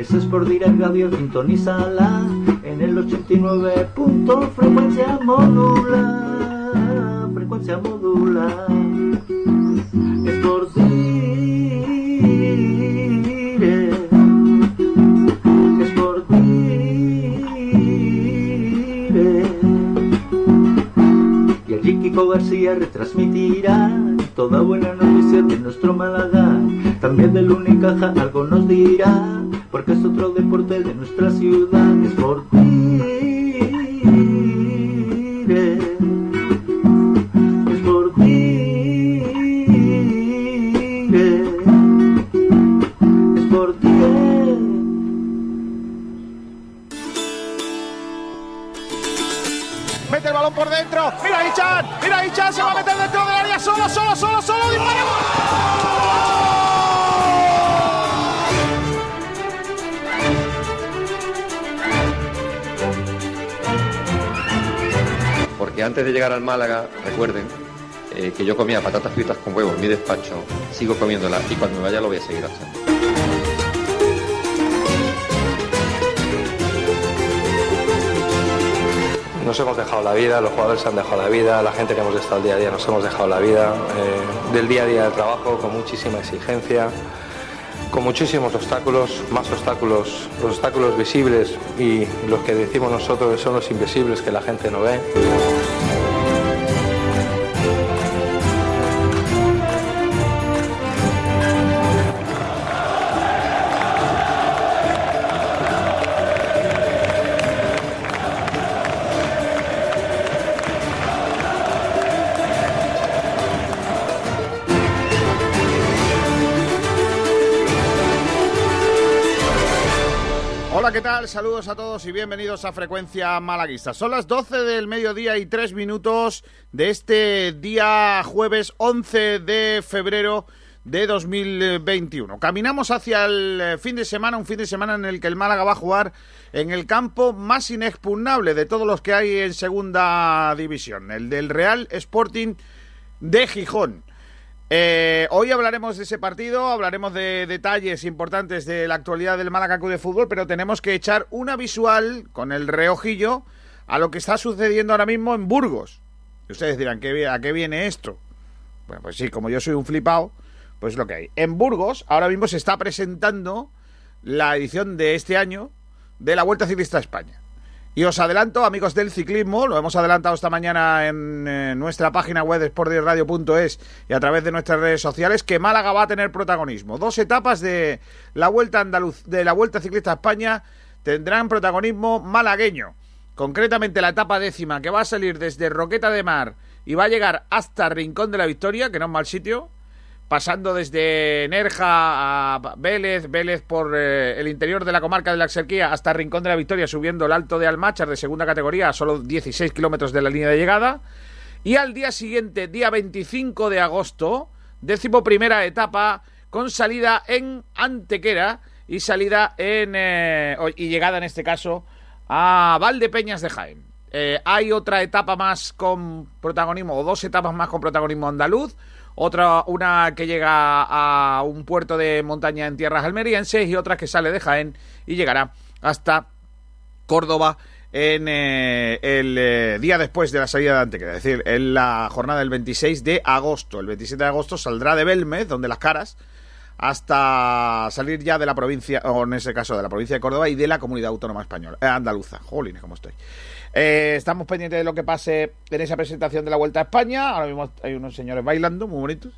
Ese es por Direct Radio, sintonízala en el 89. Punto, frecuencia modula, frecuencia modula. Es por dire, es por dire. Y allí Kiko García retransmitirá toda buena noticia de nuestro Málaga. También del Unicaja algo nos dirá, porque es otro deporte de nuestra ciudad. Es por dire, antes de llegar al Málaga, recuerden eh, que yo comía patatas fritas con huevo en mi despacho, sigo comiéndolas y cuando me vaya lo voy a seguir haciendo. Nos hemos dejado la vida, los jugadores se han dejado la vida, la gente que hemos estado el día a día nos hemos dejado la vida, eh, del día a día del trabajo con muchísima exigencia, con muchísimos obstáculos, más obstáculos, los obstáculos visibles y los que decimos nosotros son los invisibles que la gente no ve. Saludos a todos y bienvenidos a Frecuencia Malaguista. Son las 12 del mediodía y 3 minutos de este día jueves 11 de febrero de 2021. Caminamos hacia el eh, fin de semana, un fin de semana en el que el Málaga va a jugar en el campo más inexpugnable de todos los que hay en segunda división, el del Real Sporting de Gijón. Eh, hoy hablaremos de ese partido, hablaremos de detalles importantes de la actualidad del Málaga de Fútbol, pero tenemos que echar una visual con el reojillo a lo que está sucediendo ahora mismo en Burgos. Y ustedes dirán, ¿qué, ¿a qué viene esto? Bueno, pues sí, como yo soy un flipado, pues es lo que hay. En Burgos ahora mismo se está presentando la edición de este año de la Vuelta Ciclista a España. Y os adelanto, amigos del ciclismo, lo hemos adelantado esta mañana en eh, nuestra página web sportdirradio.es y a través de nuestras redes sociales, que Málaga va a tener protagonismo. Dos etapas de la Vuelta Andaluz, de la Vuelta Ciclista a España tendrán protagonismo malagueño. Concretamente la etapa décima, que va a salir desde Roqueta de Mar y va a llegar hasta Rincón de la Victoria, que no es mal sitio, pasando desde Nerja a Vélez, Vélez por eh, el interior de la comarca de la Exerquía hasta Rincón de la Victoria, subiendo el Alto de Almachar de segunda categoría a solo 16 kilómetros de la línea de llegada. Y al día siguiente, día 25 de agosto, décimo primera etapa con salida en Antequera y salida en eh, y llegada en este caso a Valdepeñas de Jaén. Eh, hay otra etapa más con protagonismo, o dos etapas más con protagonismo andaluz. Otra, una que llega a un puerto de montaña en tierras almerienses y otra que sale de Jaén y llegará hasta Córdoba en eh, el eh, día después de la salida de Antequera, es decir, en la jornada del 26 de agosto. El 27 de agosto saldrá de Belmez, donde las caras, hasta salir ya de la provincia, o en ese caso de la provincia de Córdoba y de la comunidad autónoma española, eh, andaluza. Jolines, cómo estoy. Eh, estamos pendientes de lo que pase en esa presentación de la Vuelta a España. Ahora mismo hay unos señores bailando muy bonitos.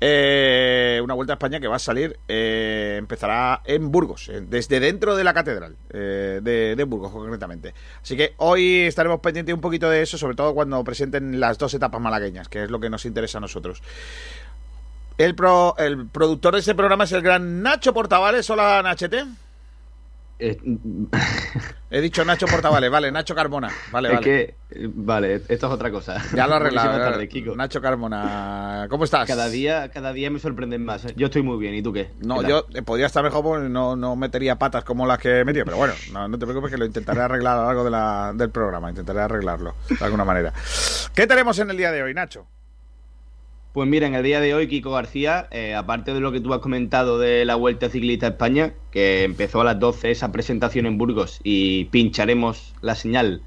Eh, una Vuelta a España que va a salir, eh, empezará en Burgos, desde dentro de la catedral de, Burgos concretamente. Así que hoy estaremos pendientes un poquito de eso, sobre todo cuando presenten las dos etapas malagueñas, que es lo que nos interesa a nosotros. El, pro, el productor de ese programa es el gran Nacho Portavales. Hola, Nachete. Eh, He dicho Nacho Portavales, vale, Nacho Carmona. Vale, es vale. que, eh, vale, esto es otra cosa. Ya lo tarde, Kiko. Nacho Carmona, ¿cómo estás? Cada día, cada día me sorprenden más. ¿eh? Yo estoy muy bien, ¿y tú qué? No, yo eh, podría estar mejor porque no, no metería patas como las que he metido, pero bueno, no, no te preocupes que lo intentaré arreglar a lo largo de la- del programa, intentaré arreglarlo de alguna manera. ¿Qué tenemos en el día de hoy, Nacho? Pues mira, en el día de hoy, Kiko García, eh, aparte de lo que tú has comentado de la Vuelta Ciclista a España, que empezó a las 12 esa presentación en Burgos y pincharemos la señal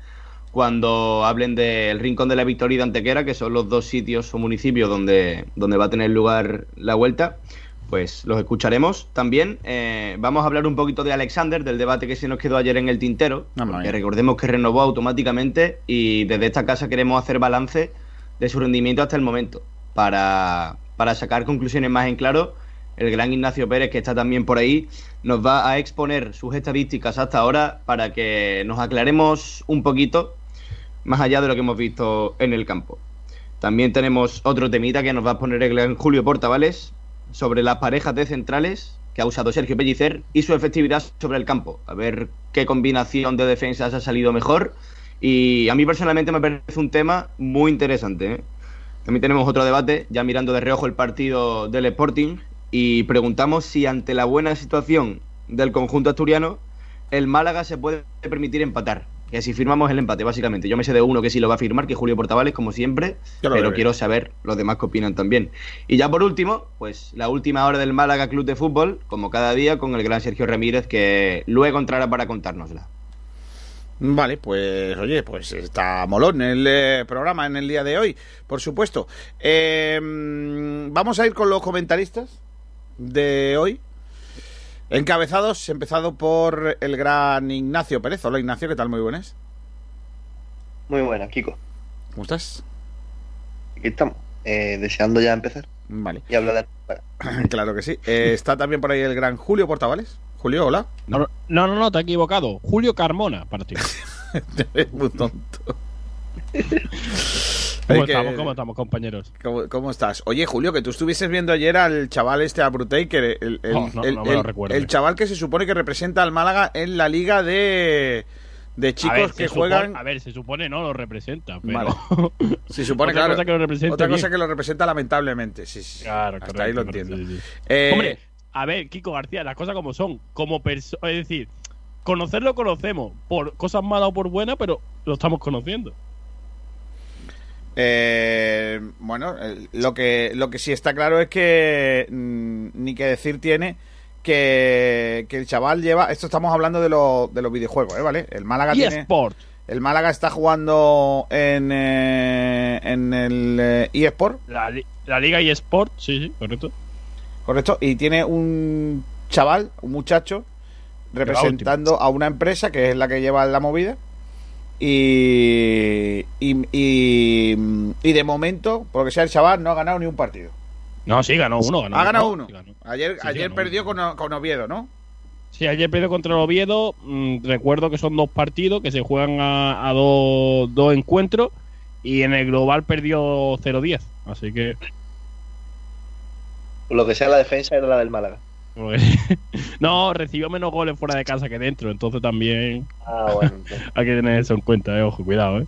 cuando hablen del Rincón de la Victoria y de Antequera, que son los dos sitios o municipios donde, donde va a tener lugar la Vuelta, pues los escucharemos. También eh, vamos a hablar un poquito de Alexander, del debate que se nos quedó ayer en el tintero, que recordemos que renovó automáticamente y desde esta casa queremos hacer balance de su rendimiento hasta el momento para, sacar conclusiones más en claro. El gran Ignacio Pérez, que está también por ahí, nos va a exponer sus estadísticas hasta ahora para que nos aclaremos un poquito más allá de lo que hemos visto en el campo. También tenemos otro temita que nos va a poner el gran Julio Portavales sobre las parejas de centrales que ha usado Sergio Pellicer y su efectividad sobre el campo. A ver qué combinación de defensas ha salido mejor. Y a mí personalmente me parece un tema muy interesante. ¿eh? También tenemos otro debate, ya mirando de reojo el partido del Sporting, y preguntamos si ante la buena situación del conjunto asturiano, el Málaga se puede permitir empatar. Que si firmamos el empate, básicamente. Yo me sé de uno que sí lo va a firmar, que es Julio Portavales, como siempre, pero quiero saber los demás que opinan también. Y ya por último, pues la última hora del Málaga Club de Fútbol, como cada día, con el gran Sergio Ramírez, que luego entrará para contárnosla. Vale, pues oye, pues está molón el eh, programa en el día de hoy, por supuesto. Em, vamos a ir con los comentaristas de hoy. Encabezados, empezado por el gran Ignacio Pérez. Hola Ignacio, ¿qué tal? Muy buenas. Muy buenas, Kiko. ¿Cómo estás? Aquí estamos, eh, deseando ya empezar. Vale. Y hablar de... claro que sí. Eh, está también por ahí el gran Julio Portavales. Julio, hola. No, no, no, te he equivocado. Julio Carmona, para ti. muy tonto. ¿Cómo, estamos, ¿Cómo estamos, compañeros? ¿Cómo, estás? Oye, Julio, que tú estuvieses viendo ayer al chaval este, a Brutaker, el, el, chaval que se supone que representa al Málaga en la liga de, de chicos que juegan. a ver, se supone no lo representa, pero. Se supone, otra cosa que lo representa. Otra cosa que lo representa, lamentablemente. Sí, sí. Claro, Hasta ahí lo entiendo. Eh, Hombre, a ver, Kiko García, las cosas como son. Como es decir, conocerlo conocemos, por cosas malas o por buenas, pero lo estamos conociendo. Eh, bueno, lo que, lo que sí está claro es que mm, ni que decir tiene que, el chaval lleva. Esto estamos hablando de, de los videojuegos, ¿eh? ¿vale? El Málaga tiene. El Málaga está jugando en, eh, en el eh, eSport. La, la Liga eSport, sí, sí, correcto. Correcto. Y tiene un chaval, un muchacho, representando a una empresa que es la que lleva la movida. Y, y, y, de momento, porque sea el chaval, no ha ganado ni un partido. No, sí, ganó uno. ha ganado uno. Ayer, ayer perdió Con, con, Oviedo, ¿no? Sí, ayer perdió contra Oviedo. Mm, recuerdo que son dos partidos que se juegan a, dos, dos encuentros. Y en el global perdió 0-10. Así que lo que sea la defensa era la del Málaga. no, recibió menos goles fuera de casa que dentro, entonces también ah, bueno, hay que tener eso en cuenta, eh. ojo, cuidado, eh.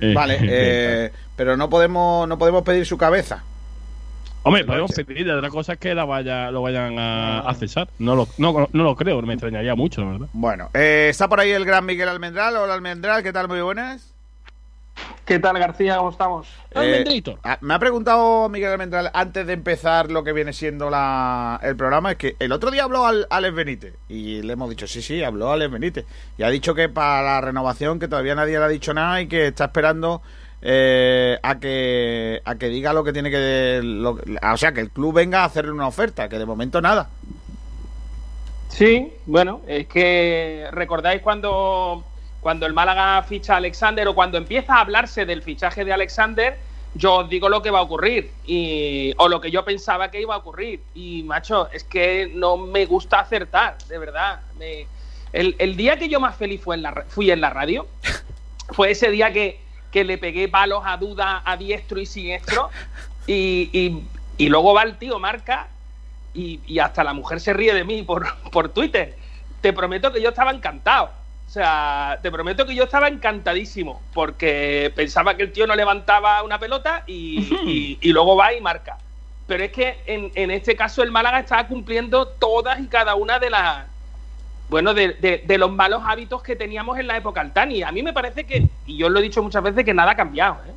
eh vale, eh, pero no podemos no podemos pedir su cabeza. Hombre, podemos pedir, otra cosa es que la vaya, lo vayan a, a cesar. No lo, no, no, lo creo, me extrañaría mucho, la verdad. Bueno, está por ahí el gran Miguel Almendral. Hola Almendral, ¿qué tal? Muy buenas. ¿Qué tal, García? ¿Cómo estamos? Eh, ah, me ha preguntado Miguel Almendral antes de empezar lo que viene siendo la, el programa, es que el otro día habló al Alex Benítez y le hemos dicho, sí, sí, habló Alex Benítez y ha dicho que para la renovación, que todavía nadie le ha dicho nada y que está esperando eh, a que a que diga lo que tiene que... o sea, que el club venga a hacerle una oferta, que de momento nada. Sí, bueno, es que recordáis cuando cuando el Málaga ficha a Alexander o cuando empieza a hablarse del fichaje de Alexander, yo os digo lo que va a ocurrir y, o lo que yo pensaba que iba a ocurrir. Y, macho, es que no me gusta acertar, de verdad. el, día que yo más feliz fue en la, fui en la radio fue ese día que, le pegué palos a duda a diestro y siniestro y, y, luego va el tío, marca y, y, hasta la mujer se ríe de mí por, por Twitter. Te prometo que yo estaba encantado o sea, te prometo que yo estaba encantadísimo porque pensaba que el tío no levantaba una pelota y, luego va y marca. Pero es que en, este caso el Málaga estaba cumpliendo todas y cada una de las bueno, de, los malos hábitos que teníamos en la época Altani. A mí me parece que, y yo lo he dicho muchas veces, que nada ha cambiado. ¿eh?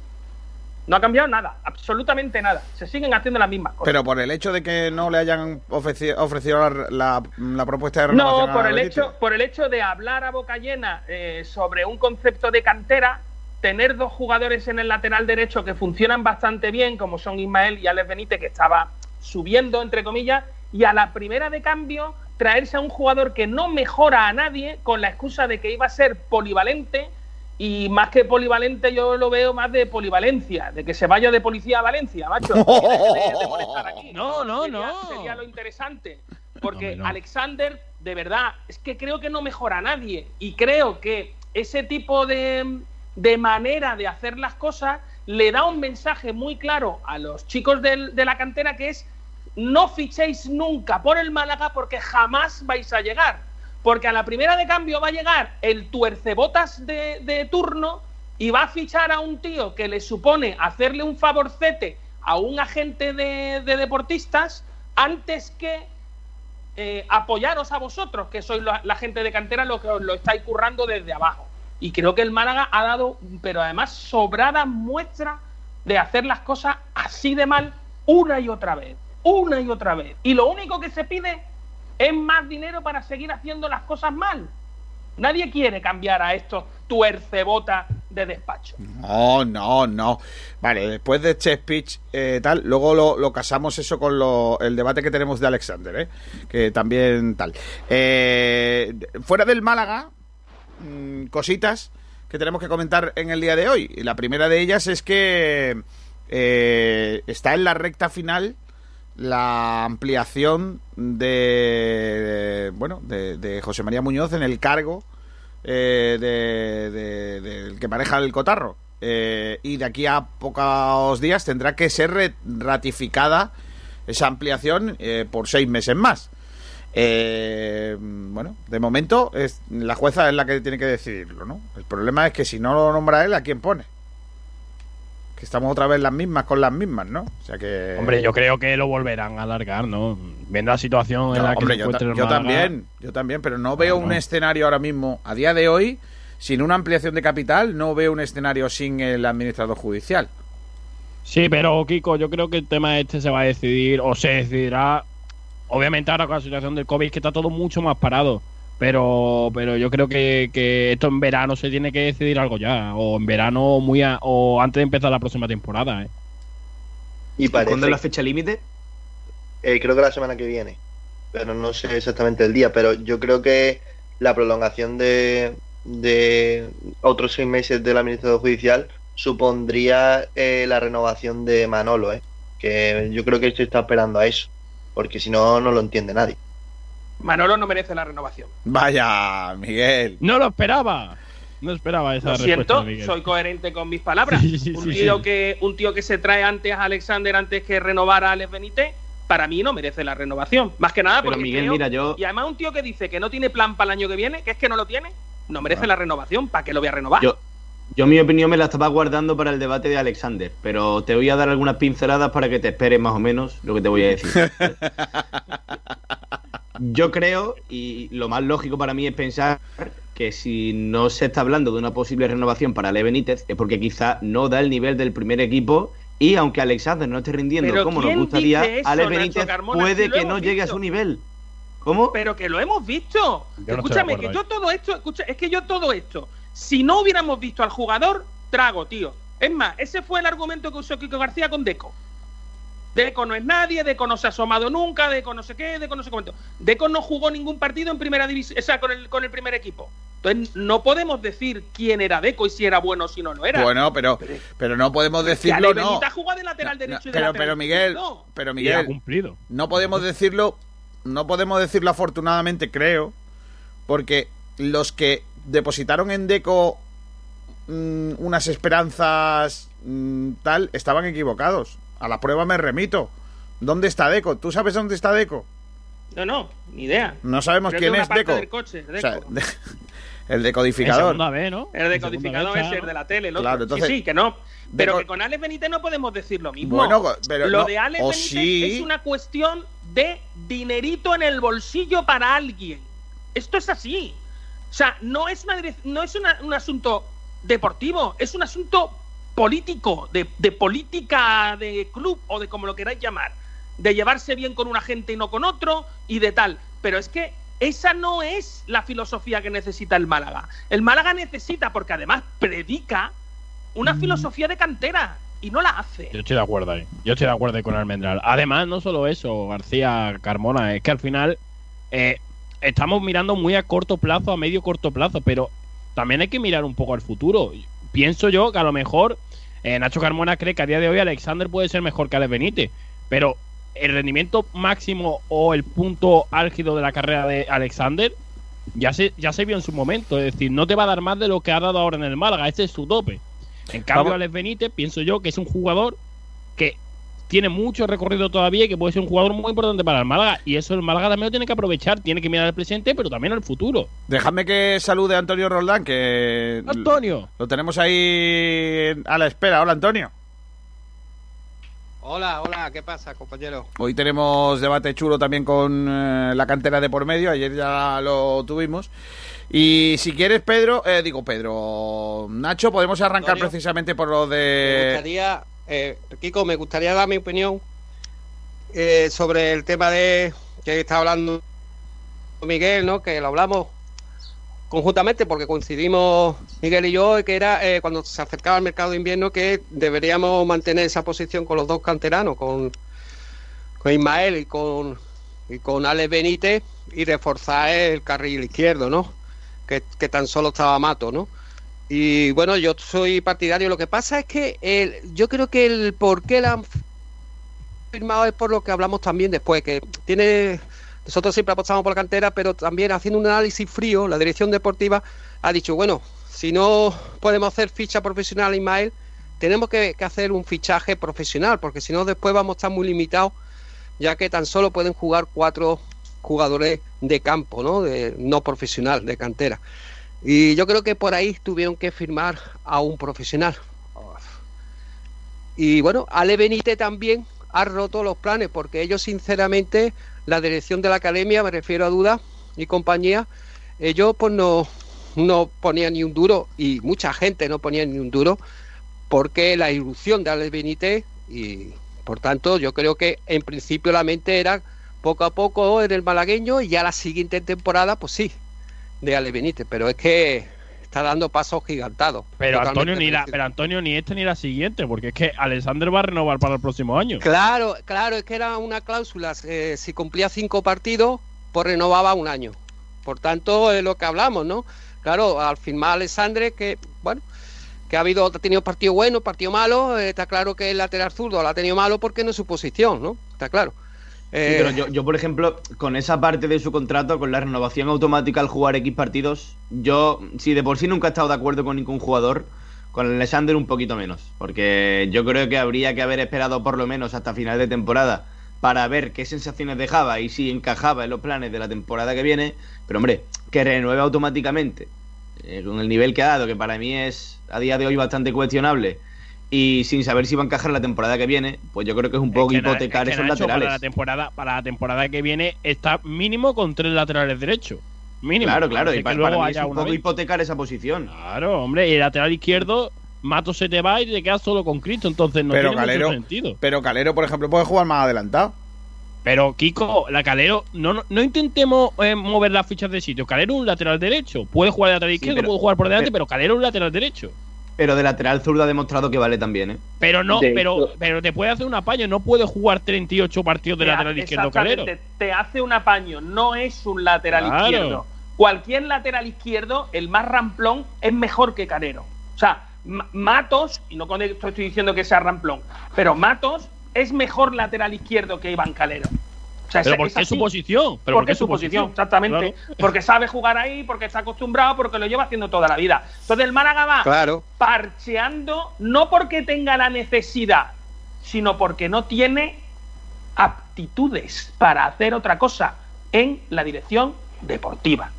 No ha cambiado nada, absolutamente nada. Se siguen haciendo las mismas cosas. Pero por el hecho de que no le hayan ofreci- ofrecido la, la- la propuesta de renovación No, por el, hecho, por el hecho de hablar a boca llena eh, sobre un concepto de cantera, tener dos jugadores en el lateral derecho que funcionan bastante bien, como son Ismael y Alex Benítez, que estaba subiendo, entre comillas, y a la primera de cambio traerse a un jugador que no mejora a nadie con la excusa de que iba a ser polivalente y más que polivalente yo lo veo más de polivalencia, de que se vaya de policía a Valencia, macho. De- aquí. No, no, Sería- no. Sería lo interesante. Porque no. Alexander, de verdad, es que creo que no mejora a nadie. Y creo que ese tipo de, de manera de hacer las cosas le da un mensaje muy claro a los chicos del- de la cantera que es no fichéis nunca por el Málaga porque jamás vais a llegar. Porque a la primera de cambio va a llegar el tuercebotas de, de turno y va a fichar a un tío que le supone hacerle un favorcete a un agente de, de deportistas antes que eh, apoyaros a vosotros, que sois la, gente de cantera, lo que os lo estáis currando desde abajo. Y creo que el Málaga ha dado, pero además sobrada muestra de hacer las cosas así de mal una y otra vez, una y otra vez. Y lo único que se pide es más dinero para seguir haciendo las cosas mal. Nadie quiere cambiar a estos tuercebotas de despacho. No, no, no. Vale, después de este speech eh, tal, luego lo, lo casamos eso con lo- el debate que tenemos de Alexander, ¿eh? que también tal. Eh, fuera del Málaga, mm, cositas que tenemos que comentar en el día de hoy. La primera de ellas es que eh, está en la recta final la ampliación de bueno de, José María Muñoz en el cargo eh, de, de- del que maneja el cotarro. Eh, y de aquí a pocos días tendrá que ser ratificada esa ampliación eh, por seis meses más. Eh, bueno de momento es la jueza es la que tiene que decidirlo no el problema es que si no lo nombra él a quién pone que estamos otra vez las mismas con las mismas no o sea que Hombre, yo creo que lo volverán a alargar, ¿no? Viendo la situación en No, la que hombre, se yo, encuentra ta- yo también, yo también, pero no veo un no. escenario ahora mismo, a día de hoy, sin una ampliación de capital, no veo un escenario sin el administrador judicial. Sí, pero Kiko, yo creo que el tema este se va a decidir o se decidirá, obviamente ahora con la situación del COVID, que está todo mucho más parado. Pero, pero yo creo que, que esto en verano se tiene que decidir algo ya, o en verano muy a- o antes de empezar la próxima temporada. ¿eh? Y parece, ¿Cuándo es la fecha límite? eh, creo que la semana que viene, pero no sé exactamente el día, pero yo creo que la prolongación de, de otros seis meses del administrador judicial supondría eh, la renovación de Manolo, ¿eh? que yo creo que se está esperando a eso, porque si no, no lo entiende nadie. Manolo no merece la renovación. Vaya, Miguel. No lo esperaba. No esperaba esa Lo respuesta siento, Miguel. soy coherente con mis palabras. Sí, sí, un, sí, tío sí. Que, un tío que se trae antes a Alexander antes que renovar a Alex Benítez, para mí no merece la renovación. Más que nada Pero porque Miguel, creo- mira, yo- Y además un tío que dice que no tiene plan para el año que viene, que es que no lo tiene, no merece la renovación. ¿Para qué lo voy a renovar? Yo, yo mi opinión me la estaba guardando para el debate de Alexander, pero te voy a dar algunas pinceladas para que te esperes más o menos lo que te voy a decir. Yo creo, y lo más lógico para mí es pensar que si no se está hablando de una posible renovación para Ale Benítez, es porque quizá no da el nivel del primer equipo y aunque Alexander no esté rindiendo como nos ¿quién gustaría, eso, Ale Benítez Carmona? puede Si que no llegue a su nivel. ¿Cómo? Pero que lo hemos visto. Yo no Escúchame, que yo todo esto, escucha, es que yo todo esto, si no hubiéramos visto al jugador, trago, tío. Es más, ese fue el argumento que usó Kiko García con Deco. Deco no es nadie, Deco no se ha asomado nunca, Deco no sé qué, Deco no sé cuánto. Deco no jugó ningún partido en primera división, o sea, con el, con el primer equipo. Entonces, no podemos decir quién era Deco y si era bueno o si no lo era. Bueno, pero, pero no podemos Que decirlo, Ale no. Juega de lateral No, derecho y de pero, lateral pero Miguel, izquierdo. pero Miguel, cumplido. no podemos decirlo, no podemos decirlo afortunadamente, creo, porque los que depositaron en Deco mm, unas esperanzas mm, tal estaban equivocados. A la prueba me remito. ¿Dónde está Deco? ¿Tú sabes dónde está Deco? No, no, ni idea. No sabemos Creo quién es Deco. del coche, O sea, Deco. de- el decodificador. El decodificador es el de la tele, el otro. Claro, entonces- sí, sí, que no. Pero Deco- que con Alex Benítez no podemos decir lo mismo. Bueno, pero lo no, de Alex Benítez sí. es una cuestión de dinerito en el bolsillo para alguien. Esto es así. O sea, no es, una no es una- un asunto deportivo, es un asunto político, de, de política de club o de como lo queráis llamar, de llevarse bien con una gente y no con otro y de tal. Pero es que esa no es la filosofía que necesita el Málaga. El Málaga necesita, porque además predica, una filosofía de cantera y no la hace. Yo estoy de acuerdo ahí. Yo estoy de acuerdo ahí con Almendral. Además, no solo eso, García Carmona, es que al final eh, estamos mirando muy a corto plazo, a medio corto plazo, pero también hay que mirar un poco al futuro. Pienso yo que a lo mejor eh, Nacho Carmona cree que a día de hoy Alexander puede ser mejor que Alex Benítez, pero el rendimiento máximo o el punto álgido de la carrera de Alexander ya se, ya se vio en su momento. Es decir, no te va a dar más de lo que ha dado ahora en el Málaga. Ese es su tope. En cambio, Vamos. Alex Benítez, pienso yo que es un jugador tiene mucho recorrido todavía y que puede ser un jugador muy importante para el Málaga. Y eso el Málaga también lo tiene que aprovechar. Tiene que mirar al presente, pero también al futuro. Dejadme que salude a Antonio Roldán, que Antonio. lo tenemos ahí a la espera. Hola, Antonio. Hola, hola, ¿qué pasa, compañero? Hoy tenemos debate chulo también con eh, la cantera de por medio. Ayer ya lo tuvimos. Y si quieres, Pedro, eh, digo Pedro, Nacho, podemos arrancar Antonio. precisamente por lo Me de. gustaría, eh, Kiko, me gustaría dar mi opinión eh, sobre el tema de que está hablando Miguel, ¿no? Que lo hablamos conjuntamente porque coincidimos Miguel y yo que era eh, cuando se acercaba al mercado de invierno que deberíamos mantener esa posición con los dos canteranos, con, con Ismael y con y con Alex Benítez y reforzar el carril izquierdo, ¿no? Que, que tan solo estaba Mato, ¿no? Y bueno, yo soy partidario. Lo que pasa es que el, yo creo que el por qué la han firmado es por lo que hablamos también después, que tiene. Nosotros siempre apostamos por la cantera, pero también haciendo un análisis frío, la dirección deportiva ha dicho, bueno, si no podemos hacer ficha profesional, Ismael, tenemos que, que hacer un fichaje profesional, porque si no después vamos a estar muy limitados, ya que tan solo pueden jugar cuatro jugadores de campo, ¿no? De, no profesional, de cantera. Y yo creo que por ahí tuvieron que firmar a un profesional. Y bueno, Ale Benítez también ha roto los planes, porque ellos sinceramente, la dirección de la academia, me refiero a Duda y compañía, ellos pues no, no ponían ni un duro, y mucha gente no ponía ni un duro, porque la irrupción de Ale Benítez, y por tanto yo creo que en principio la mente era poco a poco en el malagueño, y ya la siguiente temporada, pues sí, de Ale Benítez, pero es que está dando pasos gigantados. Pero Antonio, ni la, pero Antonio ni este ni la siguiente, porque es que Alexander va a renovar para el próximo año. Claro, claro, es que era una cláusula. eh, si cumplía cinco partidos, pues renovaba un año. Por tanto, es lo que hablamos, ¿no? Claro, al firmar Alexandre, que, bueno, que ha habido, ha tenido partido bueno, partido malo, eh, está claro que el lateral zurdo lo ha tenido malo porque no es su posición, ¿no? Está claro. Sí, Eh, pero yo, yo, por ejemplo, con esa parte de su contrato, con la renovación automática al jugar X partidos, yo, si de por sí nunca he estado de acuerdo con ningún jugador, con Alexander un poquito menos. Porque yo creo que habría que haber esperado por lo menos hasta final de temporada para ver qué sensaciones dejaba y si encajaba en los planes de la temporada que viene. Pero hombre, que renueve automáticamente, eh, con el nivel que ha dado, que para mí es a día de hoy bastante cuestionable. Y sin saber si va a encajar la temporada que viene, pues yo creo que es un poco Es que na- hipotecar es que esos Nacho, laterales. Para la, temporada, para la temporada que viene está mínimo con tres laterales derechos. Mínimo. Claro, claro, y para, luego mí es un poco vez. hipotecar esa posición. Claro, hombre, y el lateral izquierdo, Mato se te va y te quedas solo con Cristo, entonces no pero tiene Calero, mucho sentido. pero Calero, por ejemplo, puede jugar más adelantado. Pero Kiko, la Calero, no, no, no intentemos eh, mover las fichas de sitio. Calero es un lateral derecho. Puede jugar de lateral izquierdo, pero- puede jugar por delante, pero- pero, Calero es un lateral derecho. Pero de lateral zurdo ha demostrado que vale también, ¿eh? Pero no, De pero, pero te puede hacer un apaño, no puede jugar 38 partidos de Te lateral hace- izquierdo Calero. exactamente, Te hace un apaño, no es un lateral Claro. izquierdo. Cualquier lateral izquierdo, el más ramplón, es mejor que Calero. O sea, Ma- Matos, y no con esto estoy diciendo que sea ramplón, pero Matos es mejor lateral izquierdo que Iván Calero. O sea, Pero es- porque es es su posición. Pero porque es su posición, exactamente. Claro. Porque sabe jugar ahí, porque está acostumbrado, porque lo lleva haciendo toda la vida. Entonces el Málaga va Claro. parcheando, no porque tenga la necesidad, sino porque no tiene aptitudes para hacer otra cosa en la dirección deportiva.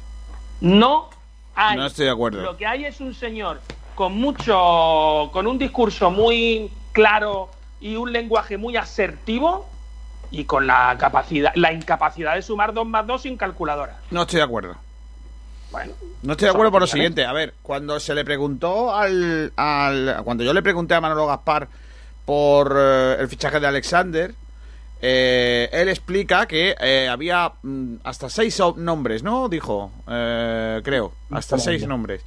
No hay. No estoy de acuerdo. Lo que hay es un señor con mucho, con un discurso muy claro y un lenguaje muy asertivo y con la capacidad, la incapacidad de sumar dos más dos sin calculadora. No estoy de acuerdo. Bueno, No estoy de acuerdo por lo siguiente. A ver, cuando se le preguntó al, al- Cuando yo le pregunté a Manolo Gaspar por eh, el fichaje de Alexander, eh, él explica que eh, había mm, hasta seis nombres, ¿no? Dijo, eh, creo, hasta seis nombres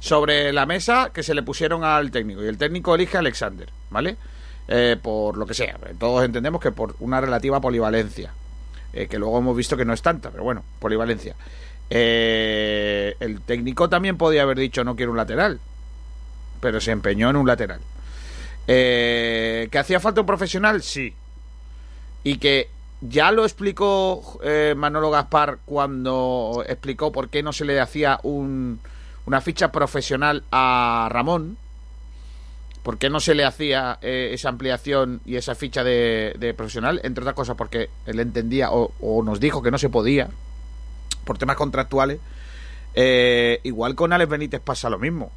sobre la mesa que se le pusieron al técnico. Y el técnico elige a Alexander, ¿vale? Eh, por lo que sea. Todos entendemos que por una relativa polivalencia. eh, que luego hemos visto que no es tanta, pero bueno, polivalencia. Eh, el técnico también podía haber dicho no quiero un lateral, pero se empeñó en un lateral. Eh, ¿Que hacía falta un profesional? Sí. Y que ya lo explicó Manolo Gaspar cuando explicó por qué no se le hacía un, una ficha profesional a Ramón. ¿Por qué no se le hacía eh, esa ampliación y esa ficha de, de profesional? Entre otras cosas porque él entendía o, o nos dijo que no se podía por temas contractuales. Eh, igual con Alex Benítez pasa lo mismo.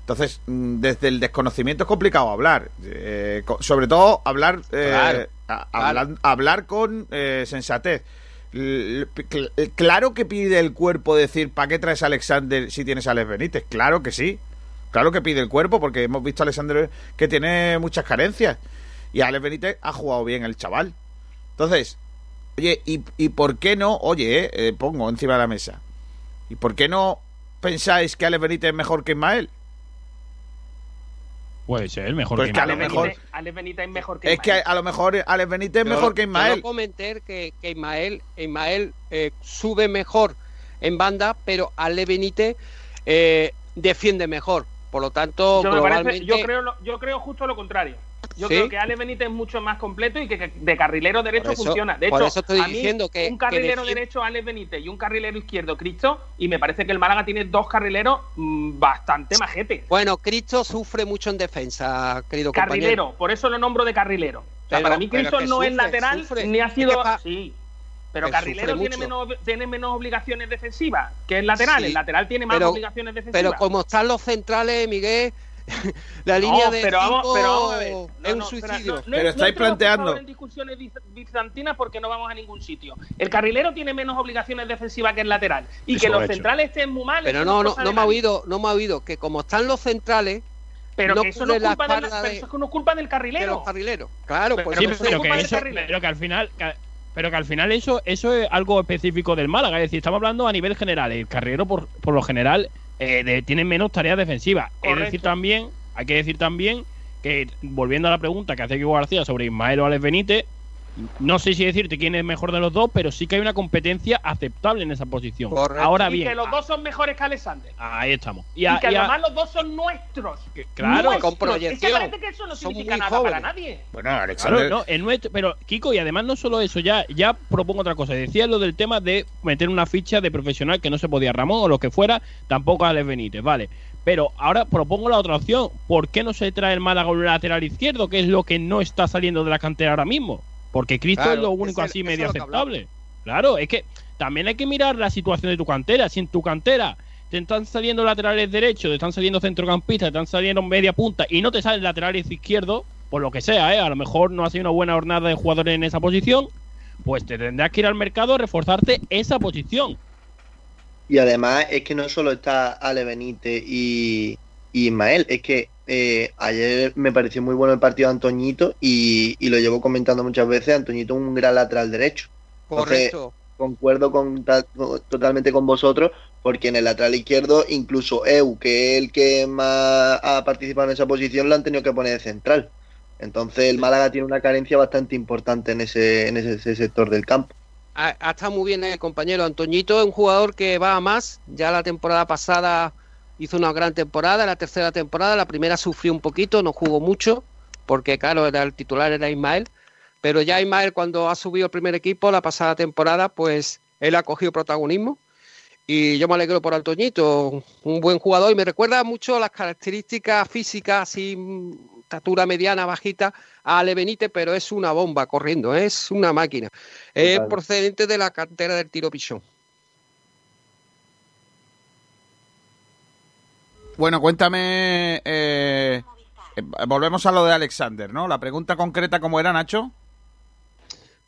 Entonces, mm, desde el desconocimiento es complicado hablar. Eh, sobre todo hablar, eh, Claro, a- claro. hablan- hablar con eh, sensatez. Claro que pide el cuerpo decir, ¿para qué traes a Alexander si tienes a Alex Benítez? Claro que sí. Claro que pide el cuerpo porque hemos visto a Alexander que tiene muchas carencias. Y Alex Benítez ha jugado bien el chaval. Entonces, oye, ¿y, y por qué no? Oye, eh, eh, pongo encima de la mesa. ¿Y por qué no pensáis que Alex Benítez es mejor que Ismael? Puede ser, mejor Pues que que a lo Ismael. Alex mejor- Alex Benítez es mejor que Es que a, Ismael. lo mejor Alex Benítez es mejor que Ismael. no comenté que, que Ismael, Ismael eh, sube mejor en banda, pero Ale Benítez eh, defiende mejor. Por lo tanto, Yo, parece- creo, lo- yo creo justo lo contrario. Yo ¿Sí? creo que Ale Benítez es mucho más completo y que, que de carrilero derecho eso- funciona. De hecho, estoy a mí, diciendo que- un que carrilero derecho Ale Benítez y un carrilero izquierdo Cristo y me parece que el Málaga tiene dos carrileros mm, bastante majetes. Bueno, Cristo sufre mucho en defensa, querido compañero. Carrilero, por eso lo nombro de carrilero. O sea, para mí Cristo no es lateral sufre. ni ha Es sido que pa- sí. Pero carrilero tiene menos, tiene menos obligaciones defensivas que el lateral. Sí, el lateral tiene más pero- obligaciones defensivas. Pero como están los centrales, Miguel, la No, línea de pero vamos, pero vamos a ver. No, es un no, suicidio. no, no- Pero no estáis planteando- en discusiones biz- bizantinas porque no vamos a ningún sitio. El carrilero tiene menos obligaciones defensivas que el lateral. Y Eso que lo los centrales estén muy mal. Pero no, no, no de me ha oído, no me ha oído que como están los centrales Pero no que eso no cubre es la culpa, del, espalda pero de- eso no es culpa del de carrilero. los carrileros. Claro, Pero- pues Sí, pero pero culpa que, eso, pero que al final que- pero que al final eso eso es algo específico del Málaga, es decir, estamos hablando a nivel general, el carrilero por, por lo general eh, de- tiene menos tareas defensivas. Es decir también, hay que decir también que volviendo a la pregunta que hace Kiko García sobre Ismael o Alex Benítez, no sé si decirte quién es mejor de los dos, pero sí que hay una competencia aceptable en esa posición. Correcto. Ahora y bien, que los dos son mejores que Alexander. ahí estamos. Y, Y, a- que y a- además los dos son nuestros. que- claro, Nuestros. con Es que parece que eso no Son significa nada para nadie. Bueno, Alexander. Claro, no, el nuestro, pero Kiko, y además no solo eso, ya, ya propongo otra cosa. Decía lo del tema de meter una ficha de profesional que no se podía Ramón o lo que fuera, tampoco a Alex Benítez, vale. Pero ahora propongo la otra opción. ¿Por qué no se trae el Málaga un lateral izquierdo, que es lo que no está saliendo de la cantera ahora mismo? Porque Cristo Claro, es lo único así medio aceptable. Claro, es que también hay que mirar la situación de tu cantera. Si en tu cantera te están saliendo laterales derechos, te están saliendo centrocampistas, te están saliendo media punta y no te salen laterales izquierdos, por lo que sea, ¿eh? a lo mejor no ha sido una buena jornada de jugadores en esa posición, pues te tendrás que ir al mercado a reforzarte esa posición. Y además es que no solo está Ale Benítez y, y Ismael, es que eh, ayer me pareció muy bueno el partido de Antoñito y, y lo llevo comentando muchas veces, Antoñito es un gran lateral derecho. correcto. Concuerdo con, ta- con- totalmente con vosotros, porque en el lateral izquierdo, incluso Eu, que es el que más ha participado en esa posición, lo han tenido que poner de central. Entonces el Málaga tiene una carencia bastante importante en ese, en ese, ese sector del campo. Ha, ha estado muy bien el compañero Antoñito, es un jugador que va a más. Ya la temporada pasada hizo una gran temporada, la tercera temporada, la primera sufrió un poquito, no jugó mucho, porque claro, era el titular era Ismael. Pero ya Ismael cuando ha subido el primer equipo la pasada temporada, pues él ha cogido protagonismo. Y yo me alegro por Antoñito, un buen jugador y me recuerda mucho las características físicas, así, estatura mediana, bajita, a Ale Benítez, pero es una bomba corriendo, es una máquina. Es procedente de la cantera del tiro pichón. Bueno, cuéntame. eh, eh, volvemos a lo de Alexander, ¿no? La pregunta concreta, ¿cómo era, Nacho?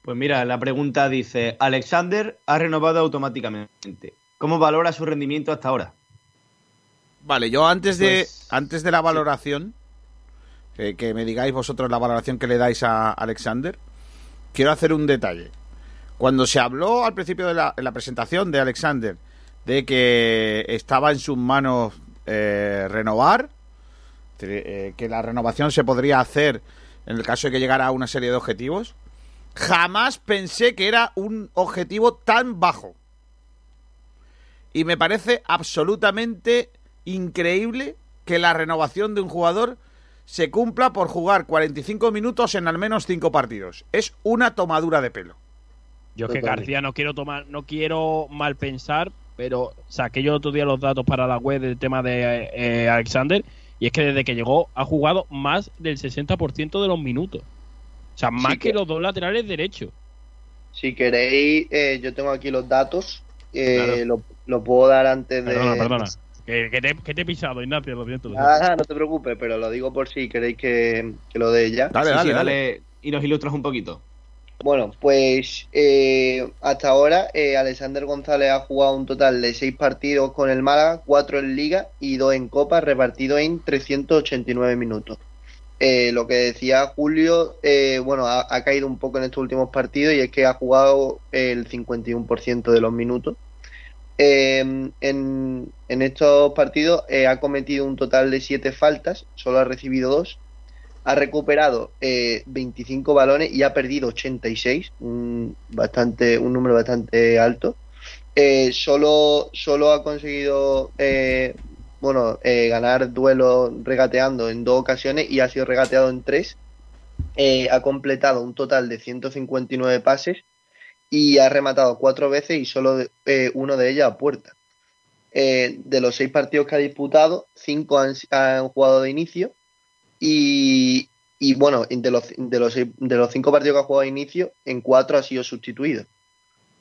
Pues mira, la pregunta dice, Alexander ha renovado automáticamente. ¿Cómo valora su rendimiento hasta ahora? Vale, yo antes de, Pues, antes de la valoración, que, que me digáis vosotros la valoración que le dais a Alexander, quiero hacer un detalle. Cuando se habló al principio de la, en la presentación de Alexander de que estaba en sus manos eh, renovar, eh, que la renovación se podría hacer en el caso de que llegara a una serie de objetivos, jamás pensé que era un objetivo tan bajo. Y me parece absolutamente increíble que la renovación de un jugador se cumpla por jugar 45 minutos en al menos 5 partidos. Es una tomadura de pelo. Yo es que. García no quiero tomar, no quiero mal pensar, pero saqué yo el otro día los datos para la web del tema de eh, Alexander y es que desde que llegó ha jugado más del 60% de los minutos. O sea, más que que- los dos laterales derechos. Si queréis, eh, yo tengo aquí los datos. eh, Claro. lo, lo puedo dar antes de. Perdona, perdona. Que, que te, que te he pisado, Ignacio, lo siento. lo nada, no te preocupes, pero lo digo por si queréis que, que lo dé ya. Dale, Sí, dale, sí, dale. Y nos ilustras un poquito. Bueno, pues eh, hasta ahora eh, Alexander González ha jugado un total de seis partidos con el Málaga, cuatro en Liga y dos en Copa, repartido en 389 minutos. Eh, lo que decía Julio, eh, bueno, ha, caído un poco en estos últimos partidos y es que ha jugado el 51% de los minutos. Eh, en, en estos partidos eh, ha cometido un total de siete faltas, solo ha recibido dos ha recuperado eh, 25 balones y ha perdido 86, un, bastante, un número bastante alto. Eh, solo, solo ha conseguido eh, bueno, eh, ganar duelos regateando en dos ocasiones y ha sido regateado en tres. Eh, ha completado un total de 159 pases y ha rematado cuatro veces y solo uno de ellos a puerta. De los seis partidos que ha disputado, cinco han jugado de inicio y, bueno, de los, de, los, de los cinco partidos que ha jugado de inicio, en cuatro ha sido sustituido.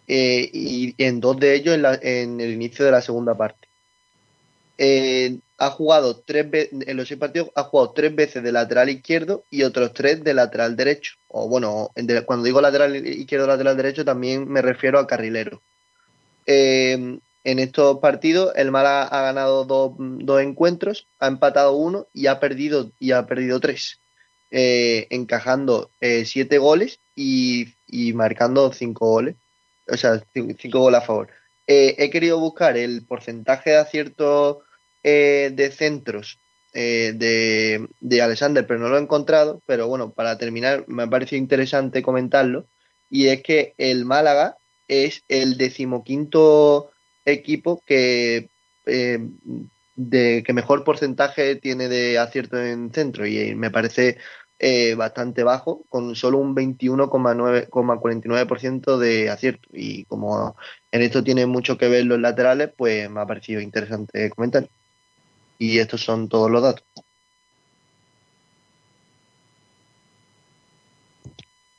Eh, y en dos de ellos en, el inicio de la segunda parte. Eh, ha jugado tres en los seis partidos ha jugado tres veces de lateral izquierdo y otros tres de lateral derecho. O bueno, en de- cuando digo lateral izquierdo lateral derecho también me refiero a carrilero. Eh, en estos partidos el Málaga ha ganado dos, dos encuentros, ha empatado uno y ha perdido y ha perdido tres, eh, encajando eh, siete goles y, y marcando cinco goles, o sea, cin- cinco goles a favor. Eh, he querido buscar el porcentaje de aciertos eh, de centros eh, de, de Alexander, pero no lo he encontrado. Pero bueno, para terminar, me ha parecido interesante comentarlo. Y es que el Málaga es el decimoquinto equipo que, eh, de, que mejor porcentaje tiene de acierto en centro. Y me parece eh, bastante bajo, con solo un 21,49% de acierto. Y como en esto tiene mucho que ver los laterales, pues me ha parecido interesante comentar. Y estos son todos los datos.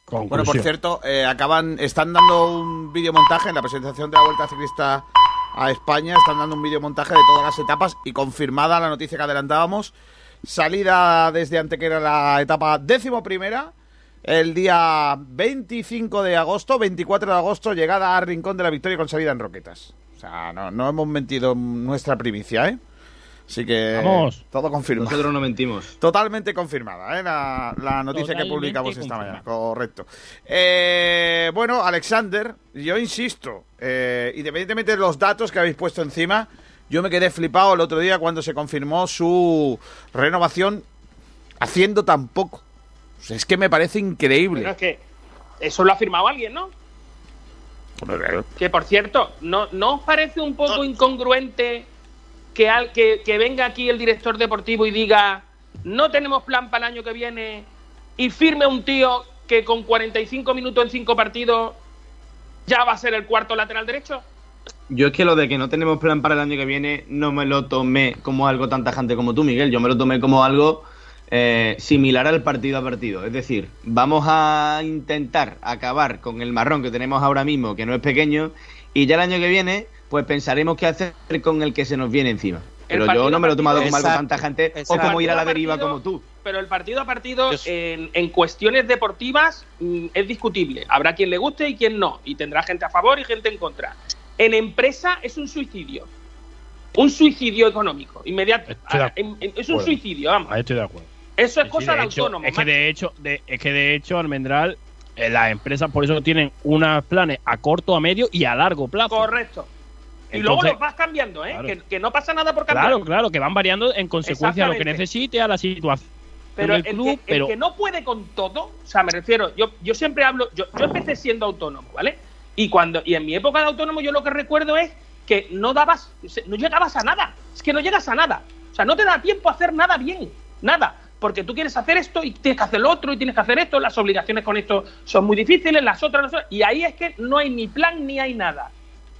Bueno, por cierto, eh, acaban, están dando un videomontaje en la presentación de la Vuelta Ciclista a España, están dando un videomontaje de todas las etapas y confirmada la noticia que adelantábamos, salida desde Antequera la etapa décimo primera, el día 25 de agosto, 24 de agosto, llegada a Rincón de la Victoria con salida en Roquetas. O sea, no, no hemos mentido en nuestra primicia, ¿eh? Así que Vamos. todo confirmado. Nosotros no mentimos. Totalmente confirmada, ¿eh? la, la noticia que publicamos esta confirmada. mañana. Correcto. Eh, bueno, Alexander, yo insisto, eh, independientemente de los datos que habéis puesto encima, yo me quedé flipado el otro día cuando se confirmó su renovación haciendo tan poco. O sea, es que me parece increíble. Es que eso lo ha firmado alguien, ¿no? Que por cierto, ¿no, ¿no os parece un poco incongruente que, al, que, venga aquí el director deportivo y diga no tenemos plan para el año que viene y firme un tío que con 45 minutos en 5 partidos ya va a ser el cuarto lateral derecho? Yo es que lo de que no tenemos plan para el año que viene no me lo tomé como algo tan tajante como tú, Miguel. Yo me lo tomé como algo eh, similar al partido a partido. Es decir, vamos a intentar acabar con el marrón que tenemos ahora mismo, que no es pequeño, y ya el año que viene, pues pensaremos qué hacer con el que se nos viene encima. Pero yo no me lo he tomado como algo tajante o como ir a la deriva partido, como tú. Pero el partido a partido, en, en cuestiones deportivas, mm, es discutible. Habrá quien le guste y quien no. Y tendrá gente a favor y gente en contra. en empresa es un suicidio. Un suicidio económico, inmediato. Ah, Es un suicidio, vamos. Ahí estoy de acuerdo. Eso es Sí, cosa de de hecho, autónomo. Es que de hecho, de, es que de hecho, Almendral, eh, las empresas por eso tienen unos planes a corto, a medio y a largo plazo. Correcto. Y luego los vas cambiando, ¿eh? Claro. Que, que no pasa nada por cambiar. Claro, claro, que van variando en consecuencia a lo que necesite, a la situación Pero el, club, que, el pero que no puede con todo, o sea, me refiero, yo, yo siempre hablo, yo, yo empecé siendo autónomo, ¿vale? Y cuando y en mi época de autónomo yo lo que recuerdo es que no dabas, no llegabas a nada, es que no llegas a nada, o sea, no te da tiempo a hacer nada bien, nada, porque tú quieres hacer esto y tienes que hacer lo otro y tienes que hacer esto, las obligaciones con esto son muy difíciles, las otras, las otras, y ahí es que no hay ni plan ni hay nada.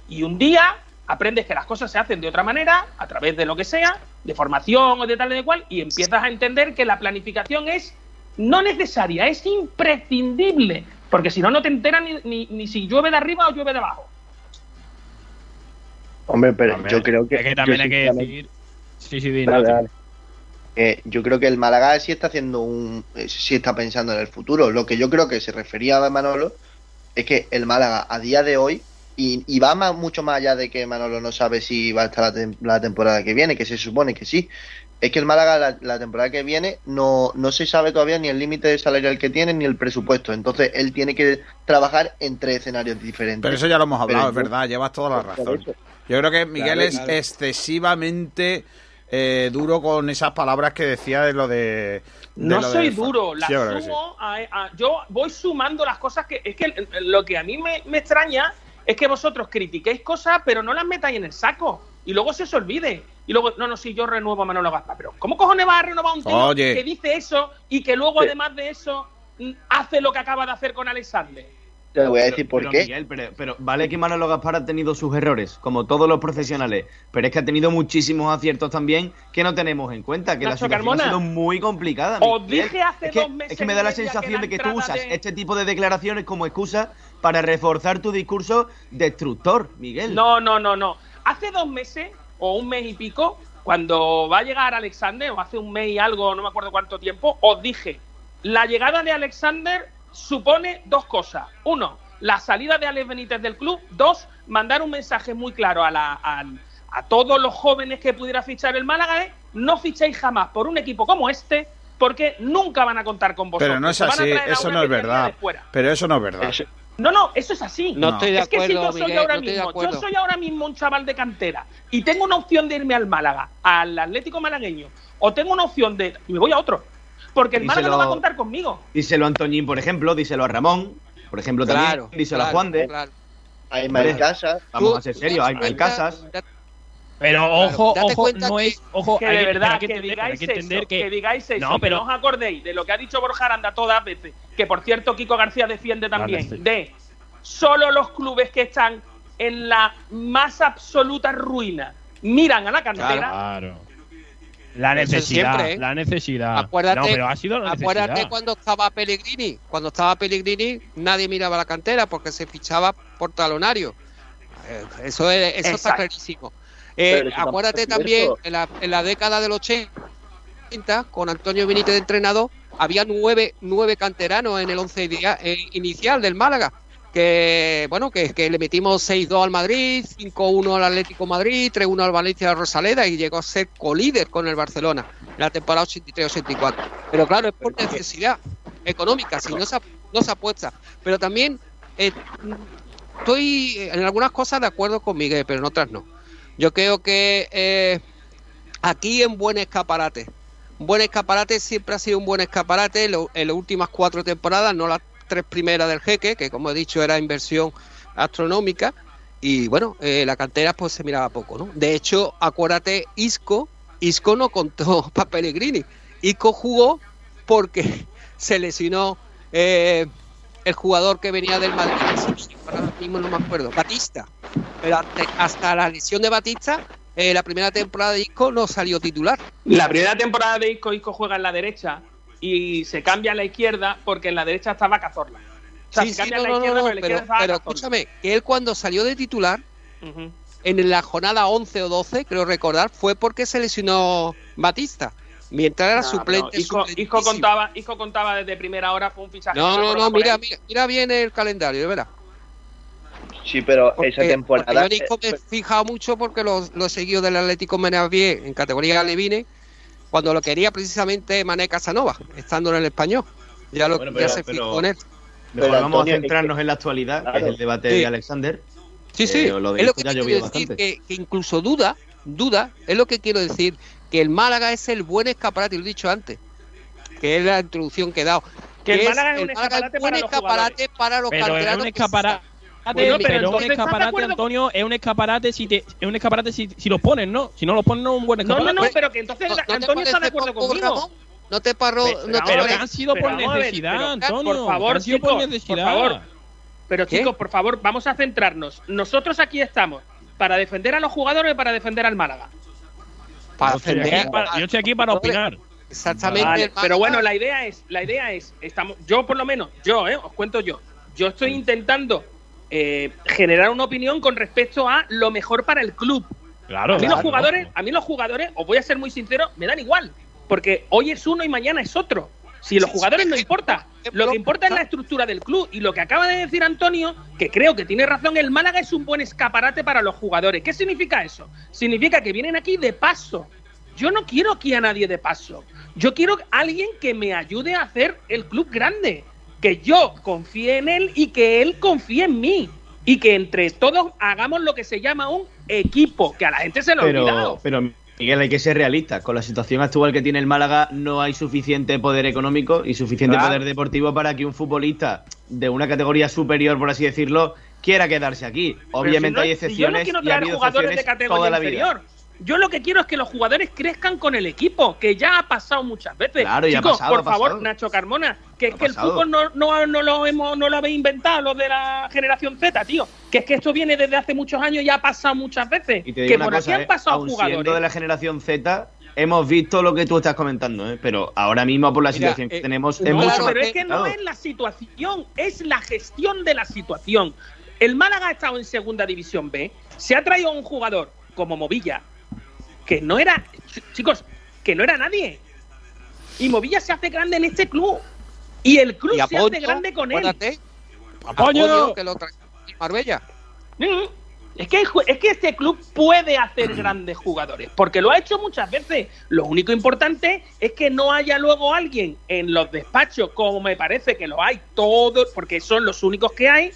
Y un día aprendes que las cosas se hacen de otra manera, a través de lo que sea, de formación o de tal y de cual, y empiezas a entender que la planificación es no necesaria, es imprescindible, porque si no, no te enteras ni, ni, ni si llueve de arriba o llueve de abajo. Hombre, pero yo creo que. es que también hay que decir. Sí, sí, dale. Eh, yo creo que el Málaga sí está haciendo un. eh, sí está pensando en el futuro. Lo que yo creo que se refería a Manolo es que el Málaga a día de hoy. Y, y va más, mucho más allá de que Manolo no sabe si va a estar la, tem- la temporada que viene, que se supone que sí. Es que el Málaga la, la temporada que viene no, no se sabe todavía ni el límite salarial que tiene ni el presupuesto. Entonces él tiene que trabajar en tres escenarios diferentes. Pero eso ya lo hemos hablado, Pero es verdad, llevas toda la razón. Yo creo que Miguel Claro, es claro. excesivamente eh, duro con esas palabras que decía de lo de. de No lo soy de- duro, Sí, las yo sí. sumo. a- a- yo voy sumando las cosas que. Es que lo que a mí me, me extraña es que vosotros critiquéis cosas, pero no las metáis en el saco. Y luego se os olvide. Y luego, no, no, si yo renuevo a Manolo Gaspar. Pero, ¿cómo cojones vas a renovar un tío Oye. que dice eso y que luego, además de eso, mm, hace lo que acaba de hacer con Alexander? Te voy a Pero- decir por pero, qué. Miguel, pero, pero vale que Manolo Gaspar ha tenido sus errores, como todos los profesionales, pero es que ha tenido muchísimos aciertos también que no tenemos en cuenta, que la situación Carmona, ha sido muy complicada. os Miguel. dije hace es que, dos meses es que me da la que sensación la de que tú usas de- este tipo de declaraciones como excusa para reforzar tu discurso destructor, Miguel. No, no, no, no. Hace dos meses o un mes y pico, cuando va a llegar Alexander, o hace un mes y algo, no me acuerdo cuánto tiempo, os dije, la llegada de Alexander supone dos cosas. Uno, la salida de Alex Benítez del club. Dos, mandar un mensaje muy claro a, la- a- a todos los jóvenes que pudiera fichar el Málaga, es, no fichéis jamás por un equipo como este, porque nunca van a contar con vosotros. Pero no es Os van a así, eso no es verdad. Pero eso no es verdad. Eso- No, no, eso es así. No, No. estoy de Es que si yo soy Miguel, ahora no mismo, yo soy ahora mismo un chaval de cantera y tengo una opción de irme al Málaga, al Atlético Malagueño, o tengo una opción de y me voy a otro, porque el Málaga no va a contar conmigo. Díselo a Antoñín, por ejemplo, díselo a Ramón, por ejemplo, también, Claro, díselo a Juan de. claro. Hombre. casas. Vamos a ser serios, cuenta- casas. Pero Claro, ojo, ojo, no que- es. Ojo, Que hay de verdad, que, digáis hay que entender eso, que. que, digáis eso, No, que pero- no os acordéis de lo que ha dicho Borja Aranda todas veces, que por cierto Kiko García defiende también, Vale, sí. de solo los clubes que están en la más absoluta ruina miran a la cantera. Claro. La necesidad, siempre, ¿eh? la necesidad. Acuérdate, no, pero ha sido la acuérdate necesidad. cuando estaba Pellegrini. Cuando estaba Pellegrini, nadie miraba la cantera porque se fichaba por talonario. Eh, Eso, es- eso está clarísimo. Eh, acuérdate también, en la, en la década del 80, con Antonio Benítez de entrenador, había nueve, nueve canteranos en el once dia- eh, inicial del Málaga. Que bueno, que, que le metimos 6-2 al Madrid, 5-1 al Atlético Madrid, 3-1 al Valencia Rosaleda y llegó a ser colíder con el Barcelona en la temporada 83-84. Pero claro, es por necesidad económica, si no se, no se apuesta. Pero también eh, estoy en algunas cosas de acuerdo con Miguel, pero en otras no. Yo creo que eh, aquí en buen escaparate. Buen escaparate siempre ha sido un buen escaparate en las últimas cuatro temporadas, no las tres primeras del jeque, que como he dicho era inversión astronómica. Y bueno, eh, la cantera pues se miraba poco, ¿no? De hecho, acuérdate, Isco, Isco no contó para Pellegrini. Isco jugó porque se lesionó eh, el jugador que venía del Madrid, ahora mismo no me acuerdo, Batista. Pero hasta la lesión de Batista, eh, la primera temporada de Isco no salió titular. La primera temporada de Isco, Isco juega en la derecha y se cambia a la izquierda porque en la derecha estaba Cazorla. O sea, Sí, se sí, no, a la no, izquierda no, pero pero, escúchame, que él cuando salió de titular, en la jornada 11 o 12, creo recordar, fue porque se lesionó Batista. Mientras era No, suplente. suplentísimo. contaba, Isco contaba desde primera hora, fue un fichaje. No, no, no, mira, mira, mira bien el calendario, de verdad. Sí, pero Porque, esa temporada. yo Nico me he fijado mucho porque lo, lo he seguido del Atlético Menavier en categoría Levine cuando lo quería precisamente Mané Casanova, estando en el español. Ya, lo, Bueno, ya se pero- fijó con él. Mejor Pero, vamos Antonio, a es centrarnos que- en la actualidad, que Claro. es el debate Sí. de Alexander. Sí, sí, Eh, lo de es lo que quiero decir, que incluso duda, duda, es lo que quiero decir, que el Málaga es el buen escaparate, lo he dicho antes, que es la introducción que he dado. Que el Málaga es un Málaga escaparate el buen para los escaparate para los Pero es canteranos un escaparate. Bueno, pero, pero un entonces, ¿estás de escaparate? Antonio, es un escaparate si te, es un escaparate si, si los pones, ¿no? Si no los pones, no es un buen No, escaparate. no, no, pero que entonces ¿No- no Antonio está de acuerdo poco, conmigo. Ramón? ¿No te paró? Pero- no te Pero han sido pero por a ver, necesidad, pero, Antonio. por favor, sido por chicos, necesidad. por favor. Pero ¿Qué? chicos, por favor, vamos a centrarnos. Nosotros aquí estamos para defender a los jugadores o para defender al Málaga. Para Yo estoy aquí defender para- yo estoy aquí para opinar. Exactamente. Vale, pero bueno, la idea es, la idea es, estamos, yo por lo menos, yo, eh, os cuento yo, yo estoy intentando eh, generar una opinión con respecto a lo mejor para el club. Claro. A mí claro. los jugadores, a mí los jugadores, os voy a ser muy sincero, me dan igual, porque hoy es uno y mañana es otro. Si los jugadores no importa, lo que importa es la estructura del club y lo que acaba de decir Antonio, que creo que tiene razón, el Málaga es un buen escaparate para los jugadores. ¿Qué significa eso? Significa que vienen aquí de paso. Yo no quiero aquí a nadie de paso. Yo quiero a alguien que me ayude a hacer el club grande, que yo confíe en él y que él confíe en mí y que entre todos hagamos lo que se llama un equipo, que a la gente se lo ha Pero, olvidado. pero Miguel, hay que ser realista. Con la situación actual que tiene el Málaga, no hay suficiente poder económico y suficiente poder deportivo para que un futbolista de una categoría superior, por así decirlo, quiera quedarse aquí. Obviamente si no- hay si yo excepciones no quiero y ha traer jugadores de excepciones categoría toda la vida. Yo lo que quiero es que los jugadores crezcan con el equipo, que ya ha pasado muchas veces. Claro, ya ha Chicos, pasado, por ha favor, pasado. Nacho Carmona, que es que el fútbol no, no, no lo hemos, no lo habéis inventado los de la generación Z, tío. Que es que esto viene desde hace muchos años y ha pasado muchas veces. Y te digo Que una por cosa, aquí han eh, pasado aun jugadores. siendo de la generación Z, hemos visto lo que tú estás comentando, ¿eh? pero ahora mismo por la Mira, situación que eh, tenemos no, es mucho más pero es que no es la situación, es la gestión de la situación. El Málaga ha estado en segunda división B, se ha traído a un jugador como Movilla, que no era, ch- chicos, que no era nadie. Y Movilla se hace grande en este club. Y el club y se hace grande con él. ¡Apoyo! Que lo trae Marbella. Es que, es que este club puede hacer grandes jugadores, porque lo ha hecho muchas veces. Lo único importante es que no haya luego alguien en los despachos, como me parece que lo hay todos, porque son los únicos que hay,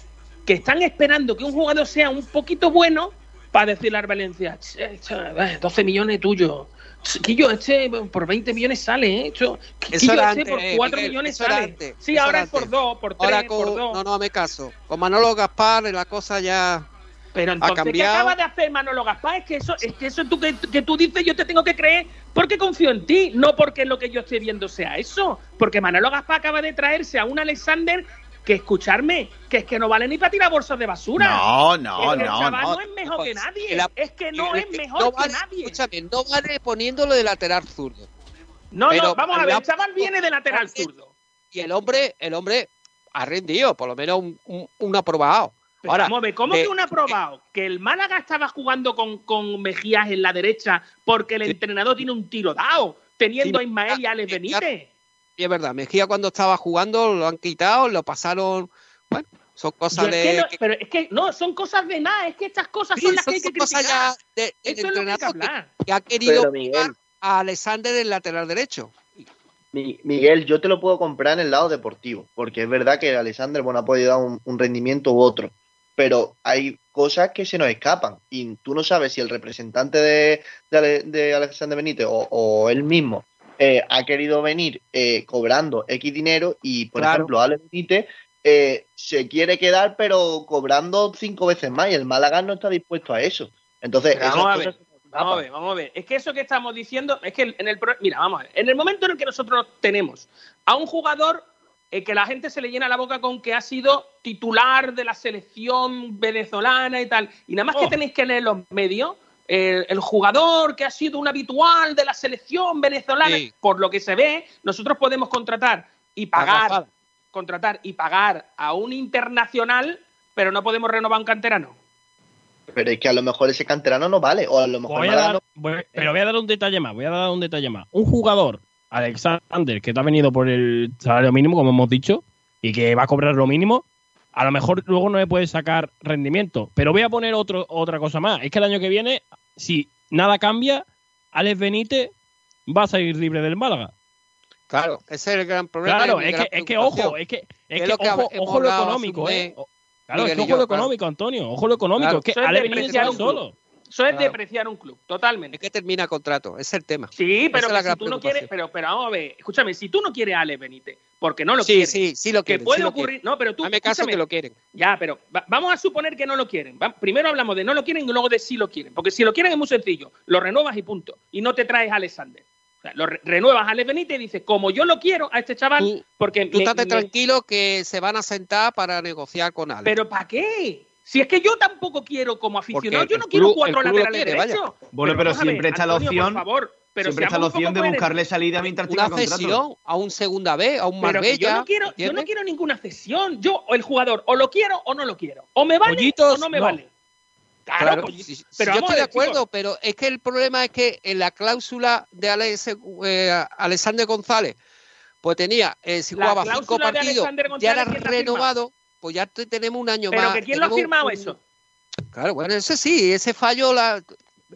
que están esperando que un jugador sea un poquito bueno para decirle al Valencia, "Che, che, eh, 12 millones tuyo. Quillo, este por 20 millones sale, ¿eh? Esto- Quillo, este antes, por eh, 4 Miguel, millones sale. antes, sí, ahora es por antes. 2, por 3, Ahora por con, 2. no, no, me caso. Con Manolo Gaspar la cosa ya Pero entonces, ¿qué acaba de hacer Manolo Gaspar? Es que eso, es que eso tú, que, que tú dices, yo te tengo que creer porque confío en ti, no porque lo que yo estoy viendo sea eso. Porque Manolo Gaspar acaba de traerse a un Alexander que, escucharme, que es que no vale ni para tirar bolsas de basura. No, Es no, que el no, chaval no. no es mejor que nadie. La- es que no es mejor no que nadie. Escúchame, no vale poniéndolo de lateral zurdo. No, pero- no, vamos a ver, la- el chaval viene de lateral zurdo. Y el hombre, el hombre ha rendido, por lo menos un, un, un aprobado. Pero Ahora, ver, ¿cómo de- que un aprobado? Que el Málaga estaba jugando con, con Mejías en la derecha porque el Sí. entrenador tiene un tiro dado, teniendo Sí, a Ismael y a Alex Benítez. Y es verdad, Mejía cuando estaba jugando lo han quitado, lo pasaron. Bueno, son cosas es de. que no- que- pero es que no, son cosas de nada, es que estas cosas sí, son las que hay que cosas criticar. ya de- del Eso es lo que hay que hablar. que ha querido Miguel. a Alexander en lateral derecho. Mi- Miguel, yo te lo puedo comprar en el lado deportivo, porque es verdad que Alexander bueno, ha podido dar un, un rendimiento u otro, pero hay cosas que se nos escapan y tú no sabes si el representante de, de Ale- de Alexander Benítez o, o él mismo eh, ha querido venir eh, cobrando X dinero y, por Claro. ejemplo, Alex Benítez eh, se quiere quedar pero cobrando cinco veces más y el Málaga no está dispuesto a eso. Entonces, vamos a ver, Vamos a ver, vamos a ver. Es que eso que estamos diciendo, es que en el pro- mira, vamos a ver. En el momento en el que nosotros tenemos a un jugador eh, que la gente se le llena la boca con que ha sido titular de la selección venezolana y tal, y nada más que Oh. tenéis que leer los medios, el, el jugador que ha sido un habitual de la selección venezolana, Sí. por lo que se ve, nosotros podemos contratar y pagar, Agafada. contratar y pagar a un internacional, pero no podemos renovar un canterano. Pero es que a lo mejor ese canterano no vale, o a lo mejor Voy a Málaga dar- no- voy- pero voy a dar un detalle más, voy a dar un detalle más. Un jugador, Alexander, que te ha venido por el salario mínimo, como hemos dicho, y que va a cobrar lo mínimo, a lo mejor luego no le puede sacar rendimiento. Pero voy a poner otro, otra cosa más. Es que el año que viene, si nada cambia, Alex Benítez va a salir libre del Málaga. Claro, ese es el gran problema. Claro, y mi es que, es que ojo, es que, es que lo que ojo, ojo lo económico, ¿eh? Claro, es que ojo yo, lo claro. económico, Antonio. Ojo lo económico. Claro. Es que Alex Benítez club. solo. Eso es Claro. depreciar un club, totalmente. Es que termina contrato, ese es el tema. Sí, pero que si tú no quieres, pero, pero vamos a ver, escúchame, si tú no quieres a Alex Benítez, porque no lo Sí, quieres, sí, sí lo que puede sí lo ocurrir, quieren. no, pero tú, Hazme caso que lo quieren. ya, pero va- vamos a suponer que no lo quieren. Va- primero hablamos de no lo quieren y luego de si lo quieren, porque si lo quieren es muy sencillo, lo renuevas y punto, y no te traes a Alexander. O sea, lo re- renuevas a Alex Benítez y dices, como yo lo quiero a este chaval, Tú- porque Tú me- estate me- tranquilo que se van a sentar para negociar con Alex. pero ¿para qué? Si es que yo tampoco quiero como aficionado, Porque yo no quiero club- cuatro laterales derechos. Bueno, pero ver, siempre está la Antonio, opción- Por favor, pero Siempre está la opción de buscarle salida mientras tenga una contrato. cesión a un segunda B, a un Marbella. yo no quiero, yo no quiero ninguna cesión. Yo, o el jugador, o lo quiero o no lo quiero. O me vale Pollitos, o no me no. vale. Claro, Claro, pollitos. sí, sí, pero yo estoy de chicos, acuerdo, pero es que el problema es que en la cláusula de Alex, eh, Alexander González, pues tenía, eh, si La jugaba cinco cláusula de partidos, ya era González, ¿quién la ha renovado, pues ya te- tenemos un año Pero más. que quién lo ha firmado un- eso. Claro, bueno, ese sí, ese fallo. La,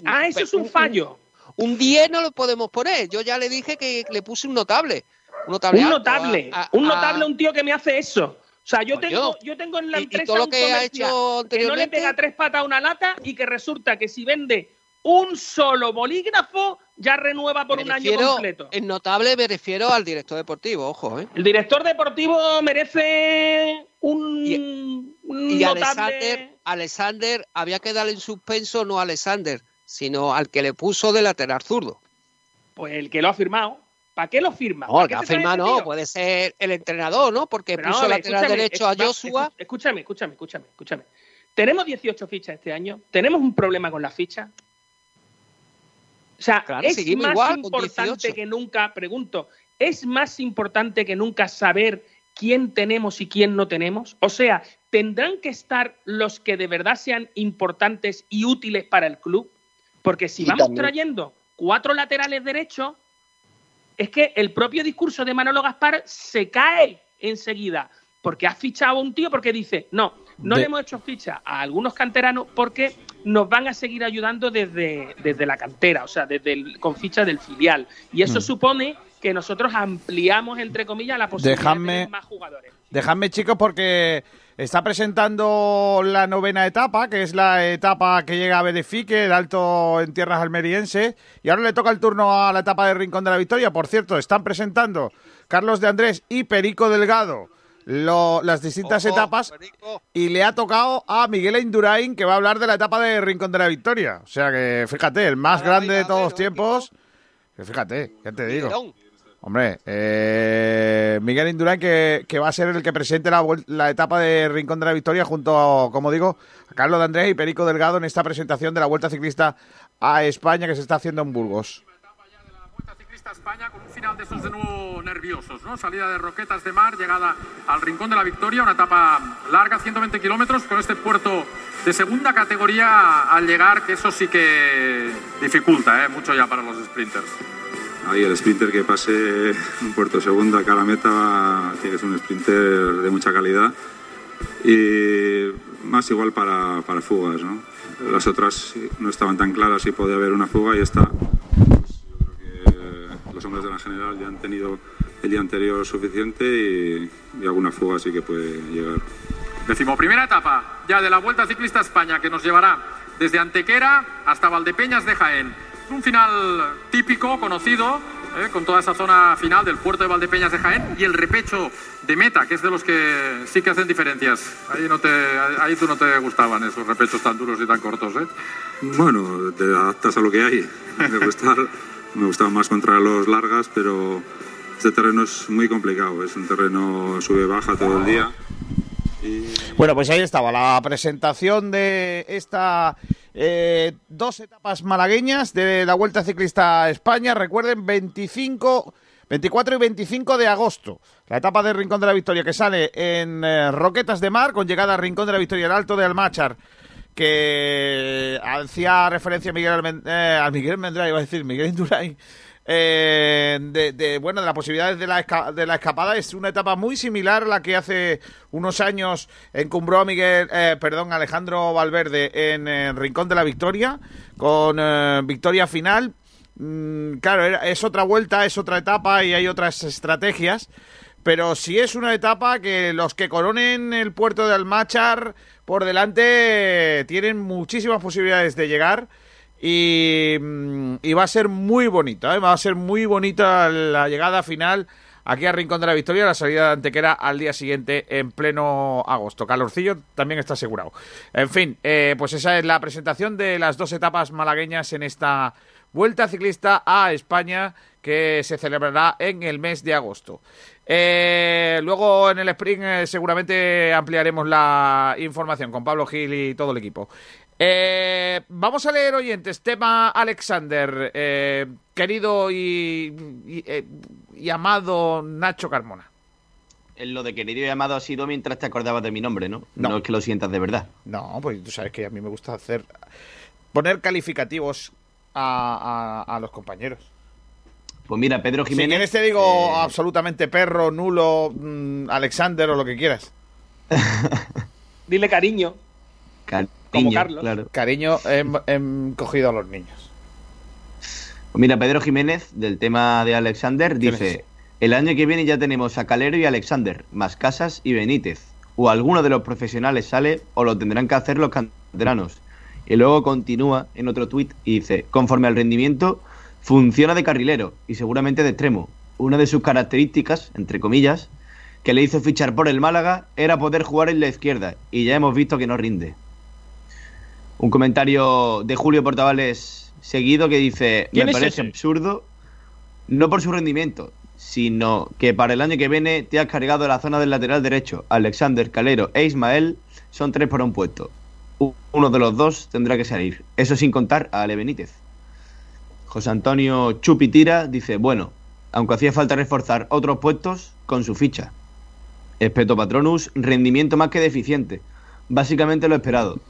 Ah, eso es un fallo. Un 10 no lo podemos poner. Yo ya le dije que le puse un notable. Un notable. Un notable. a- a- un a- notable, un tío que me hace eso. O sea, yo tengo, yo tengo en la empresa todo lo un que ha comercial hecho que no le pega tres patas a una lata y que resulta que si vende un solo bolígrafo, ya renueva por me un año completo. En notable me refiero al director deportivo, ojo, ¿eh? El director deportivo merece un, un Y notable... Alexander, Alexander, había que darle en suspenso no a Alexander, sino al que le puso de lateral zurdo. Pues el que lo ha firmado. ¿Para qué lo firma? No, ¿Para el que ha firmado no, puede ser el entrenador, ¿no? Porque Pero puso lateral derecho a Joshua. Escúchame, escúchame, escúchame, escúchame. Tenemos 18 fichas este año. Tenemos un problema con las fichas. O sea, Claro, es más igual, importante 18. que nunca, pregunto, ¿es más importante que nunca saber quién tenemos y quién no tenemos? O sea, ¿tendrán que estar los que de verdad sean importantes y útiles para el club? Porque si Y vamos también- trayendo cuatro laterales derechos, es que el propio discurso de Manolo Gaspar se cae enseguida. Porque has fichado a un tío porque dice, no, no De- le hemos hecho ficha a algunos canteranos porque nos van a seguir ayudando desde, desde la cantera, o sea, desde el- con ficha del filial. Y eso Mm. supone que nosotros ampliamos, entre comillas, la posibilidad Dejadme- de tener más jugadores. Dejadme, chicos, porque está presentando la novena etapa, que es la etapa que llega a Benefique, el alto en tierras almerienses. Y ahora le toca el turno a la etapa de Rincón de la Victoria. Por cierto, están presentando Carlos de Andrés y Perico Delgado lo- las distintas Ojo, etapas. Perico. Y le ha tocado a Miguel Indurain, que va a hablar de la etapa de Rincón de la Victoria. O sea que, fíjate, el más grande de todos los tiempos. Que fíjate, ya te digo. Hombre, eh, Miguel Indurain que, que va a ser el que presente la, la etapa de Rincón de la Victoria junto, a, como digo, a Carlos de Andrés y Perico Delgado en esta presentación de la Vuelta Ciclista a España que se está haciendo en Burgos. España con un final de esos de nuevo nerviosos, ¿no? Salida de Roquetas de Mar, llegada al Rincón de la Victoria, una etapa larga, 120 kilómetros, con este puerto de segunda categoría al llegar, que eso sí que dificulta, ¿eh? Mucho ya para los sprinters. Ahí el sprinter que pase un puerto segundo acá a la meta que ser un sprinter de mucha calidad y más igual para, para fugas. ¿no? Las otras no estaban tan claras si podía haber una fuga y esta. Los hombres de la general ya han tenido el día anterior suficiente y, y alguna fuga sí que puede llegar. Decimoprimera etapa ya de la Vuelta Ciclista a España que nos llevará desde Antequera hasta Valdepeñas de Jaén. Un final típico, conocido, ¿eh? con toda esa zona final del puerto de Valdepeñas de Jaén y el repecho de meta, que es de los que sí que hacen diferencias. Ahí, no te, ahí tú no te gustaban esos repechos tan duros y tan cortos. ¿eh? Bueno, te adaptas a lo que hay. Me, gustar, me gustaban más contra los largas, pero este terreno es muy complicado. Es un terreno sube-baja todo el día. Bueno, pues ahí estaba la presentación de esta eh, dos etapas malagueñas de la Vuelta Ciclista a España. Recuerden, 25, 24 y 25 de agosto. La etapa de Rincón de la Victoria que sale en eh, Roquetas de Mar con llegada a Rincón de la Victoria, el Alto de Almachar. Que hacía referencia a Miguel, eh, a Miguel Mendra, iba a decir Miguel Indurain, eh, de, bueno, de las posibilidades de la, de la escapada. Es una etapa muy similar a la que hace unos años encumbró a Miguel, eh, perdón, Alejandro Valverde en Rincón de la Victoria, con eh, victoria final. Mm, claro, es otra vuelta, es otra etapa y hay otras estrategias. Pero sí es una etapa que los que coronen el puerto de Almachar por delante tienen muchísimas posibilidades de llegar. Y, mm, va a ser muy bonita, ¿eh? va a ser muy bonita la llegada final aquí a Rincón de la Victoria, la salida de Antequera al día siguiente en pleno agosto. Calorcillo también está asegurado. En fin, eh, pues esa es la presentación de las dos etapas malagueñas en esta Vuelta Ciclista a España que se celebrará en el mes de agosto. Eh, luego en el sprint eh, seguramente ampliaremos la información con Pablo Gil y todo el equipo. Eh, vamos a leer oyentes. Tema Alexander, querido y, y, y amado Nacho Carmona. Lo de querido y amado ha sido mientras te acordabas de mi nombre, ¿no? No. No, es que lo sientas de verdad. No, pues tú sabes que a mí me gusta hacer poner calificativos a, a- a los compañeros. Pues mira, Pedro Si Jiménez. quieres te digo eh, absolutamente perro, nulo, mm, Alexander o lo que quieras. Dile cariño. cariño, como Carlos. claro. Cariño, he, he cogido a los niños. Pues mira, Pedro Jiménez, del tema de Alexander, ¿Quién es dice? El año que viene ya tenemos a Calero y Alexander, más Casas y Benítez. O alguno de los profesionales sale o lo tendrán que hacer los canteranos. Y luego continúa en otro tuit y dice: Conforme al rendimiento, funciona de carrilero y seguramente de extremo. Una de sus características, entre comillas, que le hizo fichar por el Málaga era poder jugar en la izquierda y ya hemos visto que no rinde. Un comentario de Julio Portavales seguido que dice, ¿Quién me parece ese? absurdo, no por su rendimiento, sino que para el año que viene te has cargado la zona del lateral derecho. Alexander, Calero e Ismael son tres por un puesto. Uno de los dos tendrá que salir. Eso sin contar a Ale Benítez. José Antonio Chupitira dice, bueno, aunque hacía falta reforzar otros puestos con su ficha. Espeto Patronus, rendimiento más que deficiente. Básicamente lo esperado.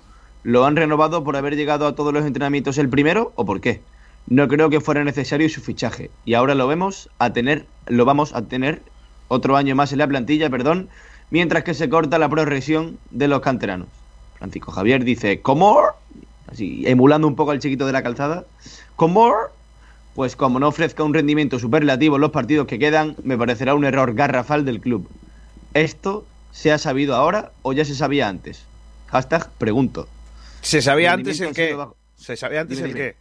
¿Lo han renovado por haber llegado a todos los entrenamientos el primero o por qué? No creo que fuera necesario su fichaje. Y ahora lo vemos a tener, lo vamos a tener otro año más en la plantilla, perdón, mientras que se corta la progresión de los canteranos. Francisco Javier dice, ¿cómo? Así, emulando un poco al chiquito de la calzada. ¿Cómo? Pues como no ofrezca un rendimiento superlativo en los partidos que quedan, me parecerá un error garrafal del club. ¿Esto se ha sabido ahora o ya se sabía antes? Hashtag pregunto. ¿Se sabía antes el qué? ¿Se sabía antes Dime, el dime. qué?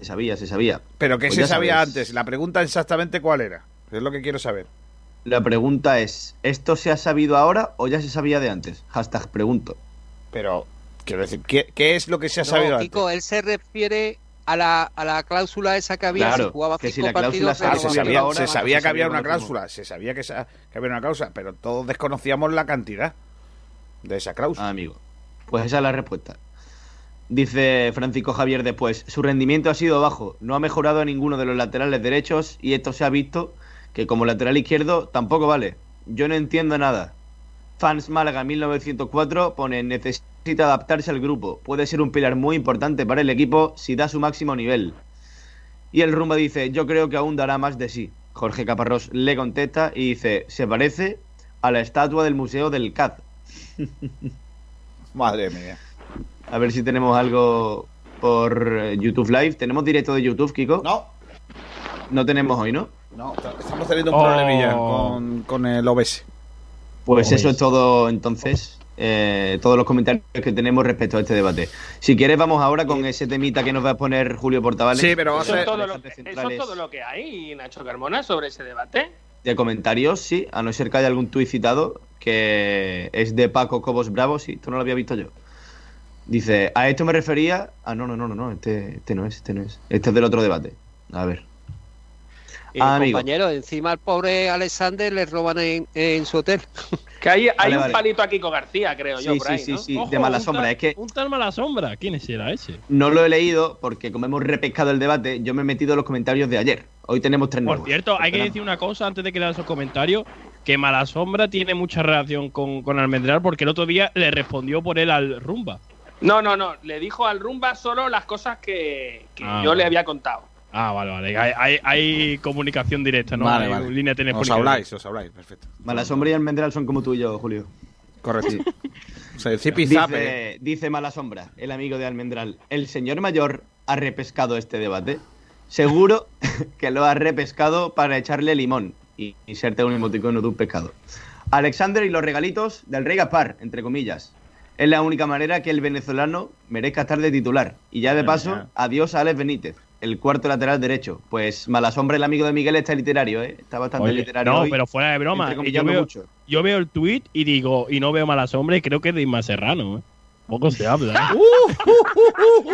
Se sabía, se sabía. ¿Pero qué Pues se sabía sabes. antes? La pregunta exactamente cuál era. Es lo que quiero saber. La pregunta es, ¿esto se ha sabido ahora o ya se sabía de antes? Hashtag pregunto. Pero, quiero decir, ¿qué, qué es lo que se ha No, sabido Kiko, antes? él se refiere a la, a la cláusula esa que había Claro, si jugaba que si la cláusula partidos. se Ah, se sabía, ahora, se sabía se que había una cláusula, se sabía que, sa- que había una cláusula, pero todos desconocíamos la cantidad de esa cláusula. Ah, amigo. Pues esa es la respuesta. Dice Francisco Javier después, su rendimiento ha sido bajo, no ha mejorado a ninguno de los laterales derechos y esto se ha visto que como lateral izquierdo tampoco vale. Yo no entiendo nada. Fans Málaga 1904 pone necesita adaptarse al grupo, puede ser un pilar muy importante para el equipo si da su máximo nivel. Y el Rumba dice, yo creo que aún dará más de sí. Jorge Caparrós le contesta y dice, se parece a la estatua del Museo del CAD. Madre mía. A ver si tenemos algo por eh, YouTube Live. ¿Tenemos directo de YouTube, Kiko? No, No tenemos hoy, ¿no? no, estamos teniendo un Oh. problemilla con, con el OBS. Pues eso es todo entonces. eh, todos los comentarios que tenemos respecto a este debate. Si quieres, vamos ahora con ese temita que nos va a poner Julio Portavales. Sí, pero va a Eso es, todo lo, Debates eso es centrales todo lo que hay, Nacho Carmona, sobre ese debate. De comentarios, sí, a no ser que haya algún tuit citado que es de Paco Cobos Bravo, sí, esto no lo había visto yo. Dice, a esto me refería. Ah, no, no, no, no, no, este, este no es, este no es. Este es del otro debate. A ver. Y, Ah, amigo. compañero, encima al pobre Alexander le roban en, en su hotel. Que hay, hay Vale, un vale. palito a Kiko García, creo yo, Sí, por sí, ahí, sí, ¿no? sí, Ojo, de mala sombra. tal- Es que Un tal mala sombra. ¿Quién será ese? no lo he leído porque como hemos repescado el debate, yo me he metido en los comentarios de ayer. Hoy tenemos tres Por nuevos. cierto, hay que decir una cosa antes de que lean esos comentarios, que Mala Sombra tiene mucha relación con, con Almendral porque el otro día le respondió por él al Rumba. No, no, no. Le dijo al Rumba solo las cosas que, que Ah, yo le había contado. Ah, vale, vale. Hay, hay, hay comunicación directa, ¿no? Vale, Hay vale. línea Os telefónica. habláis, os habláis, perfecto. Malasombra y Almendral son como tú y yo, Julio. Correcto. O sea, el zipizape. Dice, dice Malasombra, el amigo de Almendral. El señor mayor ha repescado este debate. Seguro que lo ha repescado para echarle limón. Y inserte un emoticono de un pescado. Alexander y los regalitos del rey Gaspar, entre comillas. Es la única manera que el venezolano merezca estar de titular. Y ya de paso, adiós a Alex Benítez, el cuarto lateral derecho. Pues Malasombra, el amigo de Miguel, está literario, ¿eh? Está bastante Oye, literario. no, hoy, pero fuera de broma. Yo, veo, mucho. yo veo el tweet y digo, y no veo mala sombra y creo que es de Isma Serrano. ¿eh? Poco se habla. ¿eh?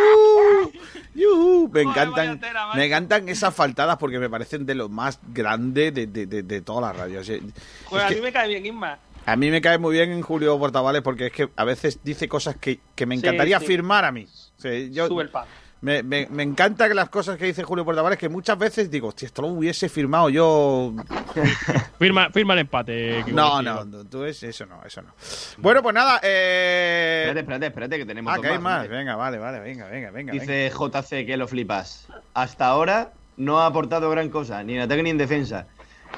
Yujú, me Joder, encantan, vaya tela, macho. me encantan esas faltadas porque me parecen de lo más grande de, de, de, de todas las radios. Es Pues a que mí me cae bien Isma. a mí me cae muy bien en Julio Portavales porque es que a veces dice cosas que, que me Sí, encantaría sí. firmar a mí. O sea, yo- Sube el pan. Me, me, me encanta que las cosas que dice Julio Portavales que muchas veces digo, hostia, esto lo hubiese firmado yo firma, firma el empate. No, no, tú es, eso no, eso no. Bueno, pues nada, eh... Espérate, espérate, espérate, que tenemos Ah, que hay más. Venga, vale, vale, venga, venga, venga. venga. Dice JC que lo flipas. Hasta ahora no ha aportado gran cosa, ni en ataque ni en defensa.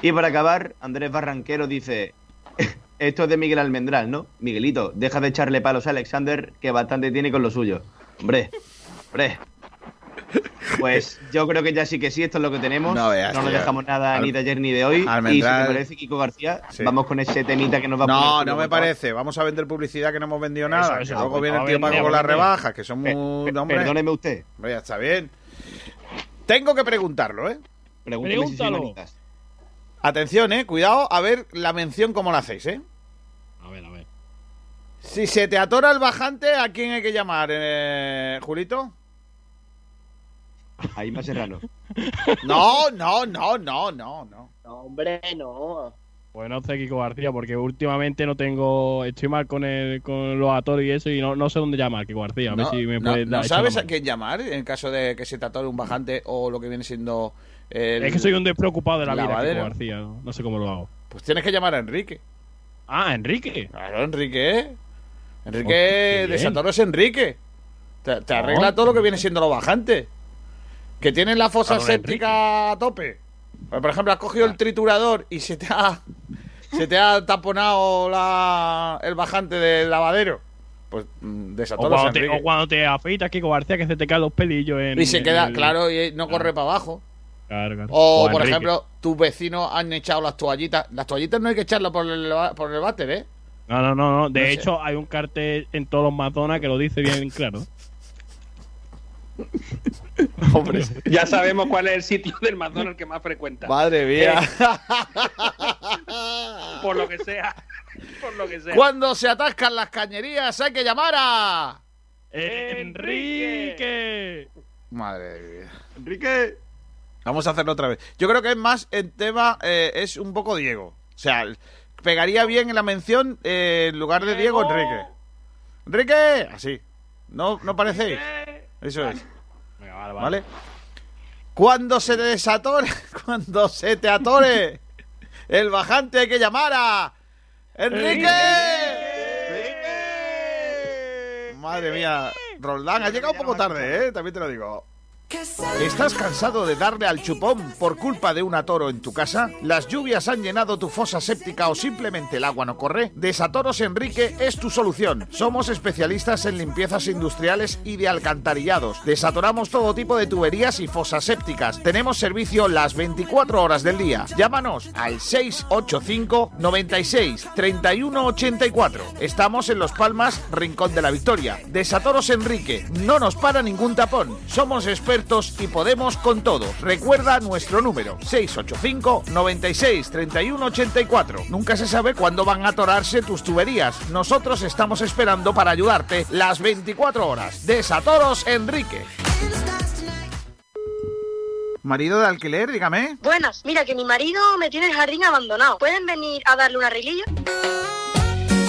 Y para acabar, Andrés Barranquero dice: Esto es de Miguel Almendral, ¿no? Miguelito, deja de echarle palos a Alexander, que bastante tiene con lo suyo. Hombre, hombre. Pues yo creo que ya sí que sí, esto es lo que tenemos. No nos dejamos nada Al- ni de ayer ni de hoy. Y si te parece, Kiko García, Sí. vamos con ese temita que nos va a poner. No, Julio no me parece. Vamos a vender publicidad que no hemos vendido nada. eso, que luego pues, viene el tío Paco con las rebajas, que son muy... Perdóneme usted. hombre, ya está bien. Tengo que preguntarlo, ¿eh? Pregúnteme si soy Pregúntalo. manitas. Atención, ¿eh? Cuidado, a ver la mención cómo la hacéis, ¿eh? A ver, a ver. Si se te atora el bajante, ¿a quién hay que llamar, eh, Julito? Ahí más serrano. No, no, no, no, no, no. No, hombre, no. Pues no sé, Kiko García, porque últimamente no tengo. Estoy mal con, el, con los atores y eso, y no, no sé dónde llamar, Kiko García. A ver No, si me no- puedes ¿no sabes a quién llamar en caso de que se te atore un bajante o lo que viene siendo... el-. Es que soy un despreocupado de la vida, lavadero. Kiko García. No, No sé cómo lo hago. Pues tienes que llamar a Enrique. Ah, Enrique. Claro, Enrique. ¿eh? Oh, Enrique qué de es Enrique. Te, te Oh. arregla todo lo que viene siendo lo bajante. Que tienes la fosa séptica a tope. Pues, Por ejemplo, has cogido el triturador y se te ha, se te ha taponado la, el bajante del lavadero. Pues mm, de O cuando, te, o cuando te afeitas, Kiko García, que se te caen los pelillos en. Y se en queda, el- claro, y no corre para abajo. Claro, claro. O, O por Enrique. ejemplo, tus vecinos han echado las toallitas. Las toallitas no hay que echarlas por el, por el váter, ¿eh? No, no, no, no. De No sé. hecho, hay un cartel en todos los Mazonas que lo dice bien claro. Hombre, Ya sabemos cuál es el sitio del McDonald's que más frecuenta. madre mía. Por lo que sea. Por lo que sea. Cuando se atascan las cañerías hay que llamar a... ¡Enrique! Madre mía. Enrique. Vamos a hacerlo otra vez. Yo creo que es más el tema, eh, es un poco Diego. O sea, pegaría bien en la mención eh, en lugar de Diego, Enrique. ¡Enrique! Así. ¿No, ¿no parecéis? Eso es. Venga, vale, vale. ¿Vale? Cuando se te desatore, cuando se te atore el bajante hay que llamar a Enrique. Madre mía, Roldán, ha llegado un poco tarde, ¿eh? También te lo digo. ¿Estás cansado de darle al chupón por culpa de un atoro en tu casa? ¿Las lluvias han llenado tu fosa séptica o simplemente el agua no corre? Desatoros Enrique es tu solución. Somos especialistas en limpiezas industriales y de alcantarillados. Desatoramos todo tipo de tuberías y fosas sépticas. Tenemos servicio las 24 horas del día. Llámanos al 685 96 31 84. Estamos en Los Palmas, Rincón de la Victoria. Desatoros Enrique. No nos para ningún tapón. Somos y podemos con todo. Recuerda nuestro número 685 96 31 84. Nunca se sabe cuándo van a atorarse tus tuberías. Nosotros estamos esperando para ayudarte las 24 horas. Desatoros Enrique. Marido de alquiler, dígame. Buenas, mira que mi marido me tiene el jardín abandonado. ¿Pueden venir a darle un arreglillo?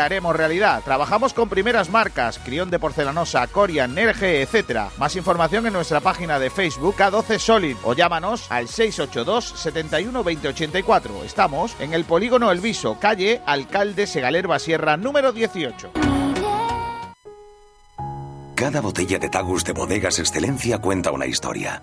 haremos realidad. Trabajamos con primeras marcas, Crión de Porcelanosa, Corian, Nerge, etc. Más información en nuestra página de Facebook K12 Solid o llámanos al 682 71 2084. Estamos en el Polígono El Viso, calle Alcalde Segalerba Sierra, número 18. Cada botella de Tagus de Bodegas Excelencia cuenta una historia.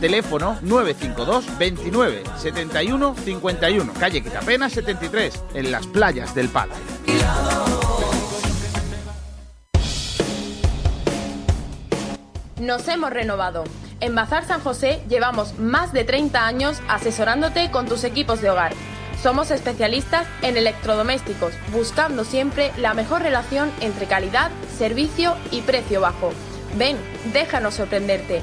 Teléfono 952 29 71 51. Calle Quitapena 73, en las playas del Palo. Nos hemos renovado. En Bazar San José llevamos más de 30 años asesorándote con tus equipos de hogar. Somos especialistas en electrodomésticos, buscando siempre la mejor relación entre calidad, servicio y precio bajo. Ven, déjanos sorprenderte.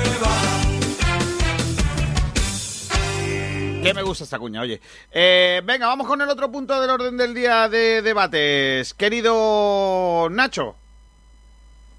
Que me gusta esta cuña, oye. Eh, venga, vamos con el otro punto del orden del día de debates. Querido Nacho.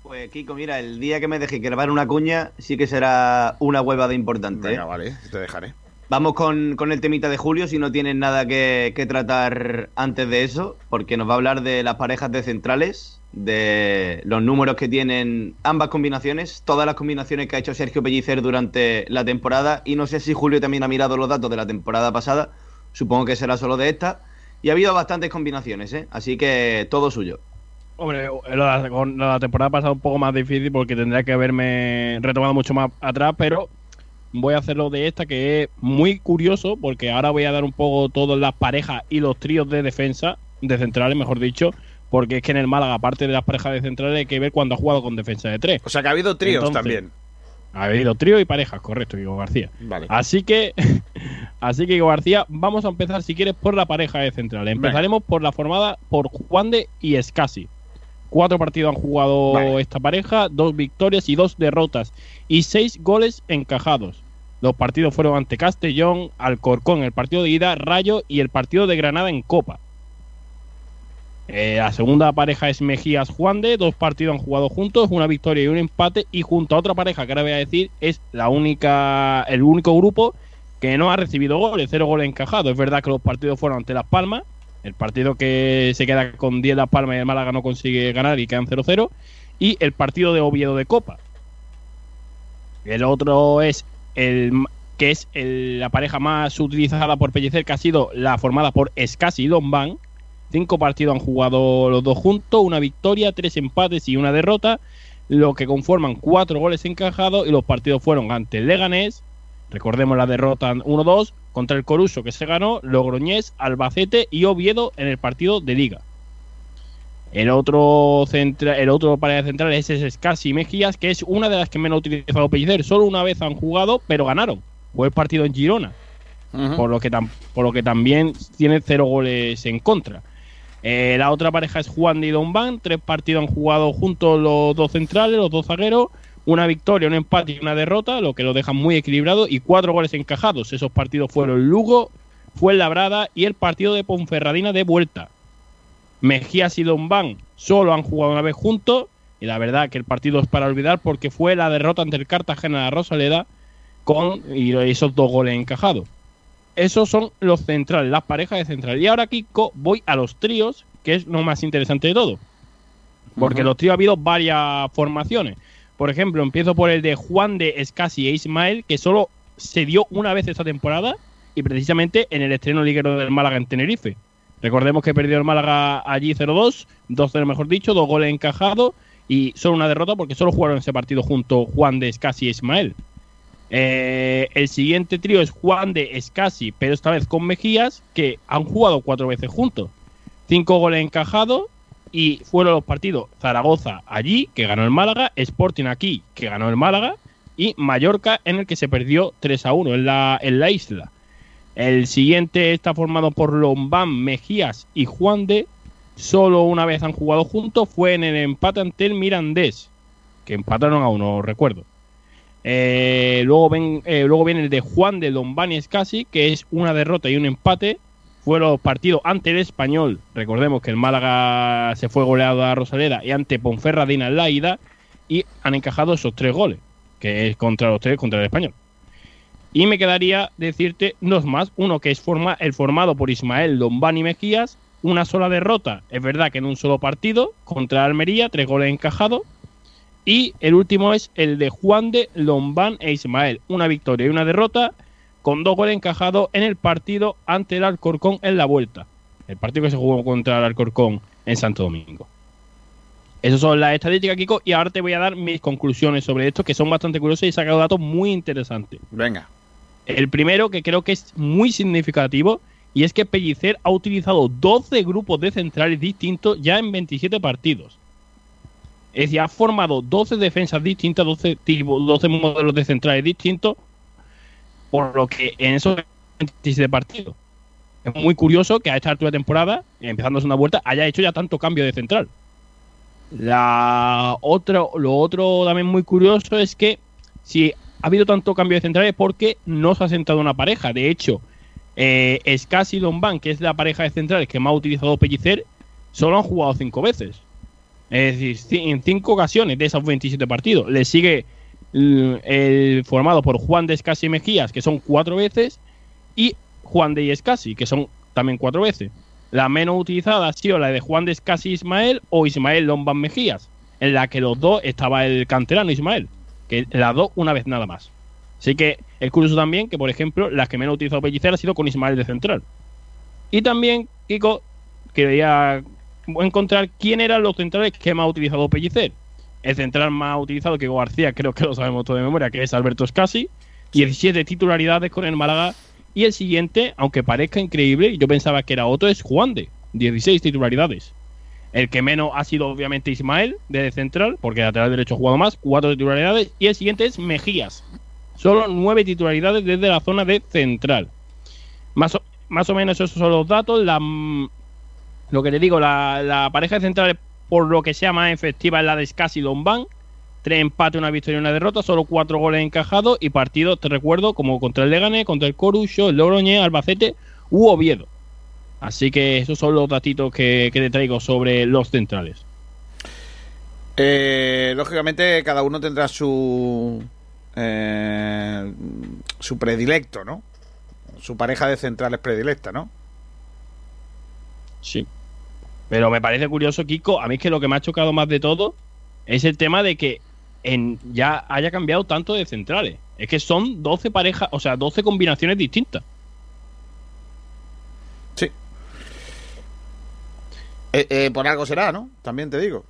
Pues Kiko, mira, el día que me deje grabar una cuña sí que será una huevada importante. Venga, ¿eh? vale, te dejaré. Vamos con, con el temita de Julio, si no tienes nada que, que tratar antes de eso, porque nos va a hablar de las parejas de centrales, de los números que tienen ambas combinaciones, todas las combinaciones que ha hecho Sergio Pellicer durante la temporada, y no sé si Julio también ha mirado los datos de la temporada pasada, supongo que será solo de esta, y ha habido bastantes combinaciones, ¿eh? así que todo suyo. Hombre, la, la temporada pasada un poco más difícil porque tendría que haberme retomado mucho más atrás, pero voy a hacerlo de esta que es muy curioso porque ahora voy a dar un poco todas las parejas y los tríos de defensa, de centrales, mejor dicho, porque es que en el Málaga, aparte de las parejas de centrales, hay que ver cuando ha jugado con defensa de tres. O sea que ha habido tríos Entonces, también. Ha habido trío y parejas, correcto, Diego García. Vale. Así que, así que Diego García, vamos a empezar, si quieres, por la pareja de centrales. Empezaremos por la formada por Juan de y Escasi. Cuatro partidos han jugado esta pareja, dos victorias y dos derrotas, y seis goles encajados. Los partidos fueron ante Castellón, Alcorcón, el partido de ida, Rayo y el partido de Granada en Copa. Eh, la segunda pareja es Mejías Juan de, dos partidos han jugado juntos, una victoria y un empate, y junto a otra pareja que ahora voy a decir, es la única, el único grupo que no ha recibido goles, cero goles encajados. Es verdad que los partidos fueron ante Las Palmas, el partido que se queda con 10 Las Palmas y el Málaga no consigue ganar y quedan 0-0, y el partido de Oviedo de Copa. El otro es el que es la pareja más utilizada por Pellicer, que ha sido la formada por Escasi y Don Van. Cinco partidos han jugado los dos juntos, una victoria, tres empates y una derrota, lo que conforman cuatro goles encajados y los partidos fueron ante el Leganés, recordemos la derrota 1-2, contra el Coruso que se ganó, Logroñés, Albacete y Oviedo en el partido de Liga. El otro, centra, el otro pareja central es Escasi Mejías, que es una de las que menos ha utilizado Pellicer. Solo una vez han jugado, pero ganaron. Fue el partido en Girona. por, lo que por lo que también tiene cero goles en contra. Eh, la otra pareja es Juan de Don Van. Tres partidos han jugado juntos los dos centrales, los dos zagueros. Una victoria, un empate y una derrota, lo que lo deja muy equilibrado. Y cuatro goles encajados. Esos partidos fueron Lugo, Fuenlabrada y el partido de Ponferradina de vuelta. Mejías y Don Van solo han jugado una vez juntos. Y la verdad que el partido es para olvidar porque fue la derrota ante el Cartagena de Rosaleda con y esos dos goles encajados. Esos son los centrales, las parejas de central. Y ahora, Kiko, voy a los tríos, que es lo más interesante de todo. Porque Ujú. los tríos ha habido varias formaciones. Por ejemplo, empiezo por el de Juan de Escasi e Ismael, que solo se dio una vez esta temporada y precisamente en el estreno liguero del Málaga en Tenerife. Recordemos que perdió el Málaga allí 0-2, 2-0 mejor dicho, dos goles encajados y solo una derrota porque solo jugaron ese partido junto Juan de Escasi e Ismael. Eh, el siguiente trío es Juan de Escasi, pero esta vez con Mejías, que han jugado cuatro veces juntos. Cinco goles encajados y fueron los partidos Zaragoza allí, que ganó el Málaga, Sporting aquí, que ganó el Málaga, y Mallorca, en el que se perdió 3 a 1 en la, en la isla. El siguiente está formado por Lombán, Mejías y Juan de. Solo una vez han jugado juntos, fue en el empate ante el Mirandés, que empataron a uno, recuerdo. Eh, eh, luego viene el de Juan de Lombán y Escasi, que es una derrota y un empate. Fueron los partidos ante el Español. Recordemos que el Málaga se fue goleado a Rosaleda y ante Ponferradina en la ida. Y han encajado esos tres goles, que es contra los tres, contra el Español. Y me quedaría decirte dos más. Uno que es forma, el formado por Ismael Lombán y Mejías. Una sola derrota, es verdad que en un solo partido, contra Almería, tres goles encajados. Y el último es el de Juan de Lombán e Ismael. Una victoria y una derrota con dos goles encajados en el partido ante el Alcorcón en la vuelta. El partido que se jugó contra el Alcorcón en Santo Domingo. Esas son las estadísticas, Kiko, y ahora te voy a dar mis conclusiones sobre esto, que son bastante curiosas y he sacado datos muy interesantes. Venga. El primero, que creo que es muy significativo, y es que Pellicer ha utilizado 12 grupos de centrales distintos ya en 27 partidos. Es decir, ha formado 12 defensas distintas, 12, tipos, 12 modelos de centrales distintos, por lo que en esos 27 partidos. Es muy curioso que a esta altura de temporada, empezando una vuelta, haya hecho ya tanto cambio de central. La otra, lo otro también muy curioso es que si ha habido tanto cambio de centrales porque no se ha sentado una pareja. De hecho, eh, Scassi y Domban, que es la pareja de centrales que más ha utilizado Pellicer, solo han jugado cinco veces. Es decir, en cinco ocasiones de esos 27 partidos. Le sigue el, formado por Juan de Escasi y Mejías, que son cuatro veces, y Juan de Escasi, que son también cuatro veces. La menos utilizada ha sido la de Juan de Escasi Ismael o Ismael Lomban Mejías, en la que los dos estaba el canterano Ismael, que las dos una vez nada más. Así que es curioso también que, por ejemplo, las que menos ha utilizado Pellicer ha sido con Ismael de central. Y también, Kiko, quería encontrar quién eran los centrales que más ha utilizado Pellicer. El central más utilizado que García, creo que lo sabemos todo de memoria, que es Alberto Scassi. 17 titularidades con el Málaga. Y el siguiente, aunque parezca increíble, yo pensaba que era otro, es Juan de. 16 titularidades. El que menos ha sido obviamente Ismael, de central, porque lateral derecho ha jugado más, 4 titularidades. Y el siguiente es Mejías. Solo 9 titularidades desde la zona de central. Más o, más o menos esos son los datos. La, lo que te digo, la, la pareja de centrales, por lo que sea más efectiva, es la de Scassi y Domban. Tres empates, una victoria y una derrota, solo cuatro goles encajados y partidos, te recuerdo, como contra el Leganés, contra el Corucho, el Logroñé, Albacete u Oviedo. Así que esos son los datitos que, que te traigo sobre los centrales. Eh, lógicamente, cada uno tendrá su. Eh, su predilecto, ¿no? Su pareja de centrales predilecta, ¿no? Sí. Pero me parece curioso, Kiko. A mí es que lo que me ha chocado más de todo es el tema de que en, ya haya cambiado tanto de centrales. Es que son 12 parejas, o sea, 12 combinaciones distintas. Sí. Eh, eh, por algo será, ¿no? También te digo.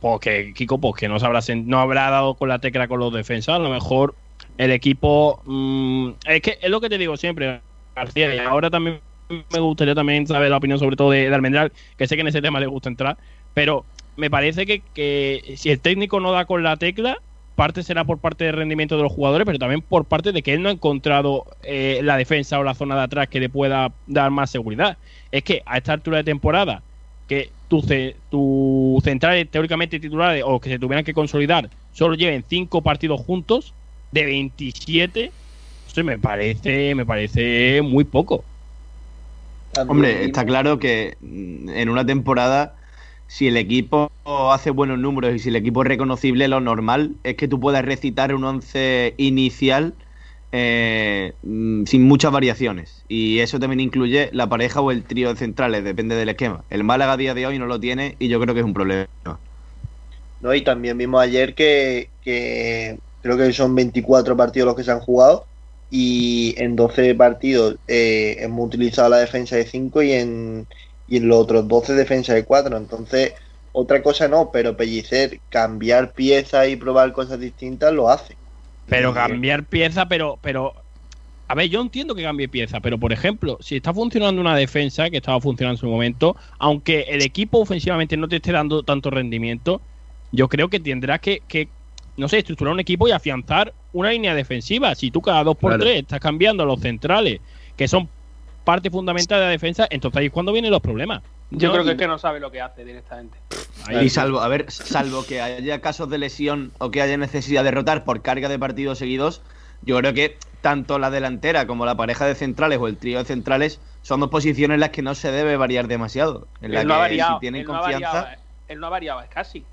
Pues que, Kiko, pues que no, se habrá, no habrá dado con la tecla con los defensas. A lo mejor el equipo. Mmm, es que es lo que te digo siempre, García. Y ahora también me gustaría también saber la opinión, sobre todo de, de Almendral, que sé que en ese tema le gusta entrar. Pero me parece que, que, si el técnico no da con la tecla, parte será por parte del rendimiento de los jugadores, pero también por parte de que él no ha encontrado eh, la defensa o la zona de atrás que le pueda dar más seguridad. Es que a esta altura de temporada, que tus tu centrales teóricamente titulares o que se tuvieran que consolidar solo lleven cinco partidos juntos de 27, eso me parece, me parece muy poco. Hombre, está claro que en una temporada si el equipo hace buenos números y si el equipo es reconocible, lo normal es que tú puedas recitar un once inicial eh, sin muchas variaciones. Y eso también incluye la pareja o el trío de centrales, depende del esquema. El Málaga a día de hoy no lo tiene y yo creo que es un problema. No, y también vimos ayer que, que creo que son 24 partidos los que se han jugado y en 12 partidos eh, hemos utilizado la defensa de 5 y en, y en los otros 12 defensa de 4. Entonces, otra cosa no, pero Pellicer, cambiar piezas y probar cosas distintas lo hace. Pero cambiar pieza, pero, pero. A ver, yo entiendo que cambie pieza, pero por ejemplo, si está funcionando una defensa que estaba funcionando en su momento, aunque el equipo ofensivamente no te esté dando tanto rendimiento, yo creo que tendrás que, que no sé, estructurar un equipo y afianzar una línea defensiva. Si tú cada dos por claro. tres estás cambiando a los centrales, que son parte fundamental de la defensa, entonces ahí es cuando vienen los problemas. Yo no, creo que es que no sabe lo que hace directamente. Y salvo, a ver, salvo que haya casos de lesión o que haya necesidad de rotar por carga de partidos seguidos, yo creo que tanto la delantera como la pareja de centrales o el trío de centrales son dos posiciones en las que no se debe variar demasiado. En él la no que ha variado, si tienen él no confianza. Ha variado, él no ha variado, es casi.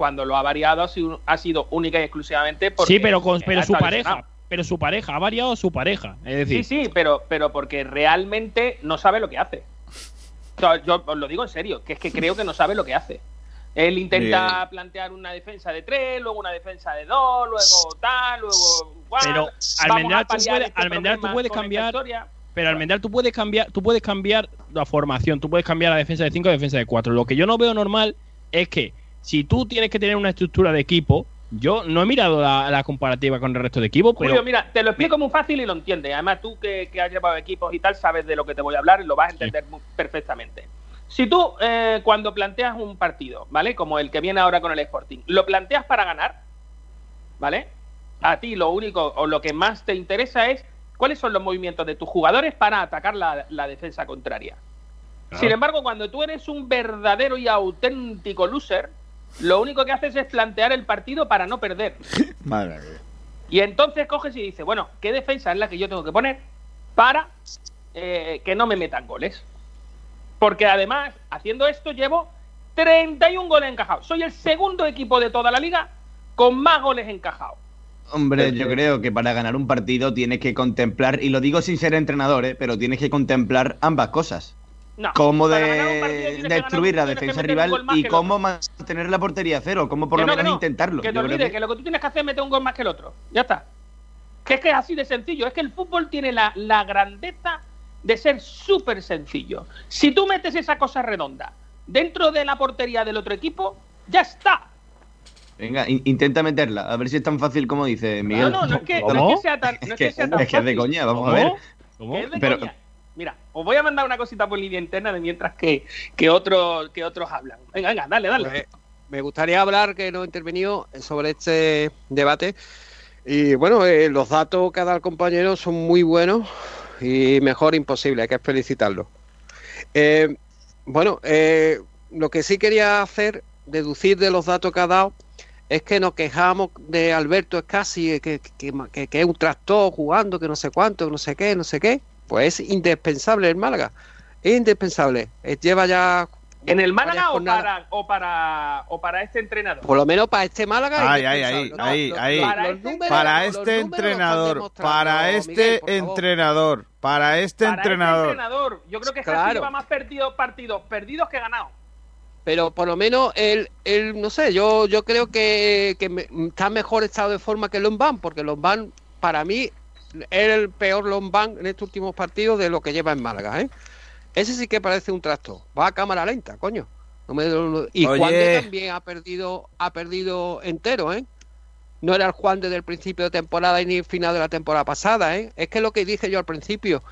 Cuando lo ha variado ha sido, ha sido única y exclusivamente porque. Sí, pero, con, pero su pareja. Pero su pareja, ha variado su pareja. Es decir, Sí, sí, pero, pero porque realmente no sabe lo que hace. O sea, yo os lo digo en serio, que es que creo que no sabe lo que hace. Él intenta plantear una defensa de tres, luego una defensa de dos, luego tal, luego igual. Pero Almendral, a tú este Almendral, tú puedes cambiar. Pero Almendral, tú puedes cambiar, tú puedes cambiar la formación, tú puedes cambiar la defensa de 5 a defensa de 4. Lo que yo no veo normal es que si tú tienes que tener una estructura de equipo, Yo no he mirado la, la comparativa con el resto de equipos, pero Julio, mira, te lo explico muy fácil y lo entiendes. Además, tú que, que has llevado equipos y tal, sabes de lo que te voy a hablar y lo vas a entender perfectamente. Si tú, eh, cuando planteas un partido, ¿vale? Como el que viene ahora con el Sporting, lo planteas para ganar, ¿vale? A ti lo único o lo que más te interesa es cuáles son los movimientos de tus jugadores para atacar la, la defensa contraria. Claro. Sin embargo, cuando tú eres un verdadero y auténtico loser, lo único que haces es plantear el partido para no perder. Madre mía. Y entonces coges y dices, bueno, ¿qué defensa es la que yo tengo que poner para eh, que no me metan goles? Porque además, haciendo esto, llevo 31 goles encajados. Soy el segundo equipo de toda la liga con más goles encajados. Hombre, yo creo que para ganar un partido tienes que contemplar, y lo digo sin ser entrenador, ¿eh? pero tienes que contemplar ambas cosas. No, Cómo de destruir la defensa rival y cómo mantener la portería a cero, cómo por Que lo no, que menos no, intentarlo. Que te olvides que- que... lo que tú tienes que hacer es meter un gol más que el otro. Ya está. Que es que es así de sencillo. Es que el fútbol tiene la, la grandeza de ser súper sencillo. Si tú metes esa cosa redonda dentro de la portería del otro equipo, ya está. Venga, in- intenta meterla, a ver si es tan fácil como dice Miguel. No, no, no es que, no ¿Cómo? es que sea tan, no es que sea tan es que es de fácil. coña, vamos a ver. De Pero- coña. Mira, os voy a mandar una cosita por línea interna de mientras que, que, otros, que otros hablan. Venga, venga, dale, dale. Pues, me gustaría hablar, que no he intervenido, sobre este debate. Y bueno, eh, los datos que ha dado el compañero son muy buenos y mejor imposible, hay que felicitarlo. Eh, bueno, eh, lo que sí quería hacer, deducir de los datos que ha dado, es que nos quejamos de Alberto Escasi, que, que, que- que es un tractor jugando, que no sé cuánto, no sé qué, no sé qué. Pues es indispensable el Málaga. Es indispensable. Eh, Lleva ya. ¿En el Málaga o para, o, para, o para este entrenador? Por lo menos para este Málaga. Ay, es ay, ay, indispensable. ahí, Los- ahí. los- Para los este números- Para este entrenador, para este entrenador, para este Para este entrenador. entrenador. Yo creo que Claro. lleva más perdidos, partidos perdidos que ganados. Pero por lo menos él, él no sé, yo, yo creo que, que me- está en mejor estado de forma que Lombán, porque Lombán, para mí, es el peor Lombán en estos últimos partidos de lo que lleva en Málaga, ¿eh? Ese sí que parece un tractor. Va a cámara lenta, coño. No me- y Oye. Juan de también ha perdido, ha perdido entero, ¿eh? No era el Juan desde el principio de temporada y ni el final de la temporada pasada, ¿eh? Es que lo que dije yo al principio,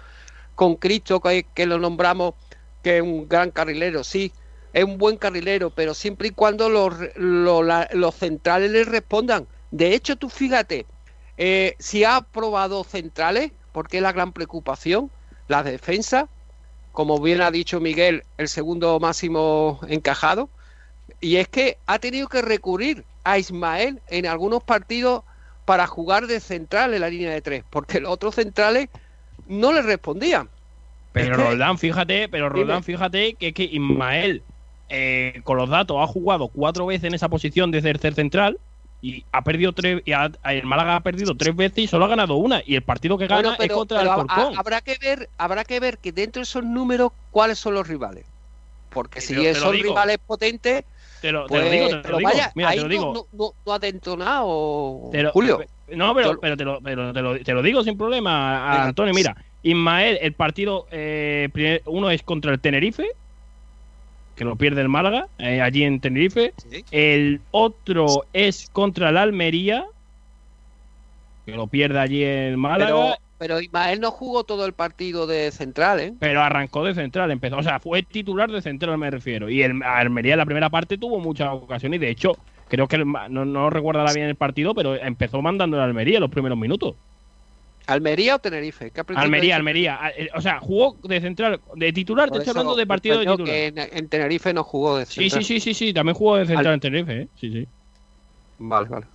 con Cristo, que, que lo nombramos que es un gran carrilero, sí, es un buen carrilero, pero siempre y cuando los, lo- la- los centrales le respondan. De hecho, tú fíjate, eh, si ha probado centrales, porque es la gran preocupación, la defensa, como bien ha dicho Miguel, el segundo máximo encajado, y es que ha tenido que recurrir a Ismael en algunos partidos para jugar de central en la línea de tres, porque los otros centrales no le respondían. Pero Es que- Roldán, fíjate, pero. Roldán, fíjate que es que Ismael, eh, con los datos, ha jugado cuatro veces en esa posición de tercer central y ha perdido tres, y ha- el Málaga ha perdido tres veces y solo ha ganado una. Y el partido que gana Bueno, es contra el Corcón. habrá que ver, habrá que ver que dentro de esos números cuáles son los rivales. Porque si Te son rivales potentes, Te lo, te pues, lo digo, te lo pero digo. vaya, Mira, ahí te lo no- digo. No, no- no ha detonado Te lo- Julio. No, pero, pero, te, lo, pero te, lo, te lo digo sin problema. Antonio. Mira, Ismael, el partido, eh, primer- uno es contra el Tenerife, que lo pierde el Málaga, eh, allí en Tenerife. El otro es contra el Almería, que lo pierde allí en Málaga. Pero, pero Ismael no jugó todo el partido de central, ¿eh? Pero arrancó de central, empezó, o sea, fue titular de central, me refiero. Y el Almería en la primera parte tuvo muchas ocasiones y de hecho, creo que el no, no recuerda bien el partido, pero empezó mandando el Almería los primeros minutos. ¿Almería o Tenerife? ¿Qué Almería? Almería. Ah, eh, O sea, jugó de central, de titular, te estoy hablando de partido de titular. en, en Tenerife no jugó de Sí, central. sí, sí, sí, sí, también jugó de central Al- en Tenerife, ¿eh? Sí, sí. Vale, vale.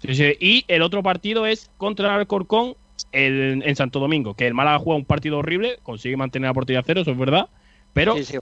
Sí, sí. Y el otro partido es contra el Alcorcón el- en Santo Domingo, que el Málaga juega un partido horrible, consigue mantener la portería a cero, eso es verdad, pero... Sí, sí,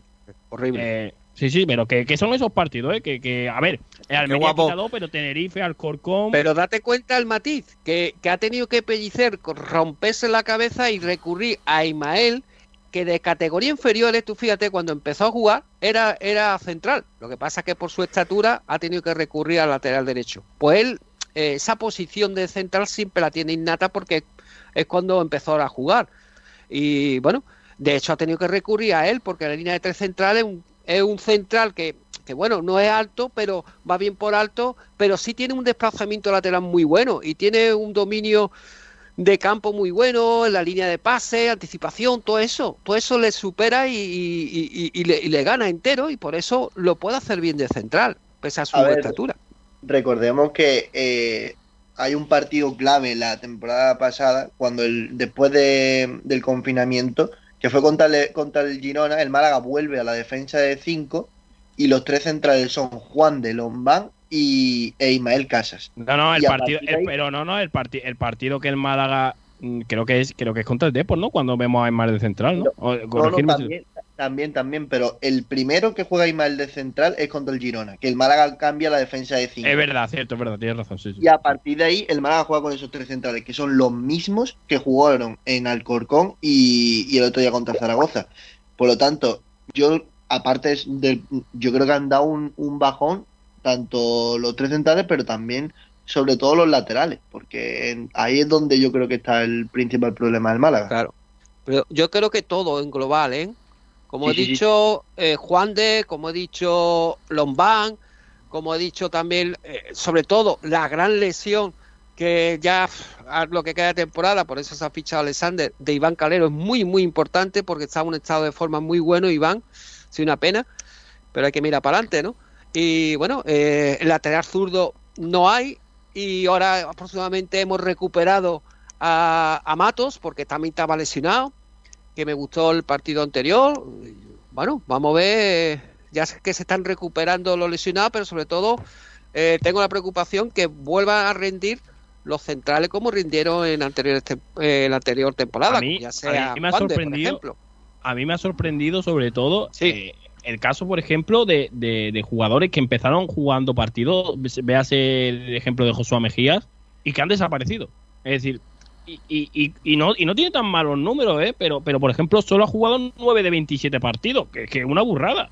horrible. eh, sí, sí, pero que, que son esos partidos, ¿eh? Que, que a ver, el Almería ha guapo. quitado, pero Tenerife, Alcorcón... Pero date cuenta el matiz, que, que ha tenido que pellicer, romperse la cabeza y recurrir a Ismael, que de categoría inferiores, tú fíjate, cuando empezó a jugar, era, era central. Lo que pasa es que por su estatura ha tenido que recurrir al lateral derecho. Pues él, eh, esa posición de central siempre la tiene innata porque es cuando empezó a jugar. Y bueno, de hecho ha tenido que recurrir a él porque la línea de tres centrales es un, es un central que que bueno, no es alto, pero va bien por alto, pero sí tiene un desplazamiento lateral muy bueno y tiene un dominio de campo muy bueno, en la línea de pase, anticipación, todo eso, todo eso le supera y, y- y- y le, y le gana entero y por eso lo puede hacer bien de central, pese a su A ver, estatura. Recordemos que eh, hay un partido clave la temporada pasada, cuando el, después de- del confinamiento, que fue contra el, contra el Girona, el Málaga vuelve a la defensa de 5 y los tres centrales son Juan de Lombán y, e Ismael Casas. No, no, el partido, ahí- pero no, no, el, parti- el partido que el Málaga mm, creo que es creo que es contra el Depor, ¿no? Cuando vemos a Ismael de central, ¿no? O- No, no, también, también, también, pero el primero que juega Ismael de central es contra el Girona, que el Málaga cambia la defensa de 5. Es verdad, cierto, es verdad, tienes razón, sí, sí. Y a partir de ahí, el Málaga juega con esos tres centrales, que son los mismos que jugaron en Alcorcón y, y el otro día contra Zaragoza. Por lo tanto, yo, aparte del, yo creo que han dado un, un bajón, tanto los tres centrales, pero también, sobre todo, los laterales, porque en- ahí es donde yo creo que está el principal problema del Málaga. Claro. Pero yo creo que todo en global, ¿eh? Como Sí, he dicho, eh, Juan de, como he dicho, Lombán, como he dicho también, eh, sobre todo, la gran lesión que ya a lo que queda de temporada, por eso se ha fichado Alexander, de Iván Calero, es muy, muy importante porque está en un estado de forma muy bueno, Iván, sí, una pena, pero hay que mirar para adelante, ¿no? Y bueno, eh, el lateral zurdo no hay, y ahora aproximadamente hemos recuperado a, a Matos porque también estaba lesionado, que me gustó el partido anterior. Bueno, vamos a ver, ya sé que se están recuperando los lesionados, pero sobre todo eh, tengo la preocupación que vuelvan a rendir los centrales como rindieron en, anteriores tem- eh, en la anterior temporada, A mí, ya a sea mí me ha Juan de, por sorprendido. ejemplo. A mí me ha sorprendido sobre todo eh, el caso, por ejemplo, de, de- de jugadores que empezaron jugando partidos, véase el ejemplo de Josué Mejías, y que han desaparecido. Es decir, y, y, y- no, y no tiene tan malos números, ¿eh? pero, pero por ejemplo, solo ha jugado 9 de 27 partidos, que que es una burrada.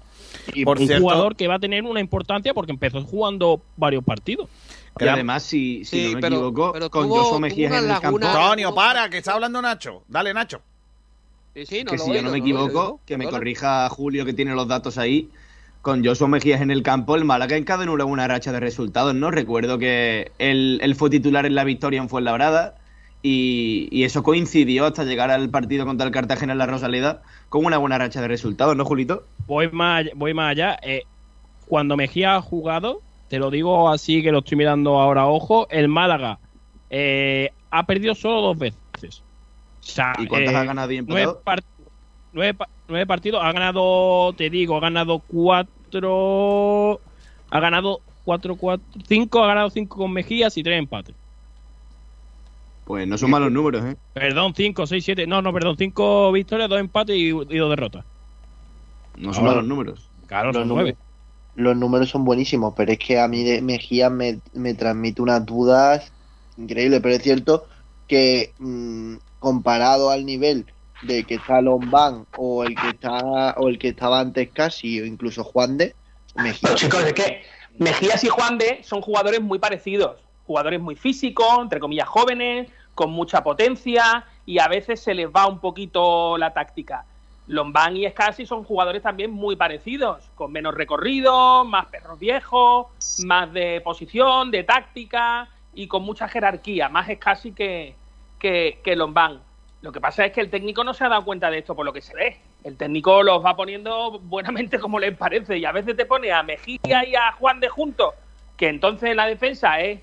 Y Por un cierto- jugador que va a tener una importancia porque empezó jugando varios partidos. Y además, si, si Sí, no me pero- equivoco, pero con Josué Mejías en el campo. Antonio, para, que está hablando Nacho. Dale, Nacho. Sí, sí, que si yo no me equivoco, que me corrija Julio que tiene los datos ahí, con Joshua Mejías en el campo, el Málaga encadenó una racha de resultados, ¿no? Recuerdo que él, él fue titular en la victoria en Fuenlabrada y, y eso coincidió hasta llegar al partido contra el Cartagena en la Rosaleda con una buena racha de resultados, ¿no, Julito? Voy más, allá- voy más allá. eh, cuando Mejía ha jugado, te lo digo así que lo estoy mirando ahora a ojo, el Málaga eh, ha perdido solo dos veces. O sea, ¿Y cuántas eh, ha ganado y nueve, pa- nueve partidos, ha ganado, te digo, ha ganado cuatro, ha ganado cuatro, cuatro, cinco, ha ganado cinco con Mejías y tres empates. Pues no son malos números, ¿eh? Perdón, cinco, seis, siete, no, no, perdón, cinco victorias, dos empates y, y dos derrotas. No son Ah. malos números. Claro, los, son números, nueve. los números son buenísimos, pero es que a mí de Mejía me, me transmite unas dudas increíbles, pero es cierto que mm, comparado al nivel de que está Lombán o el que está o el que estaba antes casi o incluso Juan de Mejía Pero chicos, es que Mejías y Juan de son jugadores muy parecidos. Jugadores muy físicos, entre comillas jóvenes, con mucha potencia y a veces se les va un poquito la táctica. Lombán y Scassi son jugadores también muy parecidos, con menos recorrido, más perros viejos, más de posición, de táctica y con mucha jerarquía, más Scassi que, que, que. Lo que pasa es que el técnico no se ha dado cuenta de esto por lo que se ve. El técnico los va poniendo buenamente como les parece y a veces te pone a Mejía y a Juan de juntos, que entonces la defensa es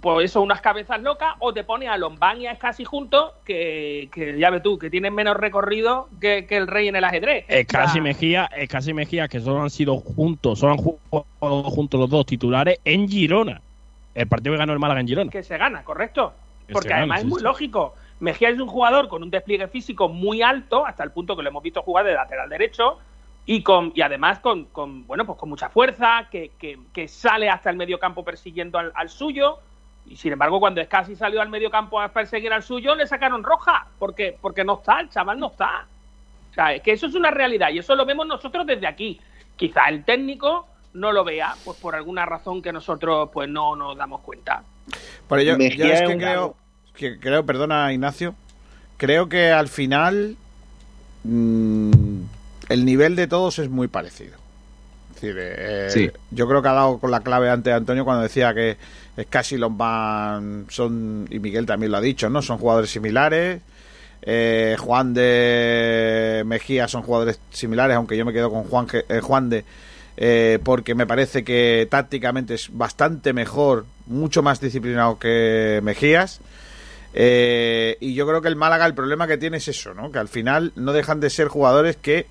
por eso unas cabezas locas, o te pone a Lombán y a Scassi juntos, que, que ya ves tú, que tienen menos recorrido que, que el rey en el ajedrez. Es casi O sea, Mejía, es casi Mejía, que solo han sido juntos, solo han jugado juntos los dos titulares en Girona. El partido que ganó el Málaga en Girona. que se gana, correcto. Que Porque gana, además sí, es muy sí. lógico. Mejía es un jugador con un despliegue físico muy alto, hasta el punto que lo hemos visto jugar de lateral derecho, y con y además con, con, bueno pues con mucha fuerza, que, que- que sale hasta el medio campo persiguiendo al, al suyo. Y sin embargo, cuando Scassi salió al medio campo a perseguir al suyo, le sacaron roja, porque, porque no está, el chaval no está. O sea, es que eso es una realidad y eso lo vemos nosotros desde aquí. Quizá el técnico no lo vea, pues por alguna razón que nosotros pues no nos damos cuenta. Pero yo, yo es es que creo, que creo, perdona Ignacio, creo que al final mm, el nivel de todos es muy parecido. Es decir, eh, Sí. Yo creo que ha dado con la clave antes Antonio cuando decía que casi los van son y Miguel también lo ha dicho, ¿no? Son jugadores similares. Eh, Juan de Mejía son jugadores similares, aunque yo me quedo con Juan, eh, Juan de eh, porque me parece que tácticamente es bastante mejor, mucho más disciplinado que Mejías. Eh, y yo creo que el Málaga el problema que tiene es eso, ¿no? Que al final no dejan de ser jugadores que,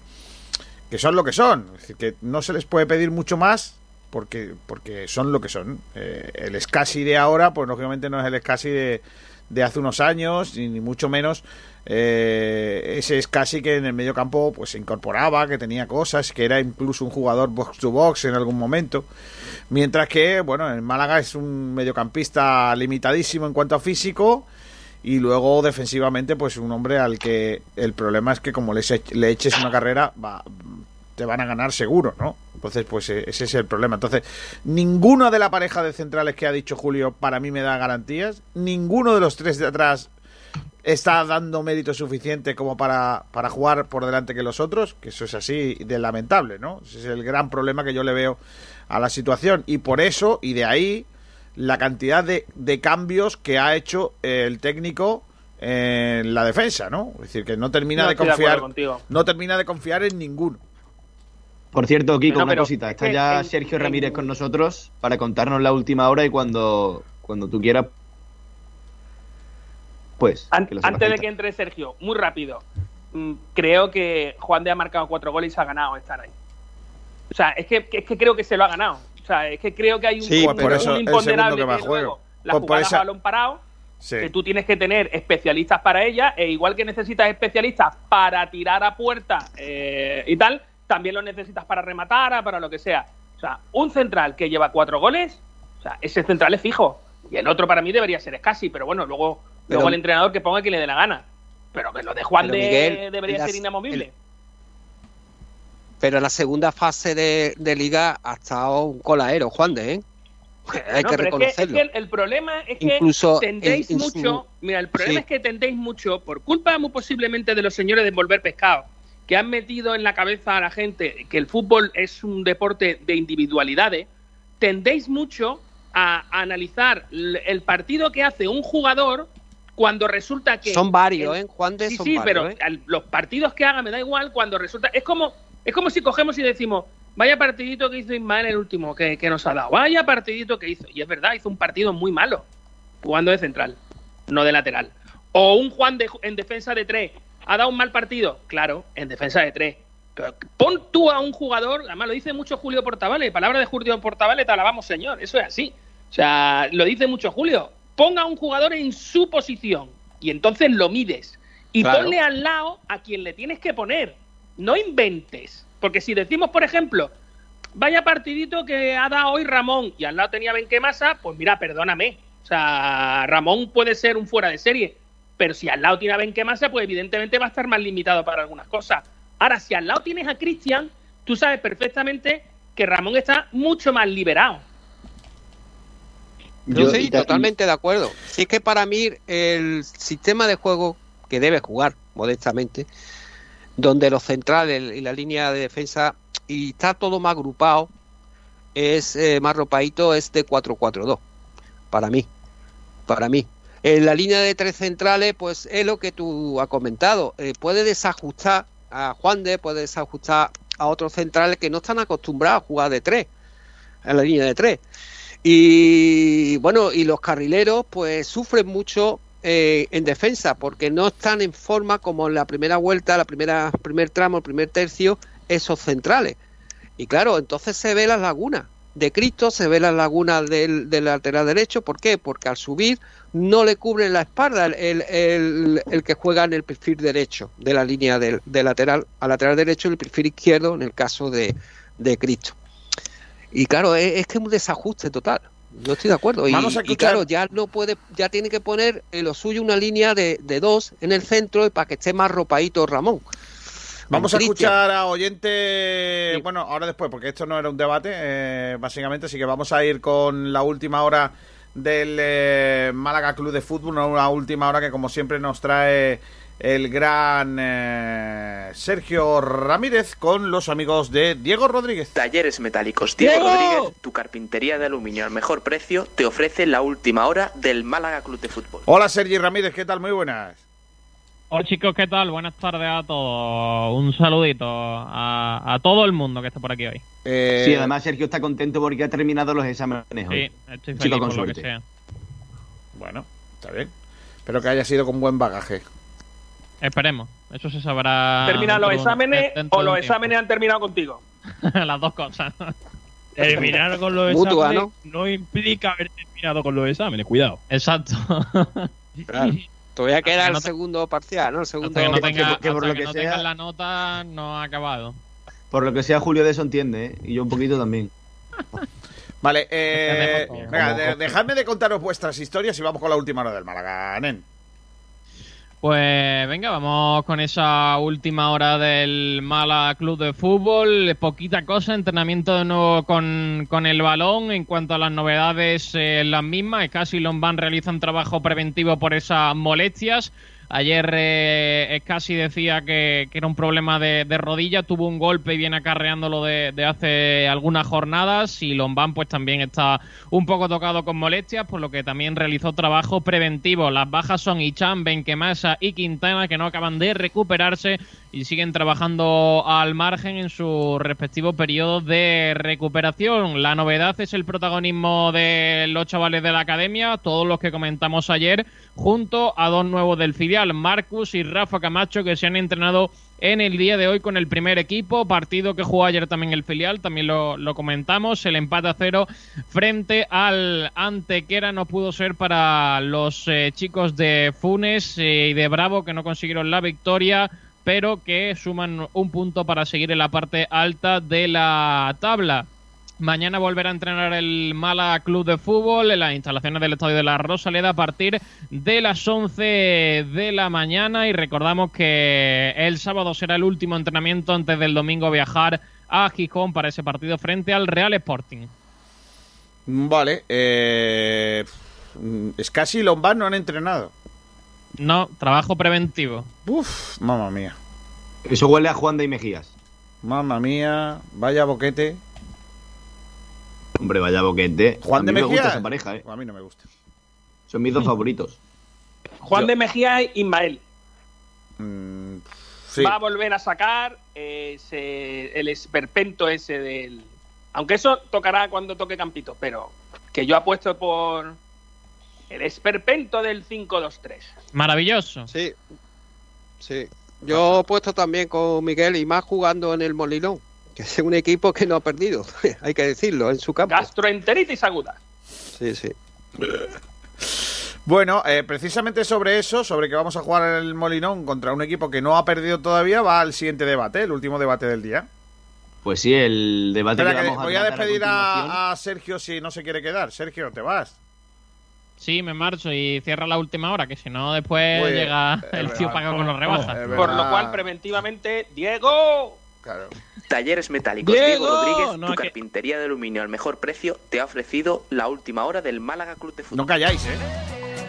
que son lo que son. Es decir, que no se les puede pedir mucho más porque, porque son lo que son. Eh, el Scassi de ahora, pues lógicamente no es el Scassi de, de hace unos años, ni, mucho menos eh, ese Scassi que en el medio campo pues se incorporaba, que tenía cosas, que era incluso un jugador box to box en algún momento. Mientras que, bueno, en Málaga es un mediocampista limitadísimo en cuanto a físico y luego defensivamente pues un hombre al que el problema es que como le eches una carrera va, te van a ganar seguro, ¿no? Entonces pues eh, ese es el problema. Entonces ninguno de la pareja de centrales que ha dicho Julio para mí me da garantías, ninguno de los tres de atrás está dando mérito suficiente como para, para jugar por delante que los otros, que eso es así de lamentable, ¿no? Ese es el gran problema que yo le veo a la situación y por eso y de ahí la cantidad de, de cambios que ha hecho el técnico en la defensa, ¿no? Es decir, que no termina No de de confiar contigo. no termina de confiar en ninguno. Por cierto, Kiko, No, una cosita. es Está ya Sergio Ramírez con nosotros para contarnos la última hora y cuando, cuando tú quieras, pues. An- antes de que entre Sergio, muy rápido. Mm, Creo que Juan de ha marcado cuatro goles y se ha ganado estar ahí. O sea, es que, es que creo que se lo ha ganado. O sea, es que creo que hay un, Sí, un- por un eso el imponderable segundo que luego la Pues jugada esa- balón parado, Sí. que tú tienes que tener especialistas para ella, e igual que necesitas especialistas para tirar a puerta eh, y tal, también los necesitas para rematar, para lo que sea. O sea, un central que lleva cuatro goles, o sea, ese central es fijo. Y el otro para mí debería ser Scassi, pero bueno, luego, Pero- luego el entrenador que ponga quien le dé la gana. Pero que lo de Juan Pero, de Miguel, debería las- ser inamovible. Pero en la segunda fase de, de liga ha estado un colaero, Juan de, ¿eh? Hay No, que pero es reconocerlo. Es que, el, el problema es que Incluso tendéis mucho. Mira, el problema Sí. es que tendéis mucho, por culpa muy posiblemente de los señores de envolver pescado, que han metido en la cabeza a la gente que el fútbol es un deporte de individualidades, tendéis mucho a, analizar el partido que hace un jugador cuando resulta que. Son varios, el- ¿eh? Juan de Sí, son sí, varios, pero ¿eh? los partidos que haga me da igual cuando resulta. Es como, es como si cogemos y decimos, vaya partidito que hizo Ismael el último que, que nos ha dado, vaya partidito que hizo. Y es verdad, hizo un partido muy malo, jugando de central, no de lateral. O un Juan de- en defensa de tres, ha dado un mal partido, claro, en defensa de tres. Pon tú a un jugador, además lo dice mucho Julio Portavale, palabra de Julio Portavale, te alabamos señor, eso es así. O sea, lo dice mucho Julio. Ponga a un jugador en su posición y entonces lo mides. Y Claro. ponle al lado a quien le tienes que poner. No inventes. Porque si decimos, por ejemplo, vaya partidito que ha dado hoy Ramón y al lado tenía Benquemasa, pues mira, perdóname. O sea, Ramón puede ser un fuera de serie, pero si al lado tiene a Benquemasa, pues evidentemente va a estar más limitado para algunas cosas. Ahora, si al lado tienes a Cristian, tú sabes perfectamente que Ramón está mucho más liberado. Yo, sí, totalmente de acuerdo. Si es que para mí el sistema de juego que debe jugar, modestamente, donde los centrales y la línea de defensa, y está todo más agrupado, es eh, más ropadito, es de 4-4-2. Para mí. Para mí. En la línea de tres centrales, pues es lo que tú has comentado. Eh, puede desajustar a Juan de, puede desajustar a otros centrales que no están acostumbrados a jugar de tres, en la línea de tres. Y bueno, y los carrileros pues sufren mucho eh, en defensa porque no están en forma como en la primera vuelta, la primera primer tramo, el primer tercio, esos centrales. Y claro, entonces se ve las lagunas de Cristo, se ve las lagunas del, del lateral derecho. ¿Por qué? Porque al subir no le cubren la espalda el, el- el- que juega en el perfil derecho de la línea del, del lateral al lateral derecho y el perfil izquierdo en el caso de, de Cristo. Y claro, es, es que es un desajuste total. Yo estoy de acuerdo. Y, Vamos a y claro, ya no puede, ya tiene que poner en lo suyo una línea de, de dos en el centro para que esté más ropadito Ramón. Vamos a escuchar a oyente, bueno, ahora después, porque esto no era un debate, eh, básicamente, así que vamos a ir con la última hora del eh, Málaga Club de Fútbol, una última hora que como siempre nos trae el gran eh, Sergio Ramírez con los amigos de Diego Rodríguez. Talleres Metálicos Diego, ¡Diego! Rodríguez, tu carpintería de aluminio al mejor precio, te ofrece la última hora del Málaga Club de Fútbol. Hola Sergi Ramírez, ¿qué tal? Muy buenas. Hola chicos, ¿qué tal? Buenas tardes a todos. Un saludito a, a todo el mundo que está por aquí hoy. Eh, Sí, además Sergio está contento porque ha terminado los exámenes hoy. Sí, estoy Chico feliz con por lo que suerte. sea. Bueno, está bien. Espero que haya sido con buen bagaje. Esperemos. Eso se sabrá. ¿Terminan los de exámenes o los exámenes han terminado contigo? Las dos cosas. Terminar con los Mutua, exámenes ¿no? implica haber terminado con los exámenes, cuidado. Exacto. Claro. Todavía queda el no te- segundo parcial, ¿no? El segundo Hasta que no, tenga, que por hasta lo que que no sea- tengas la nota, no ha acabado. Por lo que sea, Julio de eso entiende, ¿eh? Y yo un poquito también. Vale, eh, venga, dejadme de contaros vuestras historias y vamos con la última hora del Málaga, nen. Pues venga, vamos con esa última hora del Mala Club de Fútbol. Poquita cosa, entrenamiento de nuevo con, con el balón. En cuanto a las novedades, eh, las mismas. Escasi y Lombán realizan trabajo preventivo por esas molestias. Ayer eh, Escasi decía que, era un problema de, rodilla, tuvo un golpe y viene acarreándolo de, de hace algunas jornadas y Lombán pues también está un poco tocado con molestias, por lo que también realizó trabajo preventivo. Las bajas son Ichan, Benquemasa y Quintana que no acaban de recuperarse y siguen trabajando al margen en sus respectivos periodos de recuperación. La novedad es el protagonismo de los chavales de la academia, todos los que comentamos ayer, junto a dos nuevos del filial, Marcus y Rafa Camacho, que se han entrenado en el día de hoy con el primer equipo, partido que jugó ayer también el filial, también lo, comentamos, el empate a cero frente al Antequera no pudo ser para los eh, chicos de Funes eh, y de Bravo que no consiguieron la victoria pero que suman un punto para seguir en la parte alta de la tabla. Mañana volverá a entrenar el Mala Club de Fútbol en las instalaciones del Estadio de la Rosaleda a partir de las 11 de la mañana y recordamos que el sábado será el último entrenamiento antes del domingo viajar a Gijón para ese partido frente al Real Sporting. Vale, eh, Scassi y Lombard no han entrenado. No, trabajo preventivo. Uf, mamma mía. Eso huele a Juan de y Mejías. Mamma mía, vaya boquete. Hombre, vaya boquete. Juan a de mí me gusta Mejías. esa pareja, ¿eh? A mí no me gusta. Son mis dos favoritos. Juan de Mejía y Ismael. Mm, sí. Va a volver a sacar ese, el esperpento ese del... Aunque eso tocará cuando toque Campito, pero que yo apuesto por el esperpento del 5-2-3. Maravilloso. Sí, sí. Yo he puesto también con Miguel y más jugando en el Molinón, que es un equipo que no ha perdido, hay que decirlo, en su campo. Gastroenteritis aguda. Sí, sí. Bueno, eh, precisamente sobre eso, sobre que vamos a jugar el Molinón contra un equipo que no ha perdido todavía, va al siguiente debate, el último debate del día. Pues sí, el debate Espera, que vamos voy a despedir a, a Sergio si no se quiere quedar. Sergio, te vas. Sí, me marcho y cierra la última hora, que si no después Muy llega el verdad. tío paga con los rebajas. Por lo cual, preventivamente, Diego. Claro. Talleres Metálicos Diego, Diego Rodríguez, no, tu que- carpintería de aluminio al mejor precio, te ha ofrecido la última hora del Málaga Club de Fútbol. No calláis, ¿eh?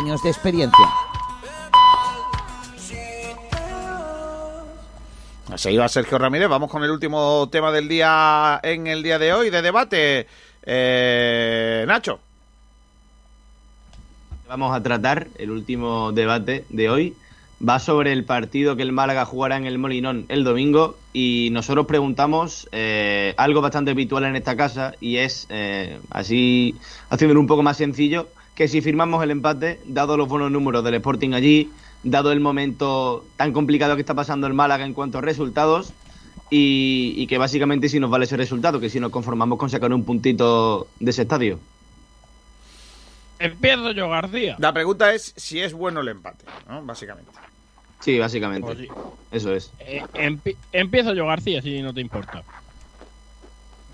de experiencia. Se iba Sergio Ramírez. Vamos con el último tema del día en el día de hoy de debate. Eh, Nacho. Vamos a tratar el último debate de hoy. Va sobre el partido que el Málaga jugará en el Molinón el domingo y nosotros preguntamos eh, algo bastante habitual en esta casa y es, eh, así haciéndolo un poco más sencillo, que si firmamos el empate, dado los buenos números del Sporting allí, dado el momento tan complicado que está pasando el Málaga en cuanto a resultados y, y que básicamente si nos vale ese resultado, que si nos conformamos con sacar un puntito de ese estadio. Empiezo yo, García. La pregunta es si es bueno el empate, ¿no? Básicamente. Sí, básicamente. Pues sí. Eso es. Eh, empi- empiezo yo, García, si no te importa.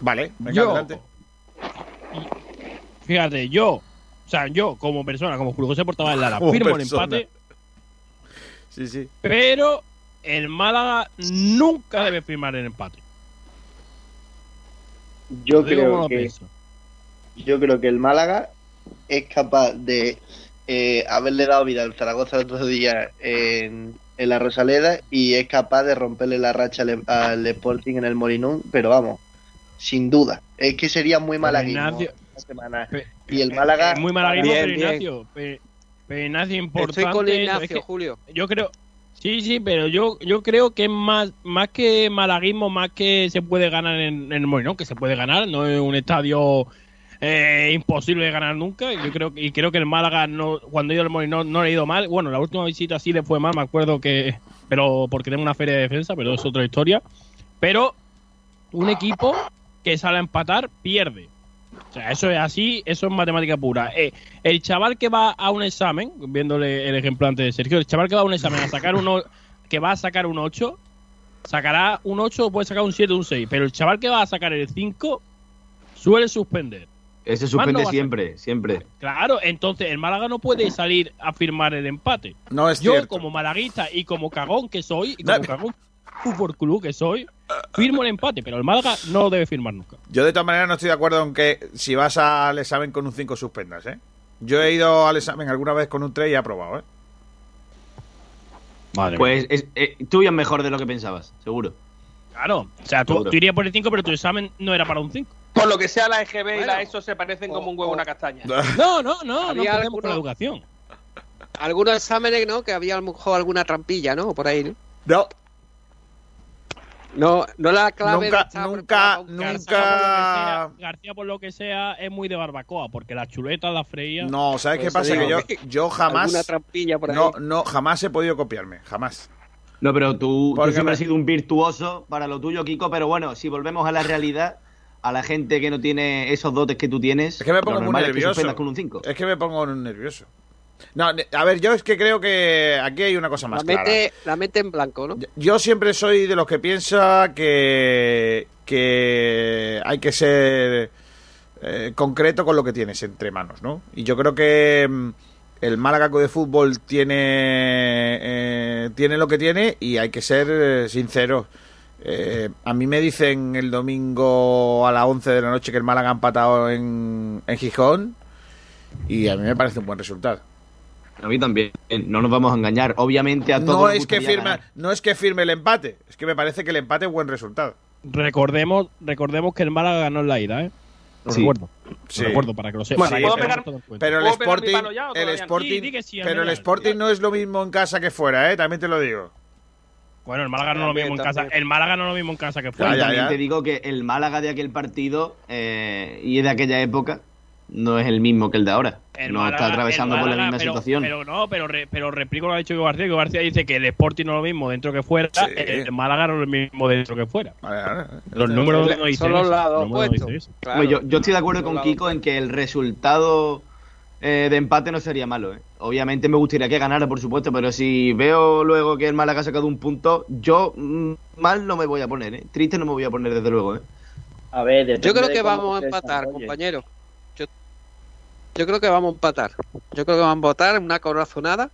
Vale, venga, Yo- adelante. Fíjate, yo, o sea, yo como persona, como Julio José Portavales Lara, Como firmo el empate, Sí, sí. pero el Málaga nunca debe firmar el empate. Yo Lo creo que pienso. yo creo que el Málaga es capaz de eh, haberle dado vida al Zaragoza el otro día en, en la Rosaleda y es capaz de romperle la racha al, al Sporting en el Molinón, pero vamos, sin duda. Es que sería muy malaguismo Ignacio- esta semana. Y el Málaga Es muy malaguismo, Bien, pero. Ignacio, pe- pero Ignacio, importante. Estoy con eso, es que Julio. Yo creo. Sí, sí, pero yo, yo creo que es más, más que malaguismo, más que se puede ganar en, en el Molinón, que se puede ganar, no es un estadio eh, imposible de ganar nunca. Yo creo que- y creo que el Málaga no, cuando ha ido al Molinón no le ha ido mal. Bueno, la última visita sí le fue mal, me acuerdo que, pero porque tenemos una feria de defensa, pero es otra historia. Pero un equipo que sale a empatar pierde. O sea, eso es así, eso es matemática pura. Eh, el chaval que va a un examen, viéndole el ejemplo antes de Sergio, el chaval que va a un examen a sacar uno, que va a sacar un 8, sacará un 8 o puede sacar un 7 o un 6. Pero el chaval que va a sacar el 5 suele suspender. Ese suspende no va a siempre, siempre. Claro, entonces el Málaga no puede salir a firmar el empate. No es Yo, cierto. como malaguista y como cagón que soy, y como cagón fútbol club que soy, firmo el empate, pero el Málaga no lo debe firmar nunca. Yo de todas maneras no estoy de acuerdo en que si vas al examen con un 5 suspendas, ¿eh? Yo he ido al examen alguna vez con un 3 y he aprobado, ¿eh? pues es, eh, tú ya mejor de lo que pensabas, seguro. Claro, o sea, tú, tú irías por el 5, pero tu examen no era para un 5. Por lo que sea, la EGB y la ESO se parecen como un huevo a una castaña. No, no, no, no alguno- con la educación. Algunos exámenes, ¿no? Que había a lo mejor alguna trampilla, ¿no? Por ahí, ¿no? No. No, no la clave Nunca, de nunca, nunca... García, por lo que sea, es muy de barbacoa, porque la chuleta, la freía. No, ¿sabes qué pasa? Que yo, yo jamás... Alguna trampilla por ahí. No, no, jamás he podido copiarme, jamás. No, pero tú, siempre me- has sido un virtuoso para lo tuyo, Kiko. Pero bueno, si volvemos a la realidad, a la gente que no tiene esos dotes que tú tienes, Es que me pongo muy normal es que nervioso. suspendas con un 5. Es que me pongo nervioso. No, a ver, yo es que creo que aquí hay una cosa La más clara. mente, la mente en blanco, ¿no? Yo siempre soy de los que piensa que, que hay que ser eh, concreto con lo que tienes entre manos, ¿no? Y yo creo que mm, el Málaga de Fútbol tiene, eh, tiene lo que tiene y hay que ser eh, sinceros. Eh, a mí me dicen el domingo a las 11 de la noche que el Málaga ha empatado en, en Gijón y a mí me parece un buen resultado. A mí también. No nos vamos a engañar. Obviamente a todos No es que firme, ganar. no es que firme el empate, es que me parece que el empate es buen resultado. Recordemos, recordemos que el Málaga ganó en la ida, ¿eh? Lo Sí. recuerdo. Sí. Lo recuerdo para que lo sepan. Sí, pero- el ¿Puedo pegar mi Sporting, el? Sporting, pero el. Sporting no es lo mismo en casa que fuera, ¿eh? También te lo digo. Bueno, el Málaga no es lo mismo en casa. También. El Málaga no es lo mismo en casa que fuera. También te digo que el Málaga de aquel partido eh, y de aquella época no es el mismo que el de ahora. El no Málaga- está atravesando por la misma pero- situación. Pero no, pero, re- pero replico lo que ha dicho Hugo García. García dice que el Sporting no es lo mismo dentro que fuera. Sí. El Málaga no es lo mismo dentro que fuera. Vale. Los números no dicen Son los eso, lados los números no opuestos. dicen eso. Claro. Hombre, yo, yo estoy de acuerdo con Kiko en que el resultado eh, de empate no sería malo. ¿eh? Obviamente me gustaría que ganara, por supuesto, pero si veo luego que el Málaga ha sacado un punto, yo mm, mal no me voy a poner. ¿eh? Triste no me voy a poner, desde luego. ¿eh? A ver, Yo creo que vamos a empatar, desarrolle. Yo, creo que vamos a empatar. Yo creo que vamos a empatar una corazonada.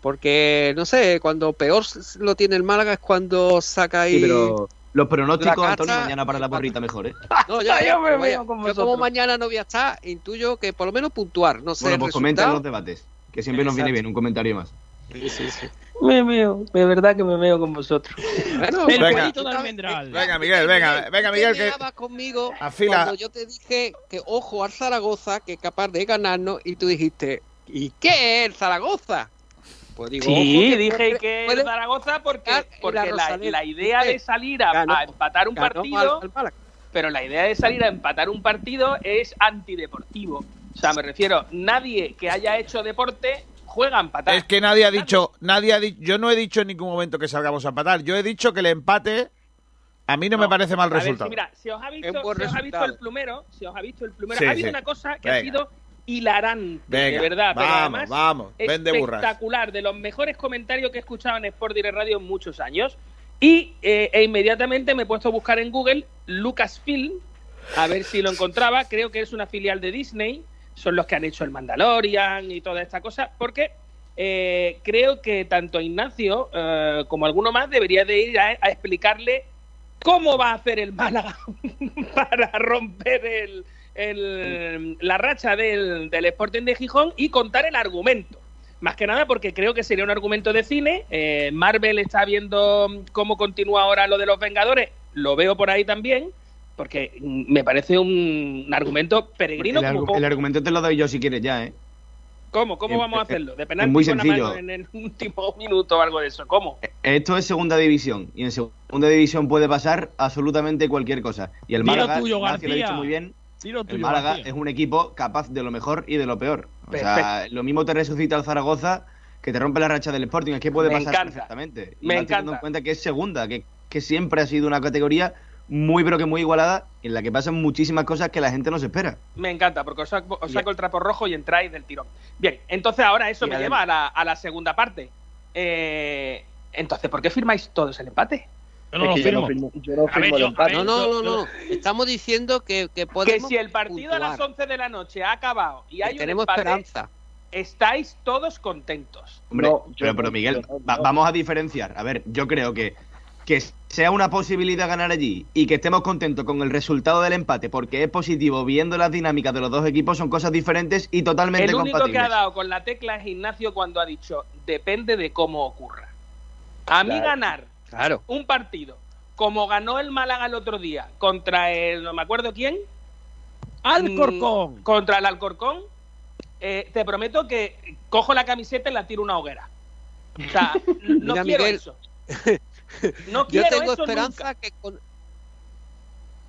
Porque, no sé, cuando peor lo tiene el Málaga es cuando saca ahí. Sí, pero los pronósticos, Antonio, mañana para la porrita mejor. ¿eh? No, ya, Yo me veo con yo como mañana no voy a estar, intuyo que por lo menos puntuar. No sé, Bueno, pues comenta los debates, que siempre nos viene bien un comentario más. Sí, sí, sí. Me veo, de verdad que me veo con vosotros. El Venga. de almendral. Venga, Miguel, venga, venga, Miguel, que conmigo afila. cuando yo te dije que ojo al Zaragoza, que es capaz de ganarnos, y tú dijiste, ¿y qué es el Zaragoza? Pues digo, Sí, ojo, dije puede- que puede el Zaragoza porque, porque la la, idea de salir a, Ganó- a empatar un partido, al- al Málaga. pero la idea de salir a empatar un partido es antideportivo. O sea, me refiero, nadie que haya hecho deporte juega a empatar. es que nadie ha dicho, nadie ha dicho, yo no he dicho en ningún momento que salgamos a empatar. Yo he dicho que el empate a mí no, me parece mal resultado. si, mira, si os ha visto, Es buen si os ha visto resultado. el plumero, si os ha visto el plumero, Sí, ha habido sí. una cosa que ha sido hilarante, Venga, de verdad. pero vamos, además vamos, vende burras. espectacular, de los mejores comentarios que he escuchado en Sport Direct Radio en muchos años. Y eh, e inmediatamente me he puesto a buscar en Google Lucasfilm, a ver si lo encontraba. Creo que es una filial de Disney, son los que han hecho el Mandalorian y toda esta cosa, porque eh, creo que tanto Ignacio eh, como alguno más debería de ir a, explicarle cómo va a hacer el Málaga para romper el, el- la racha del, del Sporting de Gijón y contar el argumento. Más que nada porque creo que sería un argumento de cine. Eh, Marvel está viendo cómo continúa ahora lo de los Vengadores. Lo veo por ahí también. Porque me parece un, un argumento peregrino. el, como argu- el argumento te lo doy yo si quieres ya, ¿eh? ¿Cómo? ¿Cómo eh, vamos a eh, hacerlo? De es penalti muy con la sencillo. mano en el último minuto o algo de eso. ¿Cómo? Esto es segunda división y en segunda división puede pasar absolutamente cualquier cosa. Y el Málaga, tuyo, Ignacio lo ha dicho García. muy bien, Dilo el tuyo, Málaga García. es un equipo capaz de lo mejor y de lo peor. O sea, Perfecto. lo mismo te resucita el Zaragoza que te rompe la racha del Sporting. Es que puede Me pasar encanta. perfectamente. Y Me más teniendo encanta. en cuenta que es segunda, que, que siempre ha sido una categoría muy pero que muy igualada en la que pasan muchísimas cosas que la gente no se espera. Me encanta, porque os saco, os saco el trapo rojo y entráis del tirón. Bien, entonces ahora eso Y me lleva a la, a la segunda parte. Eh, entonces, ¿por qué firmáis todos el empate? Yo no lo que yo no firmo. firmo- yo no ver, firmo el yo- empate. No, no, no, no. Estamos diciendo que, que Que podemos. si el partido a las puntuar, 11 de la noche ha acabado y que hay un tenemos empate, esperanza. estáis todos contentos. Hombre, pero, pero Miguel, va- vamos a diferenciar. A ver, yo creo que que sea una posibilidad ganar allí y que estemos contentos con el resultado del empate porque es positivo viendo las dinámicas de los dos equipos son cosas diferentes y totalmente El único que ha dado con la tecla es Ignacio cuando ha dicho, depende de cómo ocurra. A mí Claro. ganar Claro. un partido como ganó el Málaga el otro día contra el, no me acuerdo quién, Alcorcón. Mm, contra el Alcorcón, eh, te prometo que cojo la camiseta y la tiro una hoguera. O sea, no Mira, quiero Miguel, eso. No Yo quiero tengo eso esperanza nunca. que con.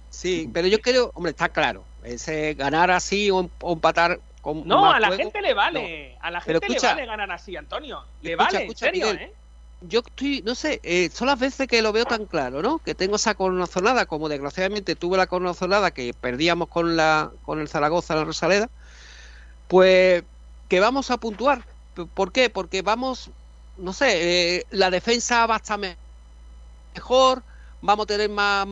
Sí, pero yo creo, hombre, está claro. Ese ganar así o, o empatar con. No, a la juego, gente le vale. A la Pero gente escucha- le vale ganar así, Antonio. Le Escucha, vale, escucha, en serio, Miguel. ¿eh? yo estoy, no sé, eh, son las veces que lo veo tan claro, ¿no? Que tengo esa corazonada, como desgraciadamente tuve la corazonada que perdíamos con la con el Zaragoza la Rosaleda, pues que vamos a puntuar. ¿Por qué? Porque vamos, no sé, eh, la defensa va a estar me- mejor, vamos a tener más,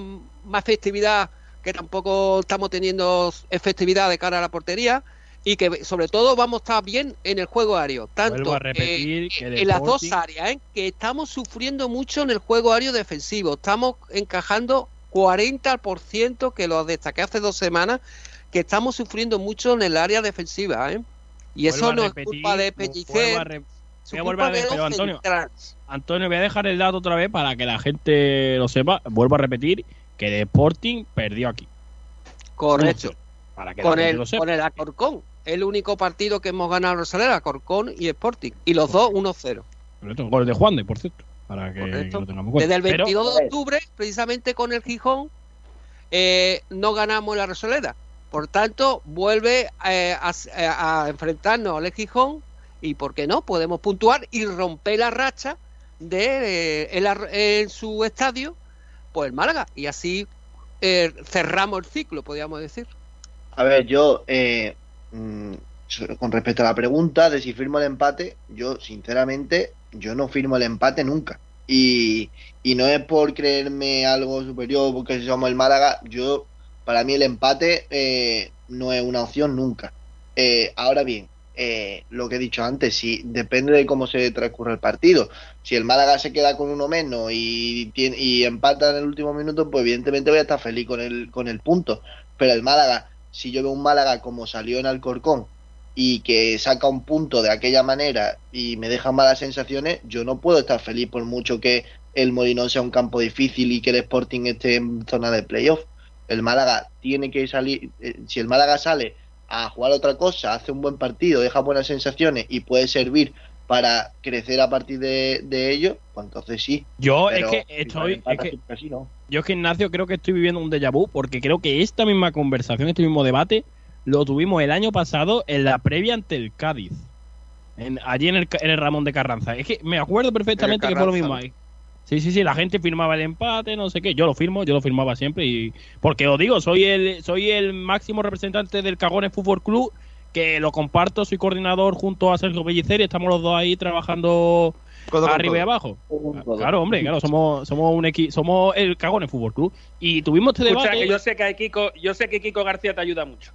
más efectividad, que tampoco estamos teniendo efectividad de cara a la portería, y que sobre todo vamos a estar bien en el juego aéreo, tanto a repetir eh, que el en las dos áreas, ¿eh? que estamos sufriendo mucho en el juego aéreo defensivo, estamos encajando 40%, que lo destaqué hace dos semanas, que estamos sufriendo mucho en el área defensiva, ¿eh? y eso Vuelvo no es repetir, culpa de Pellicer, voy a volver culpa a de decir, los Antonio. Antonio, voy a dejar el dato otra vez para que la gente lo sepa. Vuelvo a repetir que el Sporting perdió aquí. Correcto. Para que Con el, lo sepa. con el Acorcón, el único partido que hemos ganado en Rosaleda, Acorcón y Sporting, y los dos 1-0. Correcto, Gol de Juan de, por cierto. Para que, lo tengamos en cuenta. Desde el Pero- 22 de octubre, precisamente con el Gijón, eh, no ganamos la Rosaleda. Por tanto, vuelve eh, a enfrentarnos al Gijón y, ¿por qué no? Podemos puntuar y romper la racha de eh, en, la- en su estadio, pues el Málaga. Y así eh, cerramos el ciclo, podríamos decir. A ver, yo, eh, mm, con respecto a la pregunta de si firmo el empate, yo, sinceramente, yo no firmo el empate nunca. Y, y no es por creerme algo superior porque somos el Málaga, yo, para mí el empate eh, no es una opción nunca. Ahora bien, eh, lo que he dicho antes, si depende de cómo se transcurre el partido. Si el Málaga se queda con uno menos y, tiene, y empata en el último minuto, pues evidentemente voy a estar feliz con el, con el punto. Pero el Málaga, si yo veo un Málaga como salió en Alcorcón y que saca un punto de aquella manera y me deja malas sensaciones, yo no puedo estar feliz por mucho que el Molinón sea un campo difícil y que el Sporting esté en zona de playoff. El Málaga tiene que salir, eh, si el Málaga sale a jugar otra cosa, hace un buen partido, deja buenas sensaciones y puede servir para crecer a partir de, de ello, pues entonces sí. Yo Pero es que estoy. es que- siempre así, ¿no? yo es que Ignacio creo que estoy viviendo un déjà vu porque creo que esta misma conversación, este mismo debate, lo tuvimos el año pasado en la previa ante el Cádiz. En- allí en el, en el Ramón de Carranza. Es que me acuerdo perfectamente que fue lo mismo ahí. Sí, sí, sí, la gente firmaba el empate, no sé qué. Yo lo firmo, yo lo firmaba siempre. y Porque os digo, soy el, soy el máximo representante del Cagones Fútbol Club que lo comparto, soy coordinador junto a Sergio Pellicer y estamos los dos ahí trabajando Codo arriba y abajo. codo. Claro, hombre, claro, somos, somos un equipo, somos el Cagones Fútbol Club. Y tuvimos este Escucha, debate. que yo sé que Kiko, yo sé que Kiko García te ayuda mucho.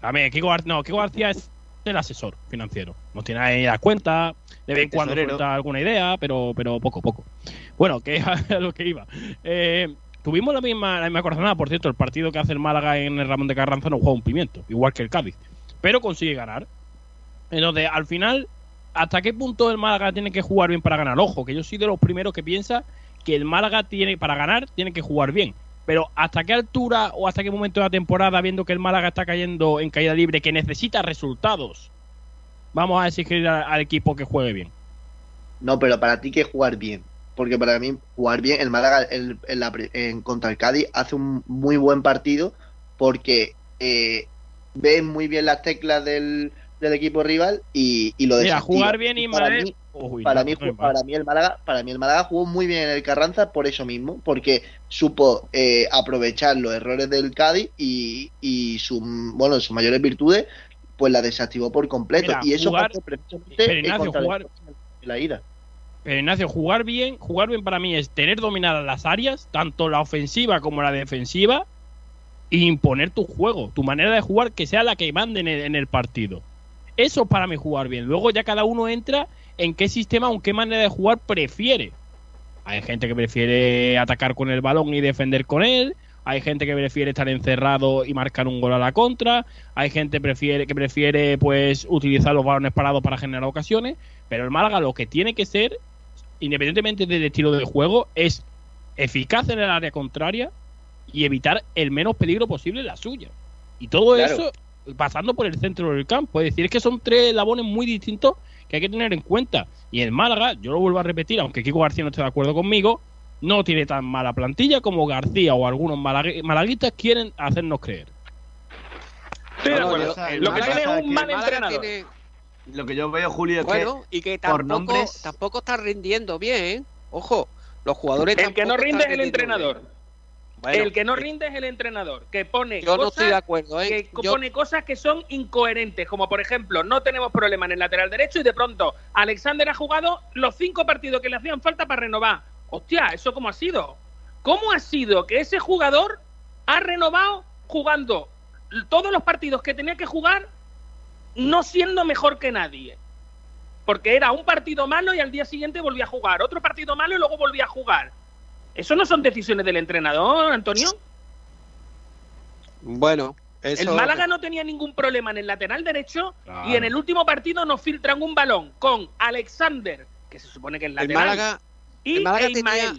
A ver, Kiko, Gar- no, Kiko García es el asesor financiero. Nos tiene ahí las cuentas, de vez en cuando suelta alguna idea, pero, pero poco, poco. Bueno, que a lo que iba. Eh, tuvimos la misma, la misma corazonada, por cierto, el partido que hace el Málaga en el Ramón de Carranza no juega un pimiento, igual que el Cádiz. Pero consigue ganar. Entonces, al final, ¿hasta qué punto el Málaga tiene que jugar bien para ganar? Ojo, que yo soy de los primeros que piensa que el Málaga tiene, para ganar, tiene que jugar bien. Pero ¿hasta qué altura o hasta qué momento de la temporada, viendo que el Málaga está cayendo en caída libre, que necesita resultados, vamos a exigir al equipo que juegue bien? No, pero para ti que jugar bien. Porque para mí jugar bien, el Málaga el- en contra el Cádiz hace un muy buen partido porque eh, ve muy bien las teclas del, del equipo rival y, y lo Mira, desactiva. jugar bien, Y Ismael. Uy, para no, mí, no para mí el Málaga, para mí el Málaga jugó muy bien en el Carranza por eso mismo, porque supo eh, aprovechar los errores del Cádiz y, y su bueno sus mayores virtudes, pues la desactivó por completo. Mira, y eso jugar- pasó precisamente pero, Ignacio, jugar- la ida. Pero Ignacio, jugar bien, jugar bien para mí es tener dominadas las áreas, tanto la ofensiva como la defensiva, e imponer tu juego, tu manera de jugar que sea la que mande en el, en el partido. Eso para mí jugar bien. Luego ya cada uno entra en qué sistema o en qué manera de jugar prefiere. Hay gente que prefiere atacar con el balón y defender con él. Hay gente que prefiere estar encerrado y marcar un gol a la contra. Hay gente prefiere, que prefiere pues utilizar los balones parados para generar ocasiones. Pero el Málaga lo que tiene que ser, independientemente del estilo de juego, es eficaz en el área contraria y evitar el menos peligro posible la suya. Y todo Claro. eso pasando por el centro del campo. Es decir, es que son tres labones muy distintos que hay que tener en cuenta. Y el Málaga, yo lo vuelvo a repetir, aunque Kiko García no esté de acuerdo conmigo, no tiene tan mala plantilla como García o algunos malaguistas quieren hacernos creer. Estoy de No, acuerdo. Lo que tiene es un que mal entrenador. tiene- Lo que yo veo, Julio, es Bueno, que y que por tampoco, nombres- tampoco está rindiendo bien, ¿eh? Ojo, los jugadores El que no rinde es el entrenador. bien. Bueno, el que no rinde es el entrenador, que pone Yo no cosas, estoy de acuerdo, ¿eh? que Yo- pone cosas que son incoherentes, como por ejemplo, no tenemos problema en el lateral derecho y de pronto Alexander ha jugado los cinco partidos que le hacían falta para renovar. Hostia, ¿eso cómo ha sido? ¿Cómo ha sido que ese jugador ha renovado jugando todos los partidos que tenía que jugar, no siendo mejor que nadie? Porque era un partido malo y al día siguiente volvía a jugar, otro partido malo y luego volvía a jugar. ¿Eso no son decisiones del entrenador, Antonio? Bueno, eso... El Málaga no tenía ningún problema en el lateral derecho Claro. y en el último partido nos filtran un balón con Alexander, que se supone que es el lateral, Málaga, y el Málaga e tenía,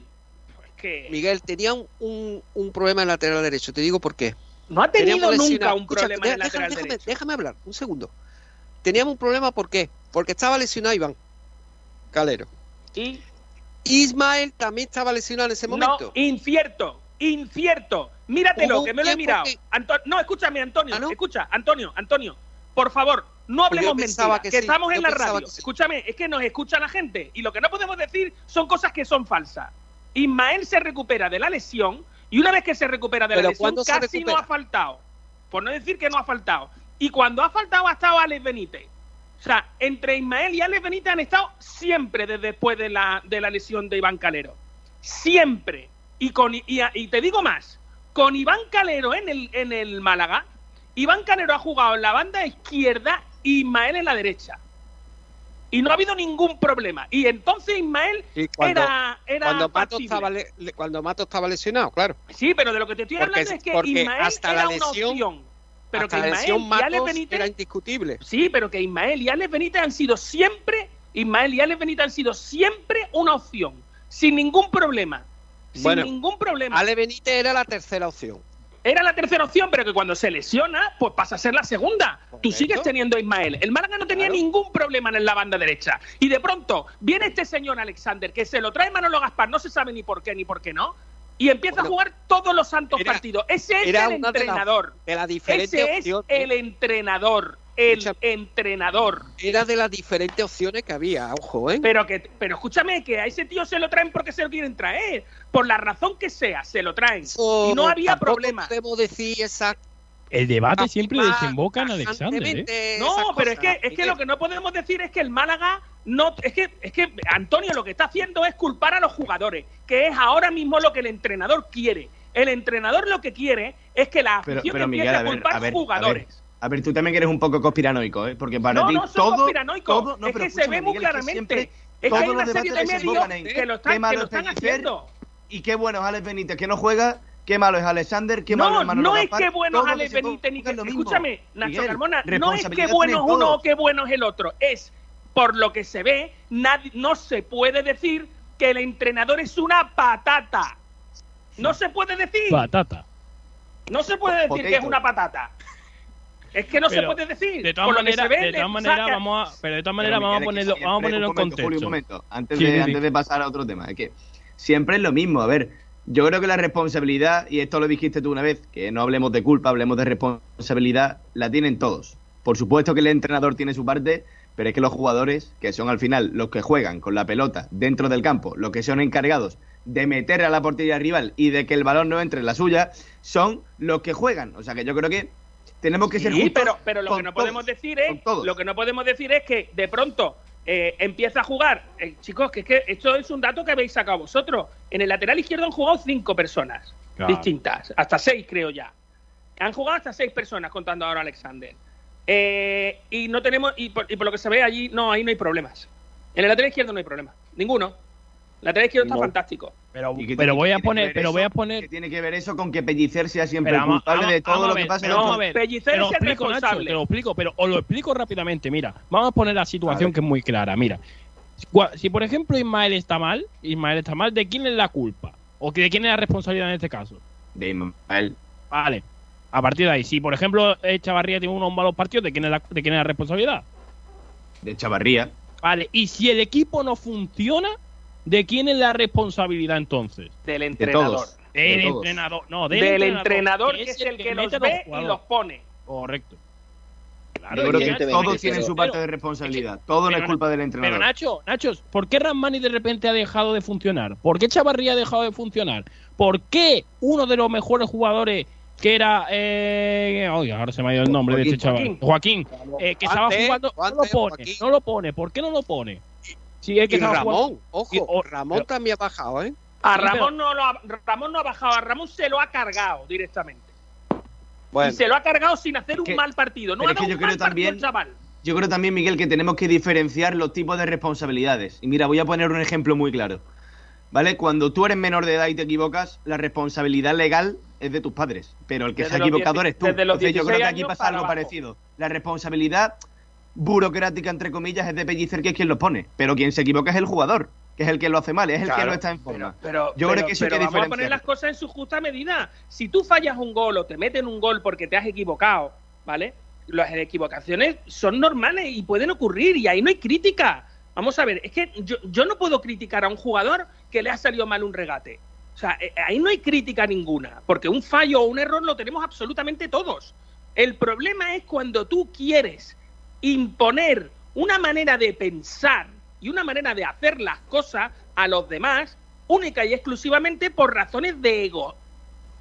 Pues que Miguel, tenía un, un, un problema en el lateral derecho. Te digo por qué. no ha tenido Teníamos nunca lesionado- un Escucha, problema en el déjame- lateral déjame, derecho. déjame hablar, un segundo. Teníamos un problema, ¿por qué? Porque estaba lesionado Iván Calero. Y Ismael también estaba lesionado en ese momento. no, incierto, incierto. Míratelo, que me lo he mirado. que- Anto- no, escúchame, Antonio, ¿Ah, no? escucha, Antonio, Antonio, por favor, no hablemos mentiras, que que, sí, estamos yo en la radio. sí. Escúchame, es que nos escucha la gente y lo que no podemos decir son cosas que son falsas. Ismael se recupera de la lesión y una vez que se recupera de la lesión ¿cuándo se casi no ha faltado. Por no decir que no ha faltado. Y cuando ha faltado ha estado Alex Benítez. O sea, entre Ismael y Alex Benítez han estado siempre desde después de la, de la lesión de Iván Calero. Siempre. Y, con, y, y te digo más, con Iván Calero en el, en el Málaga, Iván Calero ha jugado en la banda izquierda y Ismael en la derecha. Y no ha habido ningún problema. Y entonces Ismael cuando, era, era cuando, Mato estaba le- cuando Mato estaba lesionado, claro. Sí, pero de lo que te estoy Porque- hablando es que Ismael hasta era la una lesión- opción. Pero Hasta que Ismael y Alex Benítez era indiscutible. Sí, pero que Ismael y Alex Benítez han sido siempre, Ismael y Alex Benítez han sido siempre una opción, sin ningún problema. Sin Bueno, ningún problema. Ale Benítez era la tercera opción. Era la tercera opción, pero que cuando se lesiona, pues pasa a ser la segunda. Tú sigues teniendo a Ismael. El Málaga no tenía ningún problema en la banda derecha. Y de pronto viene este señor Alexander, que se lo trae Manolo Gaspar, no se sabe ni por qué ni por qué no, y empieza a jugar todos los santos era- partidos. Ese es era el una de entrenador. de las diferentes Ese es opciones. el entrenador. El entrenador. Era de las diferentes opciones que había, ojo, ¿eh? Pero que, pero escúchame, que a ese tío se lo traen porque se lo quieren traer. Por la razón que sea, se lo traen. y no había problema. podemos decir esa, el debate siempre desemboca en Alexander. ¿eh? No, pero es que, es que Miguel. lo que no podemos decir es que el Málaga no. Es que, es que Antonio lo que está haciendo es culpar a los jugadores, que es ahora mismo lo que el entrenador quiere. El entrenador lo que quiere es que la Pero, afición pero empiece Miguel, a a ver, culpar a ver, jugadores. A ver, a ver, tú también eres un poco conspiranoico, ¿eh? Porque para no, ti no todo, conspiranoico. todo- no, es pero que se ve muy que claramente. es que hay una serie de medios en que lo qué están, que lo es están haciendo. Y qué bueno es Alex Benítez que no juega, qué malo es Alexander, qué malo No, es Manolo no es Gaspar, que bueno es Alex Benítez ni que. es. Escúchame, Nacho Carmona, no es que responsabilidad bueno es uno o que bueno es el otro. Es, por lo que se ve, nadie, no se puede decir que el entrenador es una patata. No se puede decir. Patata. No se puede decir que es una patata. Es que no se puede decir. De todas maneras, saca- vamos a, pero de todas maneras vamos a ponerlo, siempre- vamos a ponerlo en un momento, contexto. Julio, un momento, antes, Sí, de, sí. antes de pasar a otro tema, es que siempre es lo mismo. A ver, yo creo que la responsabilidad, y esto lo dijiste tú una vez, que no hablemos de culpa, hablemos de responsabilidad, la tienen todos. Por supuesto que el entrenador tiene su parte, pero es que los jugadores, que son al final los que juegan con la pelota dentro del campo, los que son encargados de meter a la portería rival y de que el balón no entre en la suya, son los que juegan. O sea que yo creo que tenemos que ser Sí, justos pero, pero lo con que no todos. podemos decir es lo que no podemos decir es que de pronto eh, empieza a jugar eh, chicos que es que esto es un dato que habéis sacado vosotros en el lateral izquierdo han jugado cinco personas Claro. distintas hasta seis creo ya han jugado hasta seis personas contando ahora Alexander Eh, y no tenemos y por, y por lo que se ve allí no ahí no hay problemas en el lateral izquierdo no hay problema ninguno el lateral izquierdo está No. fantástico Pero, ¿Y qué pero tiene- voy a que poner, pero eso? voy a poner. ¿Qué tiene que ver eso con que Pellicer sea siempre Pero el culpable de todo lo que pasa en pero el vamos a campo? ver. Pellicer Te lo es el explico, Nacho, responsable. te lo explico, pero os lo explico rápidamente. Mira, vamos a poner la situación que es muy clara. Mira, si por ejemplo Ismael está mal, Ismael está mal, ¿de quién es la culpa? ¿O que de quién es la responsabilidad en este caso? De Ismael. Vale. A partir de ahí, si por ejemplo Chavarría tiene unos malos partidos, ¿de quién es la, de quién es la responsabilidad? De Chavarría. Vale. Y si el equipo no funciona, ¿de quién es la responsabilidad entonces? del entrenador todos. Del De todos. entrenador. No, del, del entrenador que es el que los ve los y los pone Correcto. Claro, Yo creo que evidentemente, todos tienen su parte pero- de responsabilidad. Todo no es culpa del entrenador. Pero Nacho, Nacho, ¿por qué Ramani de repente ha dejado de funcionar? ¿Por qué Chavarría ha dejado de funcionar? ¿Por qué uno de los mejores jugadores que era... Eh... Oye, ahora se me ha ido el nombre de este chaval. Joaquín. eh, que estaba jugando... No lo pone, Joaquín. no lo pone. ¿Por qué no lo pone? Si es que Y Ramón, jugando- ojo, y- Ramón pero- también ha bajado, ¿eh? A Sí, Ramón, no lo ha, Ramón no ha bajado, a Ramón se lo ha cargado directamente. Bueno, Y se lo ha cargado sin hacer un que- mal partido. No ha es que dado yo un creo mal partido también- el chaval. Yo creo también, Miguel, que tenemos que diferenciar los tipos de responsabilidades. Y mira, voy a poner un ejemplo muy claro. ¿Vale? Cuando tú eres menor de edad y te equivocas, la responsabilidad legal es de tus padres. Pero el que Desde se ha equivocado eres tú. desde los Entonces yo creo que 16 aquí pasa algo abajo. parecido. La responsabilidad burocrática, entre comillas, es de Pellicer, que es quien lo pone. Pero quien se equivoca es el jugador, que es el que lo hace mal, es el que no está en forma. Pero, Yo pero- creo que eso hay pero que vamos a poner las cosas en su justa medida. Si tú fallas un gol o te meten un gol porque te has equivocado, ¿vale? Las equivocaciones son normales y pueden ocurrir y ahí no hay crítica. Vamos a ver, es que yo, yo no puedo criticar a un jugador que le ha salido mal un regate. O sea, eh, ahí no hay crítica ninguna, porque un fallo o un error lo tenemos absolutamente todos. El problema es cuando tú quieres imponer una manera de pensar y una manera de hacer las cosas a los demás única y exclusivamente por razones de ego.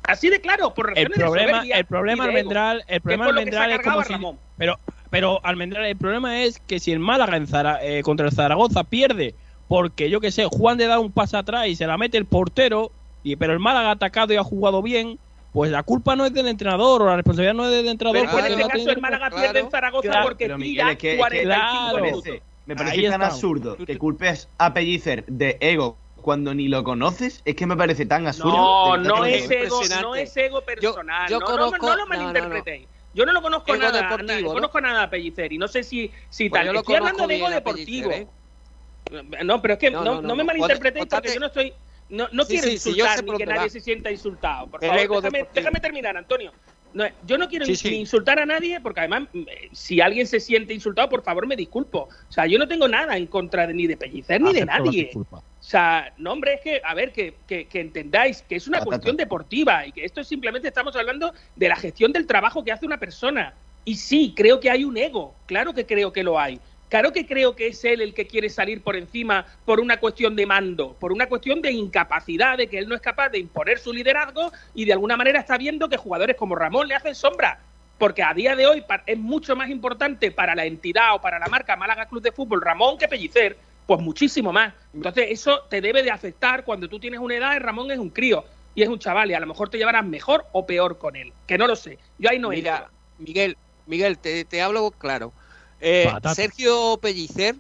Así de claro, por el razones de problema, el problema de almendral, el problema almendral es como si, Ramón. pero, pero almendral, el problema es que si el Málaga en Zara- eh, contra el Zaragoza pierde, porque yo que sé, Juan de da un paso atrás y se la mete el portero, y pero el Málaga ha atacado y ha jugado bien, pues la culpa no es del entrenador o la responsabilidad no es del entrenador. Pero en este caso el Málaga claro, pierde en Zaragoza claro, porque tira es que, es que 45 me minutos. parece, me parece Ahí tan absurdo que culpes a Pellicer de ego cuando ni lo conoces. Es que me parece tan absurdo. No, no es ego, no es ego personal. yo no, no- conozco- no, lo no, no, no. malinterpretéis. Yo no lo conozco Ego nada, deportivo, na- no ¿no? conozco nada a Pellicer y no sé si, si Pues tal. yo lo Estoy hablando conozco de ego deportivo. Pellicer, No, pero es que no, No, no, no, no, me malinterpretéis porque yo no estoy. No, no Sí, quiero sí, insultar ni que nadie va. se sienta insultado. Por favor, déjame, terminar, Antonio. No, yo no quiero Sí, ni- sí. ni insultar a nadie porque además, eh, si alguien se siente insultado, por favor me disculpo. O sea, yo no tengo nada en contra de, ni de Pellicer ni de nadie. O sea, no, hombre, es que, a ver, que, que, que entendáis que es una Patata. cuestión deportiva y que esto es simplemente estamos hablando de la gestión del trabajo que hace una persona. Y sí, creo que hay un ego, claro que creo que lo hay. Claro que creo que es él el que quiere salir por encima por una cuestión de mando, por una cuestión de incapacidad, de que él no es capaz de imponer su liderazgo y de alguna manera está viendo que jugadores como Ramón le hacen sombra. porque a día de hoy es mucho más importante para la entidad o para la marca Málaga Club de Fútbol Ramón que Pellicer, pues muchísimo más. Entonces eso te debe de afectar cuando tú tienes una edad y Ramón es un crío y es un chaval y a lo mejor te llevarás mejor o peor con él, que no lo sé. Yo ahí no Mira, entro. Miguel, Miguel, te, te hablo claro. Eh. Sergio Pellicer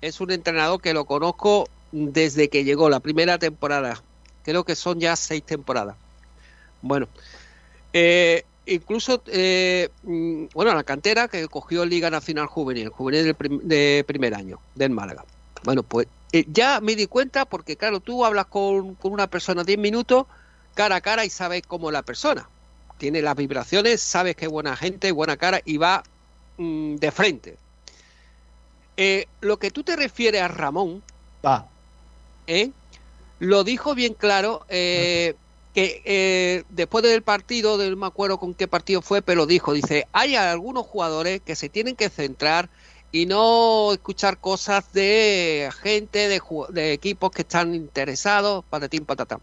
es un entrenador que lo conozco desde que llegó la primera temporada. Creo que son ya seis temporadas. Bueno, eh, incluso, eh, mm, bueno, la cantera que cogió Liga Nacional Juvenil, juvenil del prim- de primer año, del Málaga. Bueno, pues eh, ya me di cuenta porque, claro, tú hablas con, con una persona 10 minutos cara a cara y sabes cómo es la persona. Tiene las vibraciones, sabes que es buena gente, buena cara y va mm, de frente. Eh, lo que tú te refieres a Ramón, ¿eh? lo dijo bien claro eh, que eh, después del partido, de- no me acuerdo con qué partido fue, pero dijo, dice, hay algunos jugadores que se tienen que centrar y no escuchar cosas de gente, de, equipos que están interesados, patatín, patatán.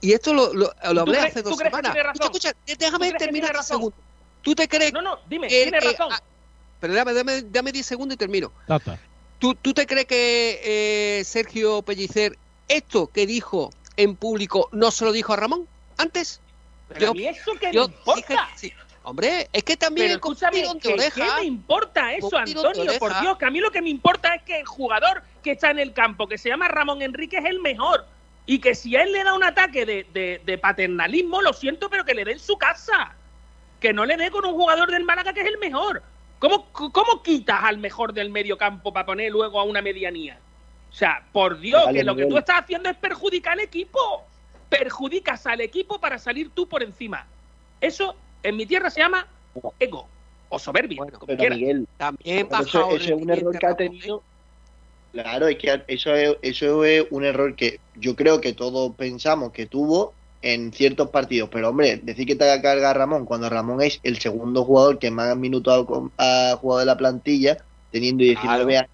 Y esto lo, lo, lo ¿Tú hablé hace dos semanas. déjame terminar 10 razón? segundos. ¿Tú te crees? No, no, dime, que- razón. ah, pero dame, dame, dame 10 segundos y termino. Tata. ¿Tú, tú te crees que eh, Sergio Pellicer, esto que dijo en público, no se lo dijo a Ramón antes? Pero a mí eso que me yo importa. dije- sí. Hombre, es que también Pero es como un escúchame, tirón de ¿qué, oreja. qué me importa eso, Antonio? Por. Dios, que a mí lo que me importa es que el jugador que está en el campo, que se llama Ramón Enrique, es el mejor. Y que si a él le da un ataque de, de- de paternalismo, lo siento, pero que le dé en su casa. Que no le dé con un jugador del Málaga que es el mejor. ¿Cómo, cómo quitas al mejor del medio campo para poner luego a una medianía? O sea, por Dios, Vale, que lo que tú estás haciendo es perjudicar al equipo. Perjudicas al equipo para salir tú por encima. Eso en mi tierra se llama ego o soberbia. como Pero quieras. Miguel, también eso, eso es un error que ha tenido. Claro, es que eso es, eso es un error que yo creo que todos pensamos que tuvo en ciertos partidos. Pero hombre, decir que te haga carga a Ramón cuando Ramón es el segundo jugador que más minutos ha, jugado de la plantilla, teniendo 19 años,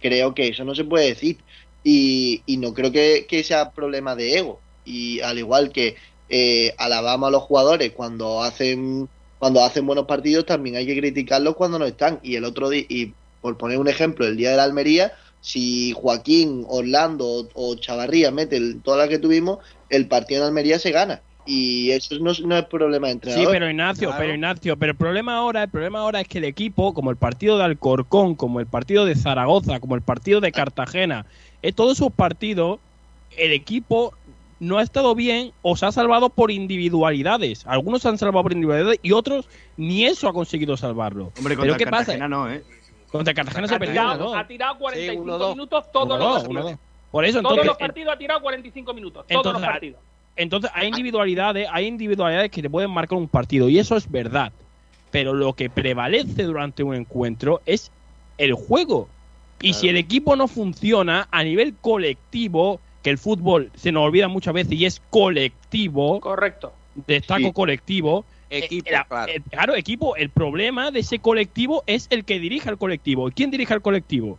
creo que eso no se puede decir. Y, y no creo que, que sea problema de ego. Y al igual que eh, alabamos a los jugadores cuando hacen cuando hacen buenos partidos, también hay que criticarlos cuando no están. Y el otro día, y por poner un ejemplo, el día de la Almería, si Joaquín, Orlando o, o Chavarría meten todas las que tuvimos, el partido en Almería se gana. Y eso no, es- no es problema de Sí, entrenador. pero Ignacio, Claro. pero Ignacio, pero el problema ahora, el problema ahora es que el equipo, como el partido de Alcorcón, como el partido de Zaragoza, como el partido de Cartagena, eh, todos esos partidos, el equipo no ha estado bien o se ha salvado por individualidades. Algunos se han salvado por individualidades y otros ni eso ha conseguido salvarlo. Hombre, pero contra ¿qué el pasa? Cartagena no, ¿eh? Contra Cartagena se ha, ¿no? ha tirado 45 uno, dos. minutos todos Uno, los Por eso, todos los partidos ha tirado 45 minutos. todos Entonces, los partidos. Entonces hay individualidades, hay individualidades que te pueden marcar un partido y eso es verdad. Pero lo que prevalece durante un encuentro es el juego. Y si el equipo no funciona a nivel colectivo, que el fútbol se nos olvida muchas veces y es colectivo. Correcto. Destaco Sí. colectivo. Equipo, eh, la- claro. el- claro, equipo. El problema de ese colectivo es el que dirige al colectivo. ¿Y quién dirige al colectivo?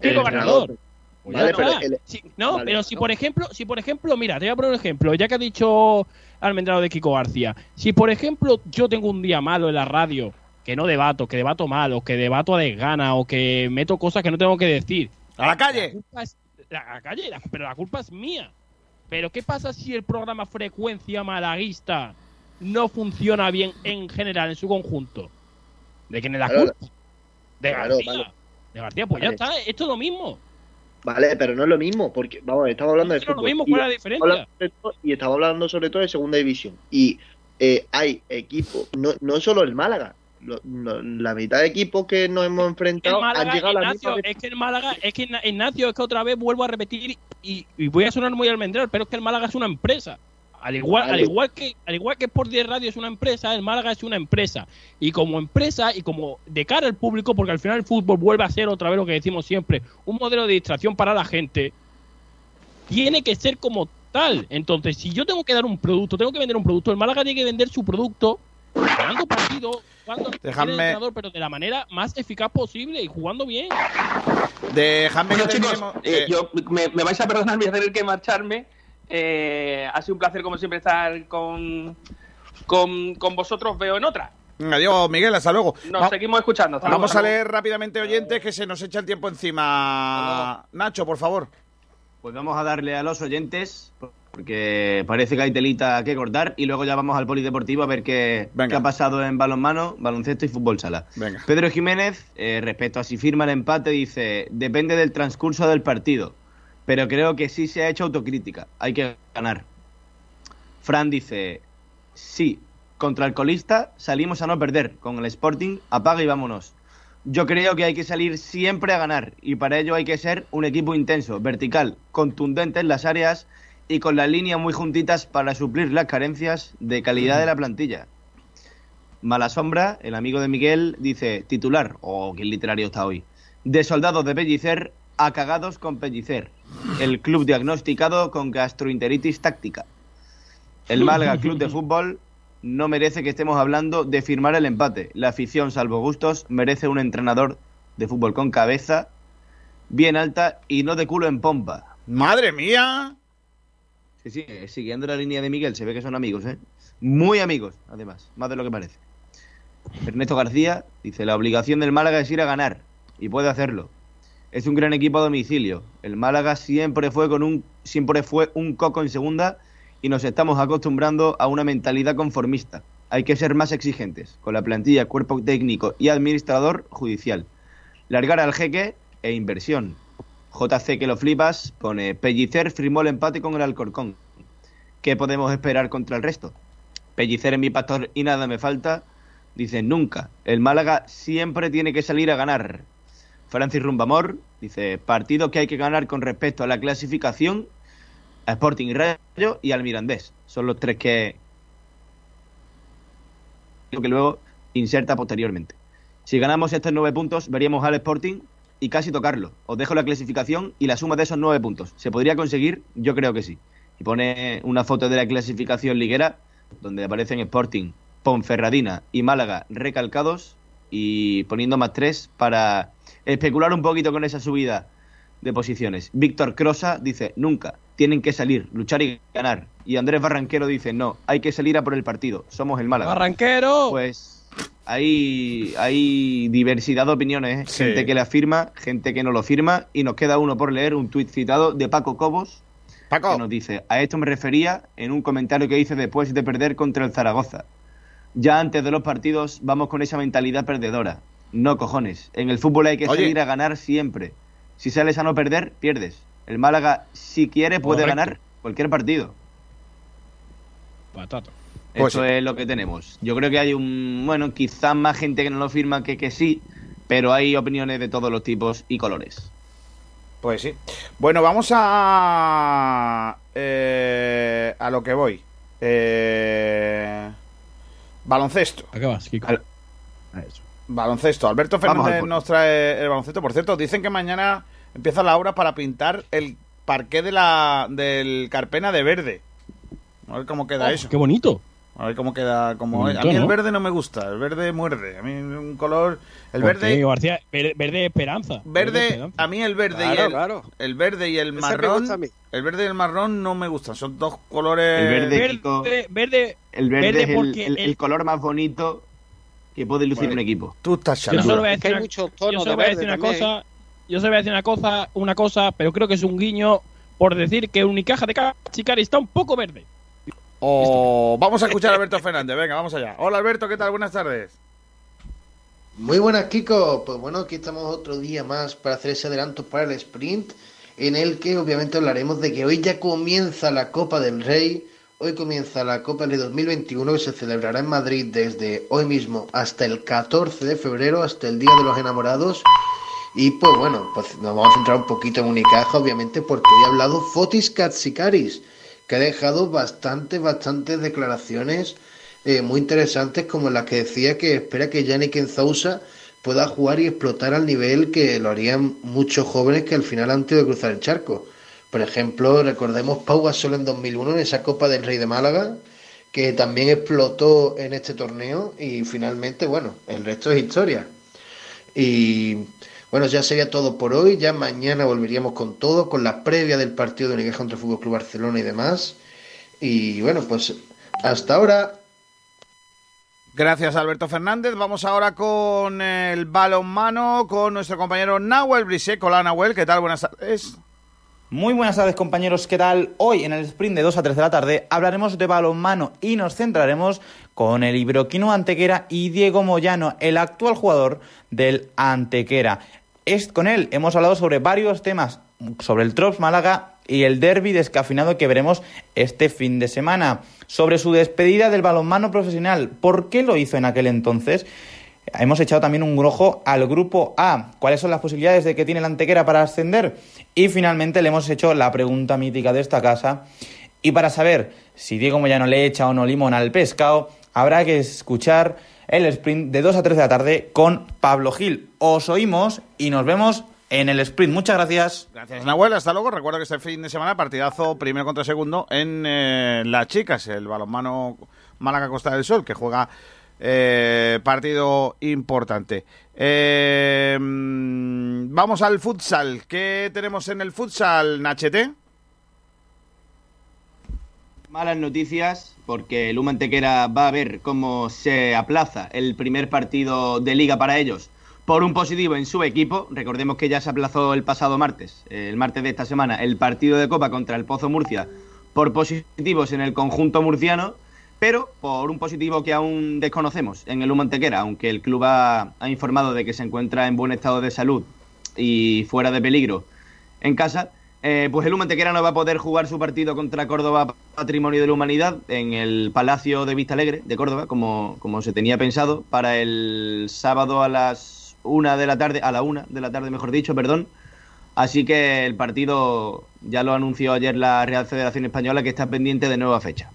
El. Pues ya Vale, pero está. el- Sí, no, vale, pero si no. por ejemplo, si por ejemplo, mira, te voy a poner un ejemplo, ya que ha dicho Almendrado de Kiko García. Si por ejemplo yo tengo un día malo en la radio, que no debato, que debato mal, o que debato a desgana, o que meto cosas que no tengo que decir. ¡A la calle! culpa es- la, a la calle, la- pero la culpa es mía. Pero ¿qué pasa si el programa Frecuencia Malaguista no funciona bien en general, en su conjunto? ¿De quién es la Claro. culpa? De Claro, García. vale. De García, pues Vale. ya está, esto es lo mismo. Vale, pero no es lo mismo, porque, vamos, estamos hablando de Pero lo fútbol. mismo, ¿cuál es la diferencia? y estamos hablando sobre todo de segunda división. Y eh, hay equipos, no, no solo el Málaga, lo- lo- la mitad de equipos que nos hemos enfrentado Málaga, han llegado a la Ignacio, misma es que el Málaga, es que Igna- Ignacio, es que otra vez vuelvo a repetir y, y voy a sonar muy almendral, pero es que el Málaga es una empresa. Al igual, Vale. al igual que, al igual que Sport 10 Radio es una empresa, el Málaga es una empresa. Y como empresa y como de cara al público, porque al final el fútbol vuelve a ser otra vez lo que decimos siempre, un modelo de distracción para la gente, tiene que ser como tal. Entonces, si yo tengo que dar un producto, tengo que vender un producto, el Málaga tiene que vender su producto ganando partido, jugando entrenador, pero de la manera más eficaz posible y jugando bien. Déjame Bueno, que chicos, eh, eh, yo, me, me vais a perdonar, voy a tener que marcharme. Eh, ha sido un placer, como siempre, estar con, con, con vosotros veo en otra. Adiós, Miguel, hasta luego. Nos Va- seguimos escuchando. hasta Vamos luego. a leer rápidamente oyentes que se nos echa el tiempo encima. Nacho, por favor. Pues vamos a darle a los oyentes, porque parece que hay telita que cortar, y luego ya vamos al polideportivo a ver qué, qué ha pasado en balonmano, baloncesto y fútbol sala. Venga. Pedro Jiménez, eh, respecto a si firma el empate, dice, depende del transcurso del partido, pero creo que sí se ha hecho autocrítica, hay que ganar. Fran dice, sí, contra el colista salimos a no perder, con el Sporting apaga y vámonos. Yo creo que hay que salir siempre a ganar y para ello hay que ser un equipo intenso, vertical, contundente en las áreas y con las líneas muy juntitas para suplir las carencias de calidad de la plantilla. Mala Sombra, el amigo de Miguel, dice titular, o qué literario está hoy, de soldados de Pellicer a cagados con Pellicer, el club diagnosticado con gastroenteritis táctica. El Málaga Club de Fútbol no merece que estemos hablando de firmar el empate. La afición, salvo gustos, merece un entrenador de fútbol con cabeza bien alta y no de culo en pompa. ¡Madre mía! Sí, sí, eh, siguiendo la línea de Miguel, se ve que son amigos, ¿eh? Muy amigos, además, más de lo que parece. Ernesto García dice, la obligación del Málaga es ir a ganar, y puede hacerlo. Es un gran equipo a domicilio. El Málaga siempre fue con un siempre fue un coco en segunda y nos estamos acostumbrando a una mentalidad conformista. Hay que ser más exigentes con la plantilla, cuerpo técnico y administrador judicial. Largar al jeque e inversión. JC que lo flipas pone Pellicer firmó el empate con el Alcorcón. ¿Qué podemos esperar contra el resto? Pellicer es mi pastor y nada me falta. Dice nunca. El Málaga siempre tiene que salir a ganar. Francis Rumbamor dice partido que hay que ganar con respecto a la clasificación a Sporting y Rayo y al Mirandés. Son los tres que que luego inserta posteriormente. Si ganamos estos nueve puntos, veríamos al Sporting y casi tocarlo. Os dejo la clasificación y la suma de esos nueve puntos. ¿Se podría conseguir? Yo creo que sí. Y pone una foto de la clasificación liguera donde aparecen Sporting, Ponferradina y Málaga recalcados y poniendo más tres para especular un poquito con esa subida de posiciones. Víctor Crosa dice, nunca, tienen que salir, luchar y ganar. Y Andrés Barranquero dice, no, hay que salir a por el partido, somos el Málaga. ¡Barranquero! Pues hay, hay diversidad de opiniones, ¿eh? Sí. gente que la firma, gente que no lo firma, y nos queda uno por leer, un tuit citado de Paco Cobos, Paco. que nos dice, a esto me refería en un comentario que hice después de perder contra el Zaragoza. Ya antes de los partidos vamos con esa mentalidad perdedora. No cojones, en el fútbol hay que Oye. salir a ganar siempre. Si sales a no perder, pierdes. El Málaga, si quiere, puede Correcto. ganar cualquier partido. Patata. Pues Eso sí. es lo que tenemos. Yo creo que hay un, bueno, quizás más gente que no lo firma que que sí, pero hay opiniones de todos los tipos y colores. Pues sí. Bueno, vamos a. eh, a lo que voy. Eh, baloncesto. ¿A qué vas, Kiko? A eso. Baloncesto. Alberto Fernández nos trae el baloncesto. Por cierto, dicen que mañana empieza la obra para pintar el parqué de la, del Carpena de verde. A ver cómo queda Oh, eso. ¡Qué bonito! A ver cómo queda. Como Bonito, a mí el verde no me gusta. El verde muerde. A mí un color. El ¿Por verde. qué, García? Verde, esperanza. Verde, esperanza. a mí el verde y Claro, el, claro. el verde y el Ese marrón, el verde y el marrón no me gustan, son dos colores. El verde- Verde, Kiko. verde, El verde, Verde es el, porque el- el el- color más bonito que puede lucir un equipo. Tú estás Yo solo voy a decir, una, muchos yo tonos solo de voy a verde decir una también. cosa. Yo solo voy a decir una cosa, una cosa, pero creo que es un guiño por decir que Unicaja de Cachicari está un poco verde. O vamos a escuchar a Alberto Fernández, venga, vamos allá. Hola Alberto, ¿qué tal? Buenas tardes. Muy buenas, Kiko. Pues bueno, aquí estamos otro día más para hacer ese adelanto para el sprint, en el que obviamente hablaremos de que hoy ya comienza la Copa del Rey. Hoy comienza la Copa Rey 2021 que se celebrará en Madrid desde hoy mismo hasta el 14 de febrero, hasta el Día de los Enamorados. Y pues bueno, pues nos vamos a centrar un poquito en Unicaja, obviamente, porque hoy ha hablado Fotis Katsikaris, que ha dejado bastantes, bastantes declaraciones eh, muy interesantes, como la que decía que espera que Yannick Enzausa pueda jugar y explotar al nivel que lo harían muchos jóvenes que al final han tenido que cruzar el charco. Por ejemplo, recordemos Pau Gasol en 2001 en esa Copa del Rey de Málaga, que también explotó en este torneo y finalmente, bueno, el resto es historia. Y bueno, ya sería todo por hoy. Ya mañana volveríamos con todo, con la previa del partido de Unicaja contra el Fútbol Club Barcelona y demás. Y bueno, pues hasta ahora. Gracias, Alberto Fernández. Vamos ahora con el balonmano, con nuestro compañero Nahuel Brisek. Hola, Nahuel, ¿qué tal? Buenas tardes. Muy buenas tardes, compañeros. ¿Qué tal? Hoy, en el sprint de 2 a 3 de la tarde, hablaremos de balonmano y nos centraremos con el Ibroquino Antequera y Diego Moyano, el actual jugador del Antequera. Es, con él hemos hablado sobre varios temas, sobre el Trops Málaga y el derby descafinado que veremos este fin de semana. Sobre su despedida del balonmano profesional, ¿por qué lo hizo en aquel entonces? Hemos echado también un ojo al grupo A. ¿Cuáles son las posibilidades de que tiene la Antequera para ascender? Y finalmente le hemos hecho la pregunta mítica de esta casa. Y para saber si Diego Moyano le echa o no limón al pescado, habrá que escuchar el sprint de 2 a 3 de la tarde con Pablo Gil. Os oímos y nos vemos en el sprint. Muchas gracias. Gracias, Nahuel. Hasta luego. Recuerdo que este fin de semana partidazo primero contra segundo en eh, las chicas, el balonmano Málaga Costa del Sol, que juega eh, partido importante. Eh, mm, vamos al futsal. ¿Qué tenemos en el futsal, Nachete? Malas noticias porque el Humantequera va a ver cómo se aplaza el primer partido de liga para ellos por un positivo en su equipo. Recordemos que ya se aplazó el pasado martes, el martes de esta semana, el partido de Copa contra el Pozo Murcia por positivos en el conjunto murciano, pero por un positivo que aún desconocemos en el Humantequera, aunque el club ha, informado de que se encuentra en buen estado de salud y fuera de peligro en casa. Eh, pues el Humantequera no va a poder jugar su partido contra Córdoba Patrimonio de la Humanidad en el Palacio de Vista Alegre de Córdoba, como, como se tenía pensado, para el sábado a las una de la tarde, a la una de la tarde, mejor dicho, perdón. Así que el partido ya lo anunció ayer la Real Federación Española que está pendiente de nueva fecha.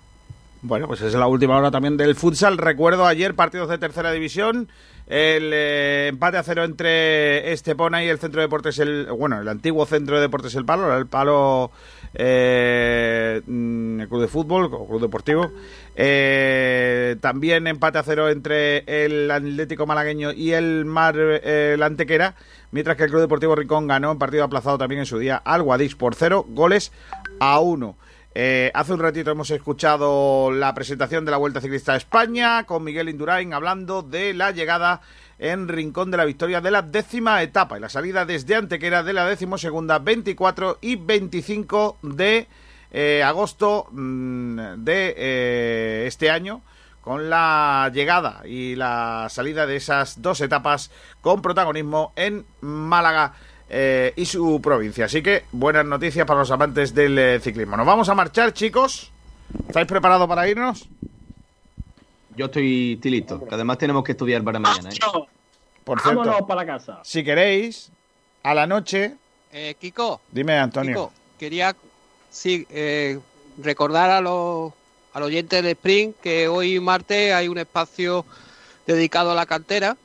Bueno, pues es la última hora también del futsal. Recuerdo ayer partidos de tercera división. El eh, empate a cero entre Estepona y el Centro de Deportes, el, bueno, el antiguo Centro de Deportes El Palo, el Palo eh, mm, Club de Fútbol o Club Deportivo. Eh, también empate a cero entre el Atlético Malagueño y el Mar eh, el Antequera, mientras que el Club Deportivo Rincón ganó en partido aplazado también en su día al Guadix por cero goles a uno. Eh, hace un ratito hemos escuchado la presentación de la Vuelta Ciclista a España con Miguel Indurain hablando de la llegada en Rincón de la Victoria de la décima etapa y la salida desde Antequera de la decimosegunda 24 y 25 de eh, agosto mm, de eh, este año con la llegada y la salida de esas dos etapas con protagonismo en Málaga eh, y su provincia. Así que buenas noticias para los amantes del eh, ciclismo. Nos vamos a marchar, chicos. ¿Estáis preparados para irnos? Yo estoy, estoy listo, que además tenemos que estudiar para mañana. ¿eh? Por cierto, Vámonos para casa. si queréis, a la noche... Eh, Kiko, Dime, Antonio. Kiko, quería sí, eh, recordar a los, al oyente de Spring que hoy martes hay un espacio dedicado a la cantera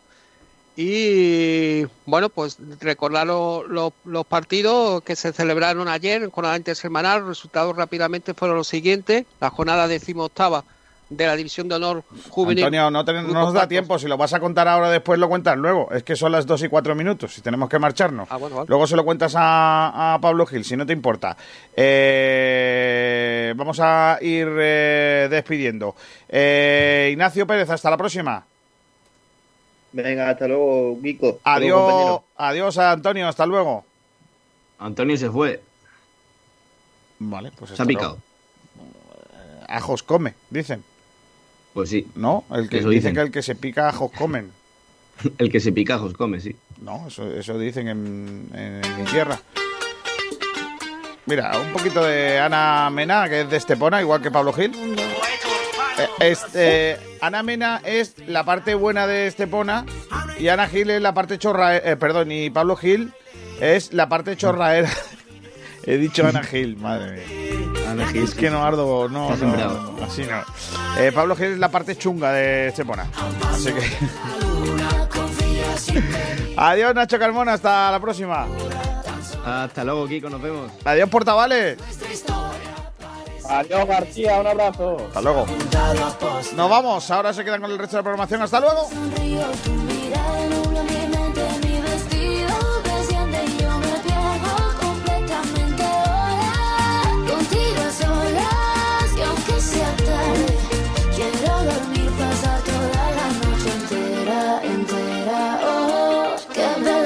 y bueno, pues recordar lo- lo- los partidos que se celebraron ayer con la intersemanal. Los resultados rápidamente fueron los siguientes. La jornada decimoctava de la División de Honor Juvenil. Antonio, no, te- no nos da tiempo. Si lo vas a contar ahora, después lo cuentas luego. Es que son las 2 y 4 minutos y tenemos que marcharnos. Ah, bueno, vale. Luego se lo cuentas a, a Pablo Gil, si no te importa. Eh, vamos a ir eh, despidiendo. Eh, Ignacio Pérez, hasta la próxima. Venga, hasta luego, Kiko. Hasta luego, Adiós, adiós a Antonio, hasta luego. Antonio se fue. Vale, pues Se ha picado. luego. Ajos come, dicen. Pues sí. ¿No? El que Eso dicen dicen. que el que se pica ajos comen. El que se pica ajos come, sí. No, eso, eso dicen en, en mi tierra. Mira, un poquito de Ana Mena, que es de Estepona, igual que Pablo Gil. Eh, este, Ana Mena es la parte buena de Estepona y Ana Gil es la parte chorra, eh, perdón, y Pablo Gil es la parte chorraera. He dicho Ana Gil, madre mía. Ana Gil. Es que no ardo, no, no, así no. Eh, Pablo Gil es la parte chunga de Estepona. Así que. Adiós, Nacho Carmona, hasta la próxima. Hasta luego, Kiko, nos vemos. Adiós, Portavales. Adiós, García, un abrazo. Hasta luego. Nos vamos, ahora se quedan con el resto de la programación. Hasta luego.